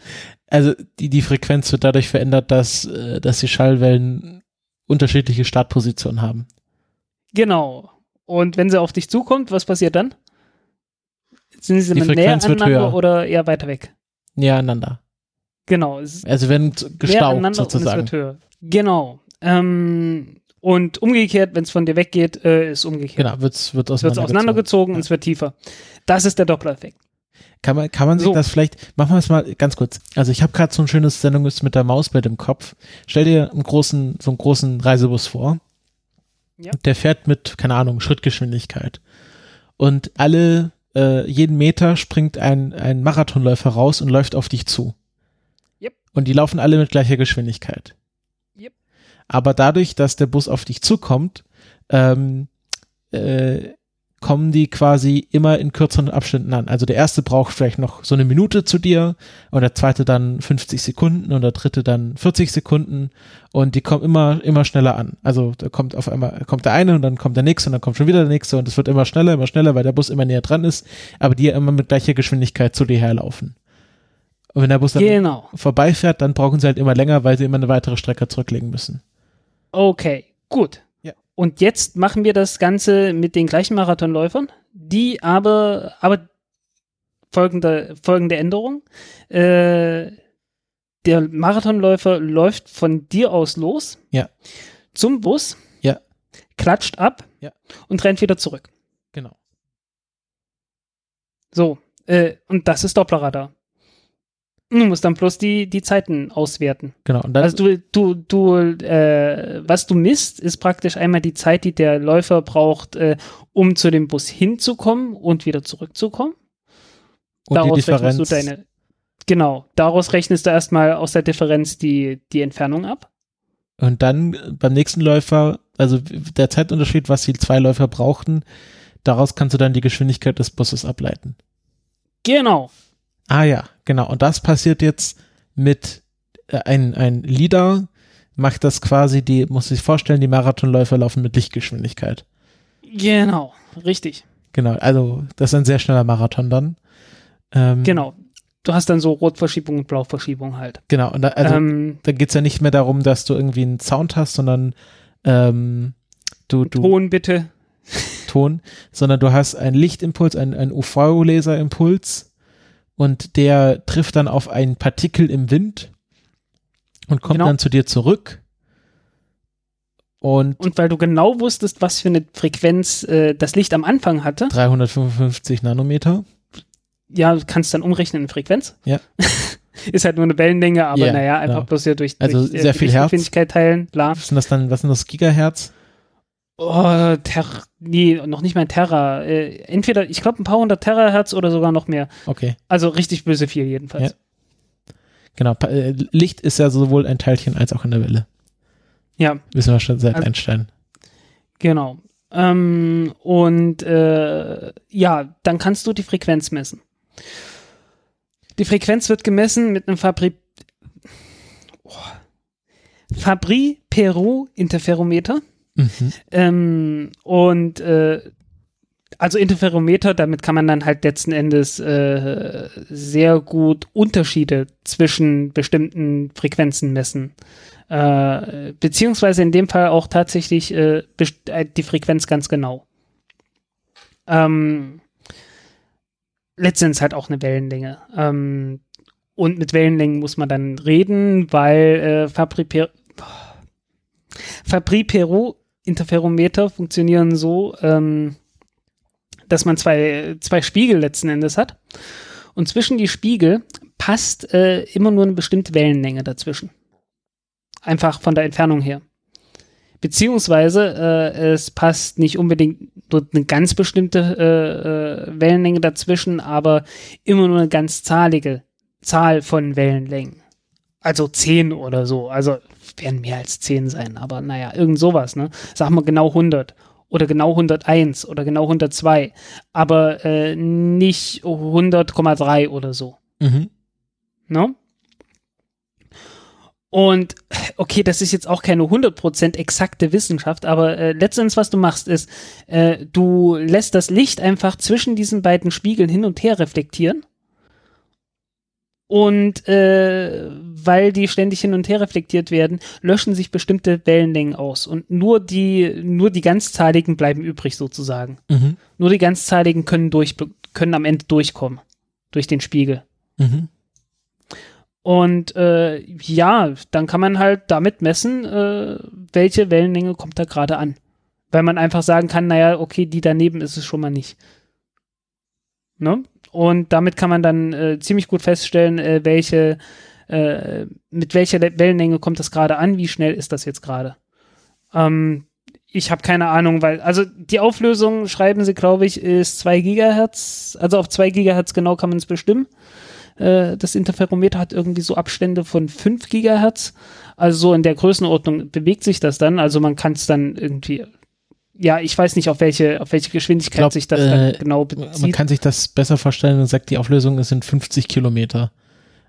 S2: Also die, die Frequenz wird dadurch verändert, dass, äh, dass die Schallwellen unterschiedliche Startpositionen haben.
S1: Genau. Und wenn sie auf dich zukommt, was passiert dann? Sind sie dann näher aneinander oder eher weiter weg?
S2: Näher aneinander.
S1: Genau.
S2: Also werden
S1: es
S2: sozusagen.
S1: Genau. Ähm, und umgekehrt, wenn es von dir weggeht, äh, ist umgekehrt.
S2: Genau, wird's, wird
S1: Es wird
S2: auseinandergezogen.
S1: auseinandergezogen und es wird tiefer. Das ist der Doppler-Effekt.
S2: Kann man, kann man sich
S1: So.
S2: das vielleicht, machen wir es mal ganz kurz. Also ich habe gerade so ein schönes Sendung mit der Mausbild im Kopf. Stell dir einen großen, so einen großen Reisebus vor.
S1: Ja.
S2: Der fährt mit, keine Ahnung, Schrittgeschwindigkeit. Und alle, äh, jeden Meter springt ein, ein Marathonläufer raus und läuft auf dich zu.
S1: Yep.
S2: Und die laufen alle mit gleicher Geschwindigkeit.
S1: Yep.
S2: Aber dadurch, dass der Bus auf dich zukommt, ähm, äh, kommen die quasi immer in kürzeren Abständen an. Also der erste braucht vielleicht noch so eine Minute zu dir und der zweite dann 50 Sekunden und der dritte dann 40 Sekunden und die kommen immer, immer schneller an. Also da kommt auf einmal, kommt der eine und dann kommt der nächste und dann kommt schon wieder der nächste und es wird immer schneller, immer schneller, weil der Bus immer näher dran ist, aber die ja immer mit gleicher Geschwindigkeit zu dir herlaufen. Und wenn der Bus dann
S1: Genau.
S2: vorbeifährt, dann brauchen sie halt immer länger, weil sie immer eine weitere Strecke zurücklegen müssen.
S1: Okay, gut. Und jetzt machen wir das Ganze mit den gleichen Marathonläufern, die aber, aber folgende, folgende Änderung. Äh, der Marathonläufer läuft von dir aus los
S2: Ja.
S1: zum Bus,
S2: Ja.
S1: klatscht ab
S2: Ja.
S1: und rennt wieder zurück.
S2: Genau.
S1: So, äh, und das ist Dopplerradar. Du musst dann bloß die, die Zeiten auswerten.
S2: Genau.
S1: Also du, du, du, äh, was du misst, ist praktisch einmal die Zeit, die der Läufer braucht, äh, um zu dem Bus hinzukommen und wieder zurückzukommen.
S2: und die
S1: daraus rechnest
S2: Differenz.
S1: du deine, genau, daraus rechnest du erstmal aus der Differenz die, die Entfernung ab.
S2: Und dann beim nächsten Läufer, also der Zeitunterschied, was die zwei Läufer brauchten, daraus kannst du dann die Geschwindigkeit des Busses ableiten.
S1: Genau.
S2: Ah ja, genau. Und das passiert jetzt mit äh, ein, ein Leader, macht das quasi, die, muss sich vorstellen, die Marathonläufer laufen mit Lichtgeschwindigkeit.
S1: Genau. Richtig.
S2: Genau, also das ist ein sehr schneller Marathon dann. Ähm,
S1: Genau. Du hast dann so Rotverschiebung und Blauverschiebung halt.
S2: Genau, und da, also
S1: ähm,
S2: da geht's ja nicht mehr darum, dass du irgendwie einen Sound hast, sondern ähm, du, du
S1: Ton bitte.
S2: Ton, sondern du hast einen Lichtimpuls, einen, einen UV-Laserimpuls und der trifft dann auf ein Partikel im Wind und kommt
S1: Genau.
S2: dann zu dir zurück. Und
S1: Und weil du genau wusstest, was für eine Frequenz äh, das Licht am Anfang hatte,
S2: 355 Nanometer.
S1: ja, du kannst dann umrechnen in Frequenz.
S2: Ja.
S1: Ist halt nur eine Wellenlänge, aber
S2: Ja,
S1: naja, einfach
S2: genau.
S1: bloß ja durch,
S2: Also
S1: durch
S2: sehr
S1: die
S2: viel Hertz.
S1: Teilen, klar.
S2: Was sind das dann, was sind das Gigahertz?
S1: Oh, Ter nee, noch nicht mal ein Terra. Äh, entweder, ich glaube, ein paar hundert Terahertz oder sogar noch mehr.
S2: Okay,
S1: Also richtig böse viel jedenfalls.
S2: genau. Pa- äh, Licht ist ja sowohl ein Teilchen als auch eine Welle.
S1: Ja,
S2: Wissen wir schon seit
S1: Also-
S2: Einstein.
S1: genau. Ähm, und äh, ja, dann kannst du die Frequenz messen. Die Frequenz wird gemessen mit einem Fabri oh. Fabry-Peru-Interferometer.
S2: Mhm.
S1: Ähm, und äh, also Interferometer, damit kann man dann halt letzten Endes äh, sehr gut Unterschiede zwischen bestimmten Frequenzen messen. Äh, beziehungsweise in dem Fall auch tatsächlich äh, äh, die Frequenz ganz genau. Ähm, letztendlich halt auch eine Wellenlänge. Ähm, und mit Wellenlängen muss man dann reden, weil äh, Fabry-Peru Fabry-Peru Interferometer funktionieren so, ähm, dass man zwei, zwei Spiegel letzten Endes hat. Und zwischen die Spiegel passt äh, immer nur eine bestimmte Wellenlänge dazwischen. Einfach von der Entfernung her. Beziehungsweise äh, es passt nicht unbedingt nur eine ganz bestimmte äh, äh, Wellenlänge dazwischen, aber immer nur eine ganz zahlige Zahl von Wellenlängen. Also 10 oder so. Also werden mehr als 10 sein, aber naja, irgend sowas, ne? Sag mal genau 100 oder genau 101 oder genau 102, aber äh, nicht 100,3 oder so.
S2: Mhm.
S1: Ne? Und okay, das ist jetzt auch keine 100% exakte Wissenschaft, aber äh, letztendlich, was du machst, ist, äh, du lässt das Licht einfach zwischen diesen beiden Spiegeln hin und her reflektieren. Und äh, weil die ständig hin und her reflektiert werden, löschen sich bestimmte Wellenlängen aus. Und nur die, nur die ganzzahligen bleiben übrig sozusagen.
S2: Mhm.
S1: Nur die ganzzahligen können, durch, können am Ende durchkommen. Durch den Spiegel.
S2: Mhm.
S1: Und äh, ja, dann kann man halt damit messen, äh, welche Wellenlänge kommt da gerade an. Weil man einfach sagen kann, naja, okay, die daneben ist es schon mal nicht. Ne? Und damit kann man dann äh, ziemlich gut feststellen, äh, welche, äh, mit welcher Wellenlänge kommt das gerade an, wie schnell ist das jetzt gerade. Ähm, ich habe keine Ahnung, weil, also die Auflösung, schreiben sie, glaube ich, ist 2 Gigahertz. Also auf 2 Gigahertz genau kann man es bestimmen. Äh, das Interferometer hat irgendwie so Abstände von 5 Gigahertz. Also so in der Größenordnung bewegt sich das dann. Also man kann es dann irgendwie ja, ich weiß nicht, auf welche, auf welche Geschwindigkeit glaub, sich das äh, genau bezieht.
S2: Man kann sich das besser vorstellen und sagt, die Auflösung sind 50 Kilometer.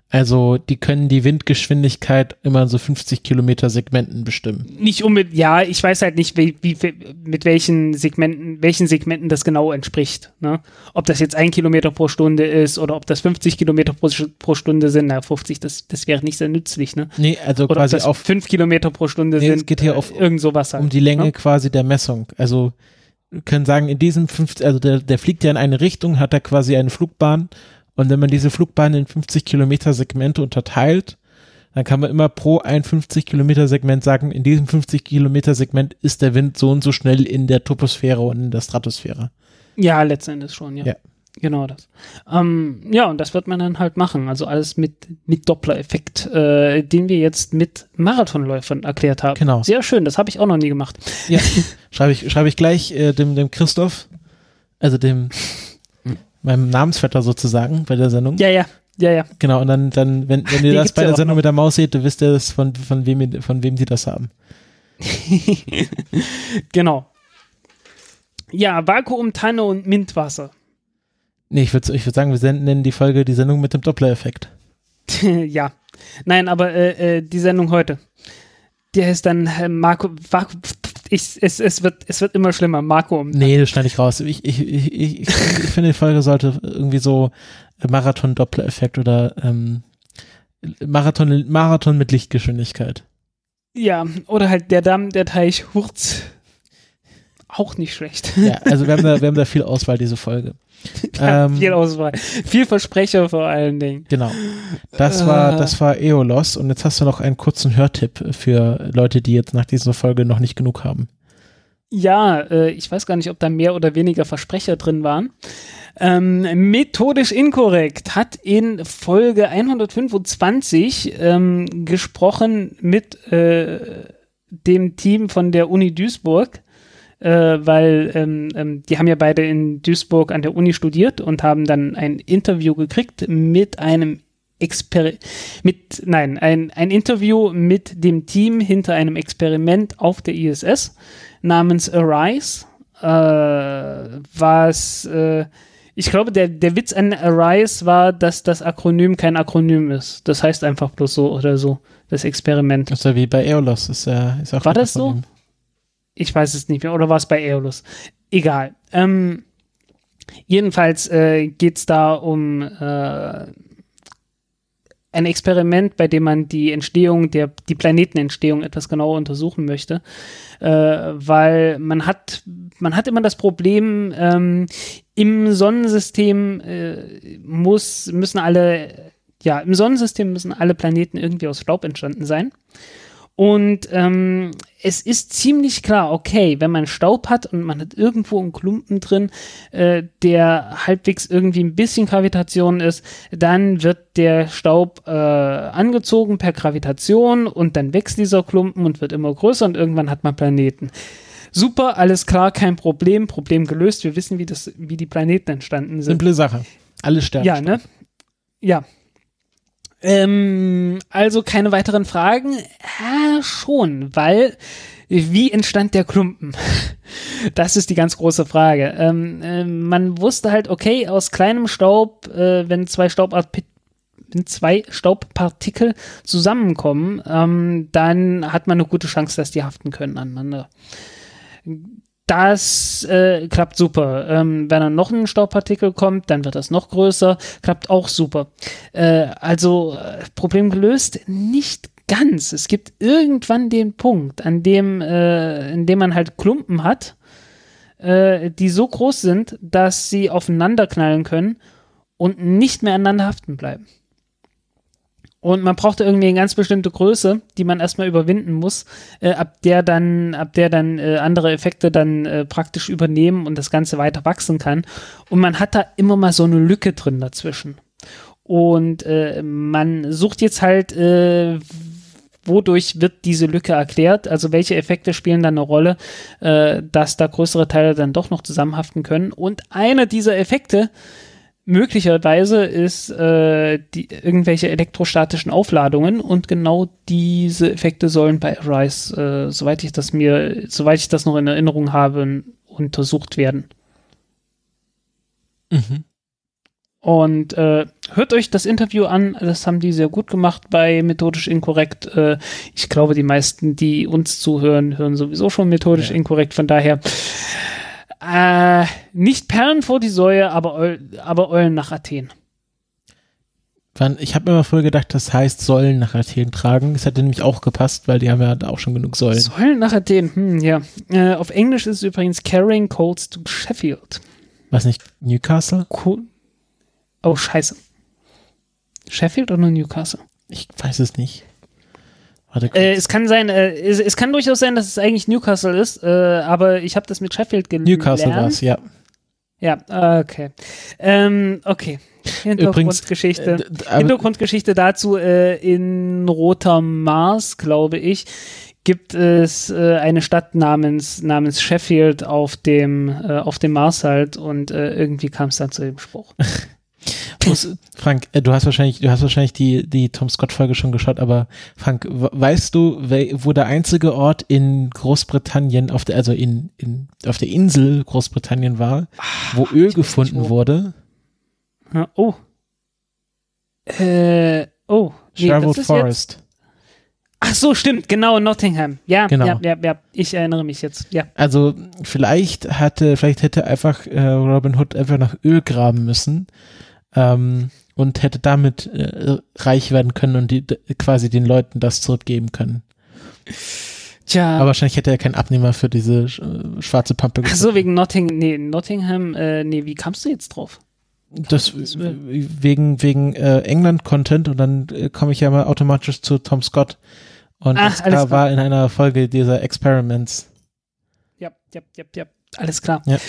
S2: Also die können die Windgeschwindigkeit immer so 50 Kilometer Segmenten bestimmen.
S1: Nicht unbedingt, ja, ich weiß halt nicht, wie, wie, mit welchen Segmenten, welchen Segmenten das genau entspricht. Ne? Ob das jetzt ein Kilometer pro Stunde ist oder ob das 50 Kilometer pro, pro Stunde sind. Na, 50, das, das wäre nicht sehr nützlich. Ne?
S2: Nee, also
S1: oder
S2: quasi
S1: ob das
S2: auf
S1: fünf Kilometer pro Stunde
S2: nee,
S1: sind.
S2: Es geht hier auf,
S1: irgend sowas halt,
S2: um die Länge
S1: ne?
S2: quasi der Messung. Also wir können sagen, in diesem 50, also der, der fliegt ja in eine Richtung, hat er quasi eine Flugbahn und wenn man diese Flugbahn in 50 Kilometer Segmente unterteilt, dann kann man immer pro ein 50 Kilometer Segment sagen, in diesem 50 Kilometer Segment ist der Wind so und so schnell in der Troposphäre und in der Stratosphäre.
S1: Ja, letzten Endes schon, ja.
S2: Ja.
S1: Genau das. Ähm, ja, und das wird man dann halt machen. Also alles mit, mit Doppler-Effekt, äh, den wir jetzt mit Marathonläufern erklärt haben.
S2: Genau.
S1: Sehr schön, das habe ich auch noch nie gemacht.
S2: Ja, schreibe ich, schreibe ich gleich äh, dem, dem Christoph, also dem meinem Namensvetter sozusagen bei der Sendung.
S1: Ja, ja, ja, ja.
S2: Genau, und dann, dann wenn, wenn ihr
S1: Die
S2: das bei der Sendung
S1: noch.
S2: mit der Maus seht, dann wisst ihr das, von, von, wem, von wem die das haben.
S1: genau. Ja, Vakuumtanne und Mintwasser.
S2: Nee, ich würde ich würd sagen, wir senden nennen die Folge die Sendung mit dem Doppler-Effekt.
S1: ja. Nein, aber äh, äh, die Sendung heute. Der ist dann äh, Marco. Vaku, ich, es, es, wird, es wird immer schlimmer. Marco um.
S2: Nee, das schneide ich raus. Ich, ich, ich, ich, ich finde, die Folge sollte irgendwie so Marathon-Doppler-Effekt oder ähm, Marathon, Marathon mit Lichtgeschwindigkeit.
S1: Ja, oder halt der Damm, der Teich, Hurz. Auch nicht schlecht.
S2: Ja, also wir haben da, wir haben da viel Auswahl, diese Folge. Ähm,
S1: Viel Auswahl. Viel Versprecher vor allen Dingen.
S2: Genau. Das war,
S1: Äh.
S2: das war Eolos und jetzt hast du noch einen kurzen Hörtipp für Leute, die jetzt nach dieser Folge noch nicht genug haben.
S1: Ja, äh, ich weiß gar nicht, ob da mehr oder weniger Versprecher drin waren. Ähm, methodisch inkorrekt hat in Folge 125 ähm, gesprochen mit äh, dem Team von der Uni Duisburg, äh, weil ähm, ähm, die haben ja beide in Duisburg an der Uni studiert und haben dann ein Interview gekriegt mit einem Exper mit nein ein, ein Interview mit dem Team hinter einem Experiment auf der ISS namens Arise, äh, was äh, ich glaube, der, der Witz an Arise war, dass das Akronym kein Akronym ist. Das heißt einfach bloß so oder so, das Experiment.
S2: Ja wie bei Eolos. Ist ja, ist auch
S1: War das so? Ich weiß es nicht mehr. Oder war es bei Aeolus? Egal. Ähm, jedenfalls äh, geht es da um äh, ein Experiment, bei dem man die Entstehung der, die Planetenentstehung etwas genauer untersuchen möchte. Äh, weil man hat, man hat immer das Problem, ähm, im Sonnensystem äh, muss, müssen alle, ja, im Sonnensystem müssen alle Planeten irgendwie aus Staub entstanden sein. Und ähm, es ist ziemlich klar, okay, wenn man Staub hat und man hat irgendwo einen Klumpen drin, äh, der halbwegs irgendwie ein bisschen Gravitation ist, dann wird der Staub äh, angezogen per Gravitation und dann wächst dieser Klumpen und wird immer größer und irgendwann hat man Planeten. Super, alles klar, kein Problem, Problem gelöst. Wir wissen, wie, das, wie die Planeten entstanden sind.
S2: Simple Sache. Alle sterben.
S1: Ja, ne? Ja. Ähm, also keine weiteren Fragen? Ja, schon, weil wie entstand der Klumpen? Das ist die ganz große Frage. Ähm, äh, man wusste halt, okay, aus kleinem Staub, äh, wenn zwei Staubart wenn zwei Staubpartikel zusammenkommen, ähm, dann hat man eine gute Chance, dass die haften können aneinander. Das äh, klappt super. Ähm, wenn dann noch ein Staubpartikel kommt, dann wird das noch größer. Klappt auch super. Äh, also äh, Problem gelöst? Nicht ganz. Es gibt irgendwann den Punkt, an dem, äh, in dem man halt Klumpen hat, äh, die so groß sind, dass sie aufeinander knallen können und nicht mehr aneinander haften bleiben. Und man brauchte irgendwie eine ganz bestimmte Größe, die man erstmal überwinden muss, äh, ab der dann, ab der dann äh, andere Effekte dann äh, praktisch übernehmen und das Ganze weiter wachsen kann. Und man hat da immer mal so eine Lücke drin dazwischen. Und äh, man sucht jetzt halt, äh, wodurch wird diese Lücke erklärt, also welche Effekte spielen da eine Rolle, äh, dass da größere Teile dann doch noch zusammenhaften können. Und einer dieser Effekte möglicherweise ist äh, die, irgendwelche elektrostatischen Aufladungen und genau diese Effekte sollen bei Arise, äh, soweit ich das mir, soweit ich das noch in Erinnerung habe, untersucht werden. Mhm. Und äh, hört euch das Interview an, das haben die sehr gut gemacht bei Methodisch Inkorrekt. Äh, ich glaube, die meisten, die uns zuhören, hören sowieso schon Methodisch ja. Inkorrekt, von daher äh, nicht Perlen vor die Säue, aber, aber Eulen nach Athen.
S2: Ich habe mir immer früher gedacht, das heißt Säulen nach Athen tragen. Das hätte nämlich auch gepasst, weil die haben ja auch schon genug Säulen.
S1: Säulen nach Athen, hm, ja. Äh, auf Englisch ist es übrigens Carrying Colts to Sheffield.
S2: Was nicht? Newcastle?
S1: Cool. Oh, scheiße. Sheffield oder Newcastle?
S2: Ich weiß es nicht.
S1: Äh, es kann sein, äh, es, es, kann durchaus sein, dass es eigentlich Newcastle ist, äh, aber ich habe das mit Sheffield gelernt.
S2: Newcastle war es, ja.
S1: Ja, okay. Ähm, okay. Hintergrundgeschichte. Übrigens, äh, Hintergrundgeschichte dazu äh, in Roter Mars, glaube ich, gibt es äh, eine Stadt namens namens Sheffield auf dem auf dem Mars halt und irgendwie kam es dann zu dem Spruch.
S2: Frank, äh, du hast wahrscheinlich, du hast wahrscheinlich die, die Tom Scott Folge schon geschaut, aber Frank, weißt du, wo der einzige Ort in Großbritannien auf der, also in, in, auf der Insel Großbritannien war, Ach, wo Öl gefunden wo. wurde?
S1: Ja, oh. Äh, oh.
S2: Nee, Sherwood Forest. Jetzt?
S1: Ach so, stimmt, genau, Nottingham. Ja, genau. ja, ja, ja, ich erinnere mich jetzt, ja.
S2: Also, vielleicht hatte, vielleicht hätte einfach äh, Robin Hood einfach nach Öl graben müssen ähm, und hätte damit äh, reich werden können und die, quasi den Leuten das zurückgeben können. Tja. Aber wahrscheinlich hätte er keinen Abnehmer für diese äh, schwarze Pampe
S1: gefunden. Ach so, wegen Notting nee, Nottingham, äh, nee, wie kamst du jetzt drauf?
S2: Das wegen wegen äh, England-Content und dann äh, komme ich ja mal automatisch zu Tom Scott. Und Ach, das war in einer Folge dieser Experiments.
S1: Ja, ja, ja, ja. Alles klar. Ja.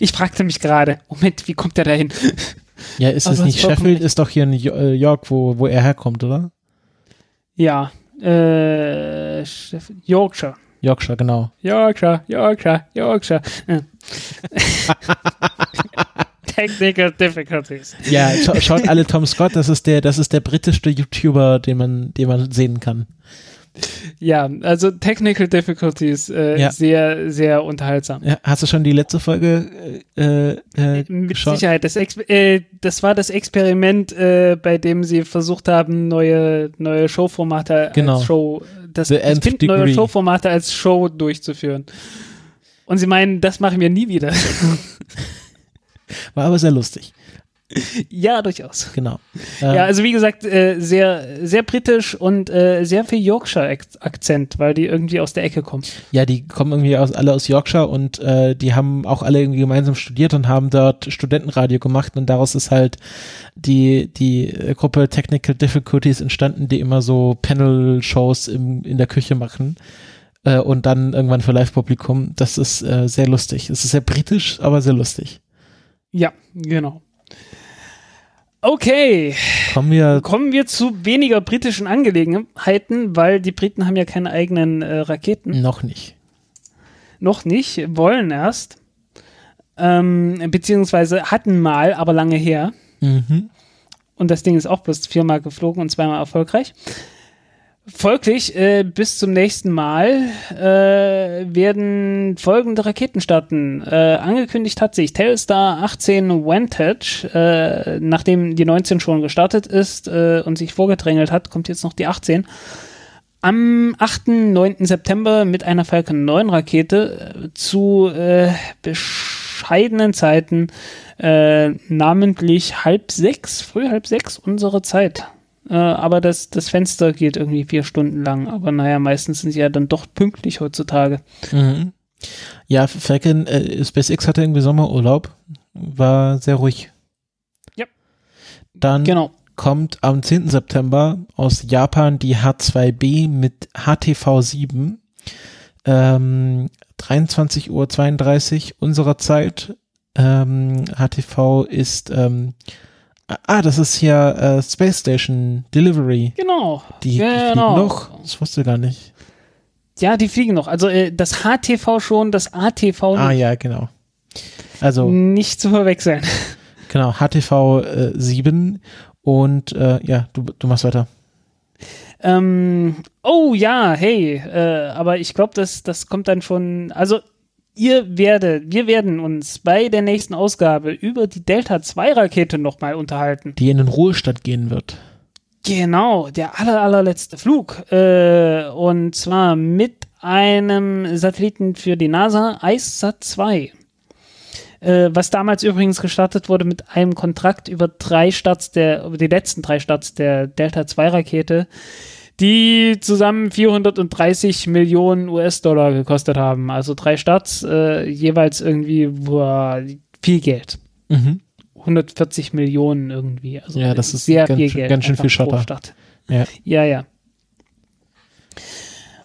S1: Ich fragte mich gerade, Moment, wie kommt der da hin?
S2: Ja, ist es nicht Sheffield? Ist doch hier in äh, York, wo, wo er herkommt, oder?
S1: Ja, äh, Yorkshire.
S2: Yorkshire, genau.
S1: Yorkshire, Yorkshire, Yorkshire. Technical Difficulties.
S2: Ja, scha schaut alle Tom Scott, das ist der, das ist der britischste YouTuber, den man, den man sehen kann.
S1: Ja, also Technical Difficulties, äh, ja. sehr, sehr unterhaltsam.
S2: Ja, hast du schon die letzte Folge äh, äh,
S1: äh Mit geschaut? Sicherheit. Das, äh, das war das Experiment, äh, bei dem sie versucht haben, neue, neue Showformate
S2: genau.
S1: als Show, das, das Finden neuer Showformate als Show durchzuführen. Und sie meinen, das machen wir nie wieder.
S2: War aber sehr lustig.
S1: Ja, durchaus.
S2: Genau.
S1: Ähm, ja, also wie gesagt, äh, sehr, sehr britisch und äh, sehr viel Yorkshire-Akzent, weil die irgendwie aus der Ecke kommen.
S2: Ja, die kommen irgendwie aus, alle aus Yorkshire und äh, die haben auch alle irgendwie gemeinsam studiert und haben dort Studentenradio gemacht und daraus ist halt die, die Gruppe Technical Difficulties entstanden, die immer so Panel-Shows in der Küche machen äh, und dann irgendwann für Live-Publikum. Das ist äh, sehr lustig. Es ist sehr britisch, aber sehr lustig.
S1: Ja, genau. Okay.
S2: Kommen wir,
S1: Kommen wir zu weniger britischen Angelegenheiten, weil die Briten haben ja keine eigenen äh, Raketen.
S2: Noch nicht.
S1: Noch nicht, wollen erst. Ähm, beziehungsweise hatten mal, aber lange her. Mhm. Und das Ding ist auch bloß viermal geflogen und zweimal erfolgreich. Folglich, äh, bis zum nächsten Mal äh, werden folgende Raketen starten. Äh, angekündigt hat sich Telstar 18 Vantage, äh, nachdem die 19 schon gestartet ist äh, und sich vorgedrängelt hat, kommt jetzt noch die 18. Am 8. 9. September mit einer Falcon 9 Rakete äh, zu bescheidenen Zeiten, namentlich halb sechs, früh halb sechs unsere Zeit. Äh, aber das, das Fenster geht irgendwie vier Stunden lang. Aber naja, meistens sind sie ja dann doch pünktlich heutzutage.
S2: Mhm. Ja, Falcon, äh, SpaceX hatte irgendwie Sommerurlaub. War sehr ruhig.
S1: Ja.
S2: Dann
S1: genau.
S2: kommt am 10. September aus Japan die H2B mit HTV7. Ähm, 23.32 Uhr unserer Zeit. Ähm, HTV ist, ähm, ah, das ist hier äh, Space Station Delivery.
S1: Genau.
S2: Die, die
S1: genau.
S2: fliegen noch. Das wusste ich gar nicht.
S1: Ja, die fliegen noch. Also äh, das HTV schon, das ATV
S2: Ah
S1: nicht.
S2: ja, genau. Also
S1: Nicht zu verwechseln.
S2: genau, HTV äh, 7 und äh, ja, du, du machst weiter.
S1: Ähm, oh ja, hey, äh, aber ich glaube, das, das kommt dann schon, also ihr werdet, wir werden uns bei der nächsten Ausgabe über die Delta 2 Rakete nochmal unterhalten.
S2: Die in den Ruhestand gehen wird.
S1: Genau, der aller, allerletzte Flug. Äh, und zwar mit einem Satelliten für die NASA, IceSat 2. Äh, was damals übrigens gestartet wurde mit einem Kontrakt über drei Starts der, über die letzten drei Starts der Delta 2 Rakete, die zusammen 430 Millionen US-Dollar gekostet haben. Also drei Starts, äh, jeweils irgendwie boah, viel Geld.
S2: Mhm.
S1: 140 Millionen irgendwie. Also
S2: Ja, das ist
S1: sehr
S2: ganz
S1: viel Geld.
S2: ganz schön viel Schotter. Ja.
S1: Ja, ja.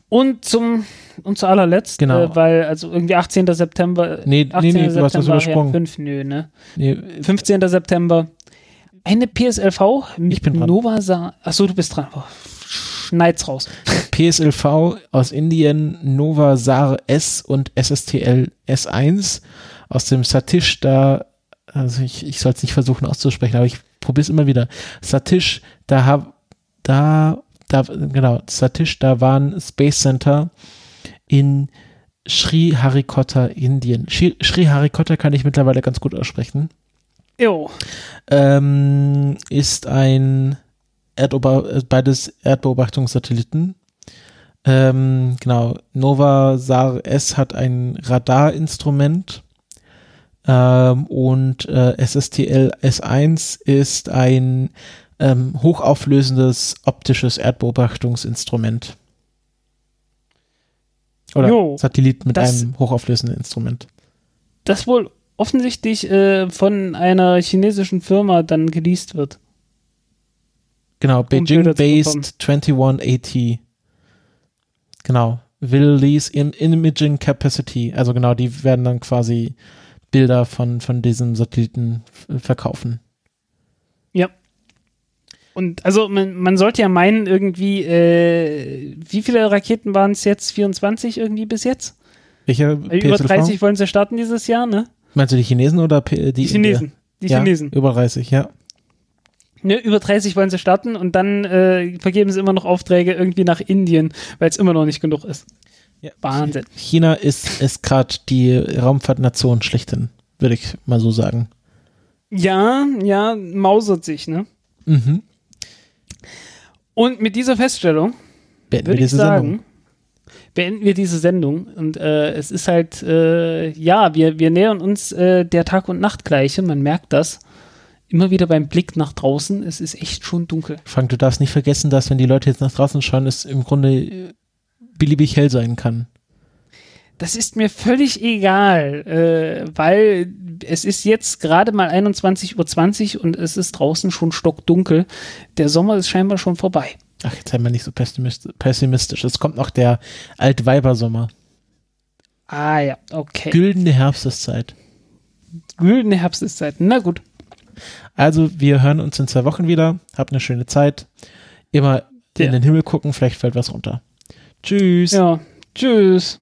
S1: Und zum und zu allerletzt,
S2: Genau.
S1: äh, weil also irgendwie 18. September,
S2: Nee, nee,
S1: 18.
S2: nee, du hast was
S1: September,
S2: übersprungen.
S1: Ja, 5, nö, ne?
S2: Nee,
S1: 15. September. Eine PSLV mit
S2: Ich bin dran.
S1: Nova Sa Achso, du bist dran. Oh, schneid's raus.
S2: PSLV aus Indien, Nova SAR S und SSTL S1 aus dem Satish da, also ich, ich soll es nicht versuchen auszusprechen, aber ich probiere es immer wieder. Satish, da hab, da, da, genau, Satish, da waren Space Center in Sri Harikota, Indien. Sri, Sri Harikota kann ich mittlerweile ganz gut aussprechen.
S1: Jo.
S2: Ähm, ist ein Erdober äh, beides Erdbeobachtungssatelliten. Ähm, genau, Nova SAR S hat ein Radarinstrument ähm, und äh, SSTL S1 ist ein ähm, hochauflösendes optisches Erdbeobachtungsinstrument. Oder
S1: Jo,
S2: Satellit mit
S1: das-
S2: einem hochauflösenden Instrument.
S1: Das wohl offensichtlich äh, von einer chinesischen Firma dann geleast wird.
S2: Genau, Beijing-based 2180. Genau, will lease in Imaging Capacity. Also genau, die werden dann quasi Bilder von, von diesem Satelliten verkaufen.
S1: Und also man, man sollte ja meinen, irgendwie, äh, wie viele Raketen waren es jetzt? 24 irgendwie bis jetzt?
S2: Welcher
S1: Äh, Über
S2: PSLV?
S1: 30 wollen sie starten dieses Jahr, ne?
S2: Meinst du die Chinesen oder P die,
S1: Die Chinesen. Die
S2: ja,
S1: Chinesen.
S2: Über 30, ja.
S1: Ne, über 30 wollen sie starten und dann äh, vergeben sie immer noch Aufträge irgendwie nach Indien, weil es immer noch nicht genug ist.
S2: ja.
S1: Wahnsinn.
S2: China ist, ist gerade die Raumfahrtnation schlechthin, würde ich mal so sagen.
S1: Ja, ja, mausert sich, ne?
S2: Mhm.
S1: Und mit dieser Feststellung
S2: Beenden wir
S1: würde ich
S2: diese
S1: sagen,
S2: Sendung.
S1: beenden wir diese Sendung. Und äh, es ist halt, äh, ja, wir, wir nähern uns äh, der Tag- und Nachtgleiche, man merkt das. Immer wieder beim Blick nach draußen, es ist echt schon dunkel.
S2: Frank, du darfst nicht vergessen, dass wenn die Leute jetzt nach draußen schauen, es im Grunde äh, beliebig hell sein kann.
S1: Das ist mir völlig egal, äh, weil es ist jetzt gerade mal 21.20 Uhr und es ist draußen schon stockdunkel. Der Sommer ist scheinbar schon vorbei.
S2: Ach, jetzt sei mal nicht so pessimist- pessimistisch. Es kommt noch der Altweibersommer.
S1: Ah ja, okay.
S2: Güldene Herbsteszeit.
S1: Güldene Herbsteszeit. Na gut.
S2: Also, wir hören uns in zwei Wochen wieder. Habt eine schöne Zeit. Immer
S1: Ja.
S2: in den Himmel gucken, vielleicht fällt was runter. Tschüss.
S1: Ja, tschüss.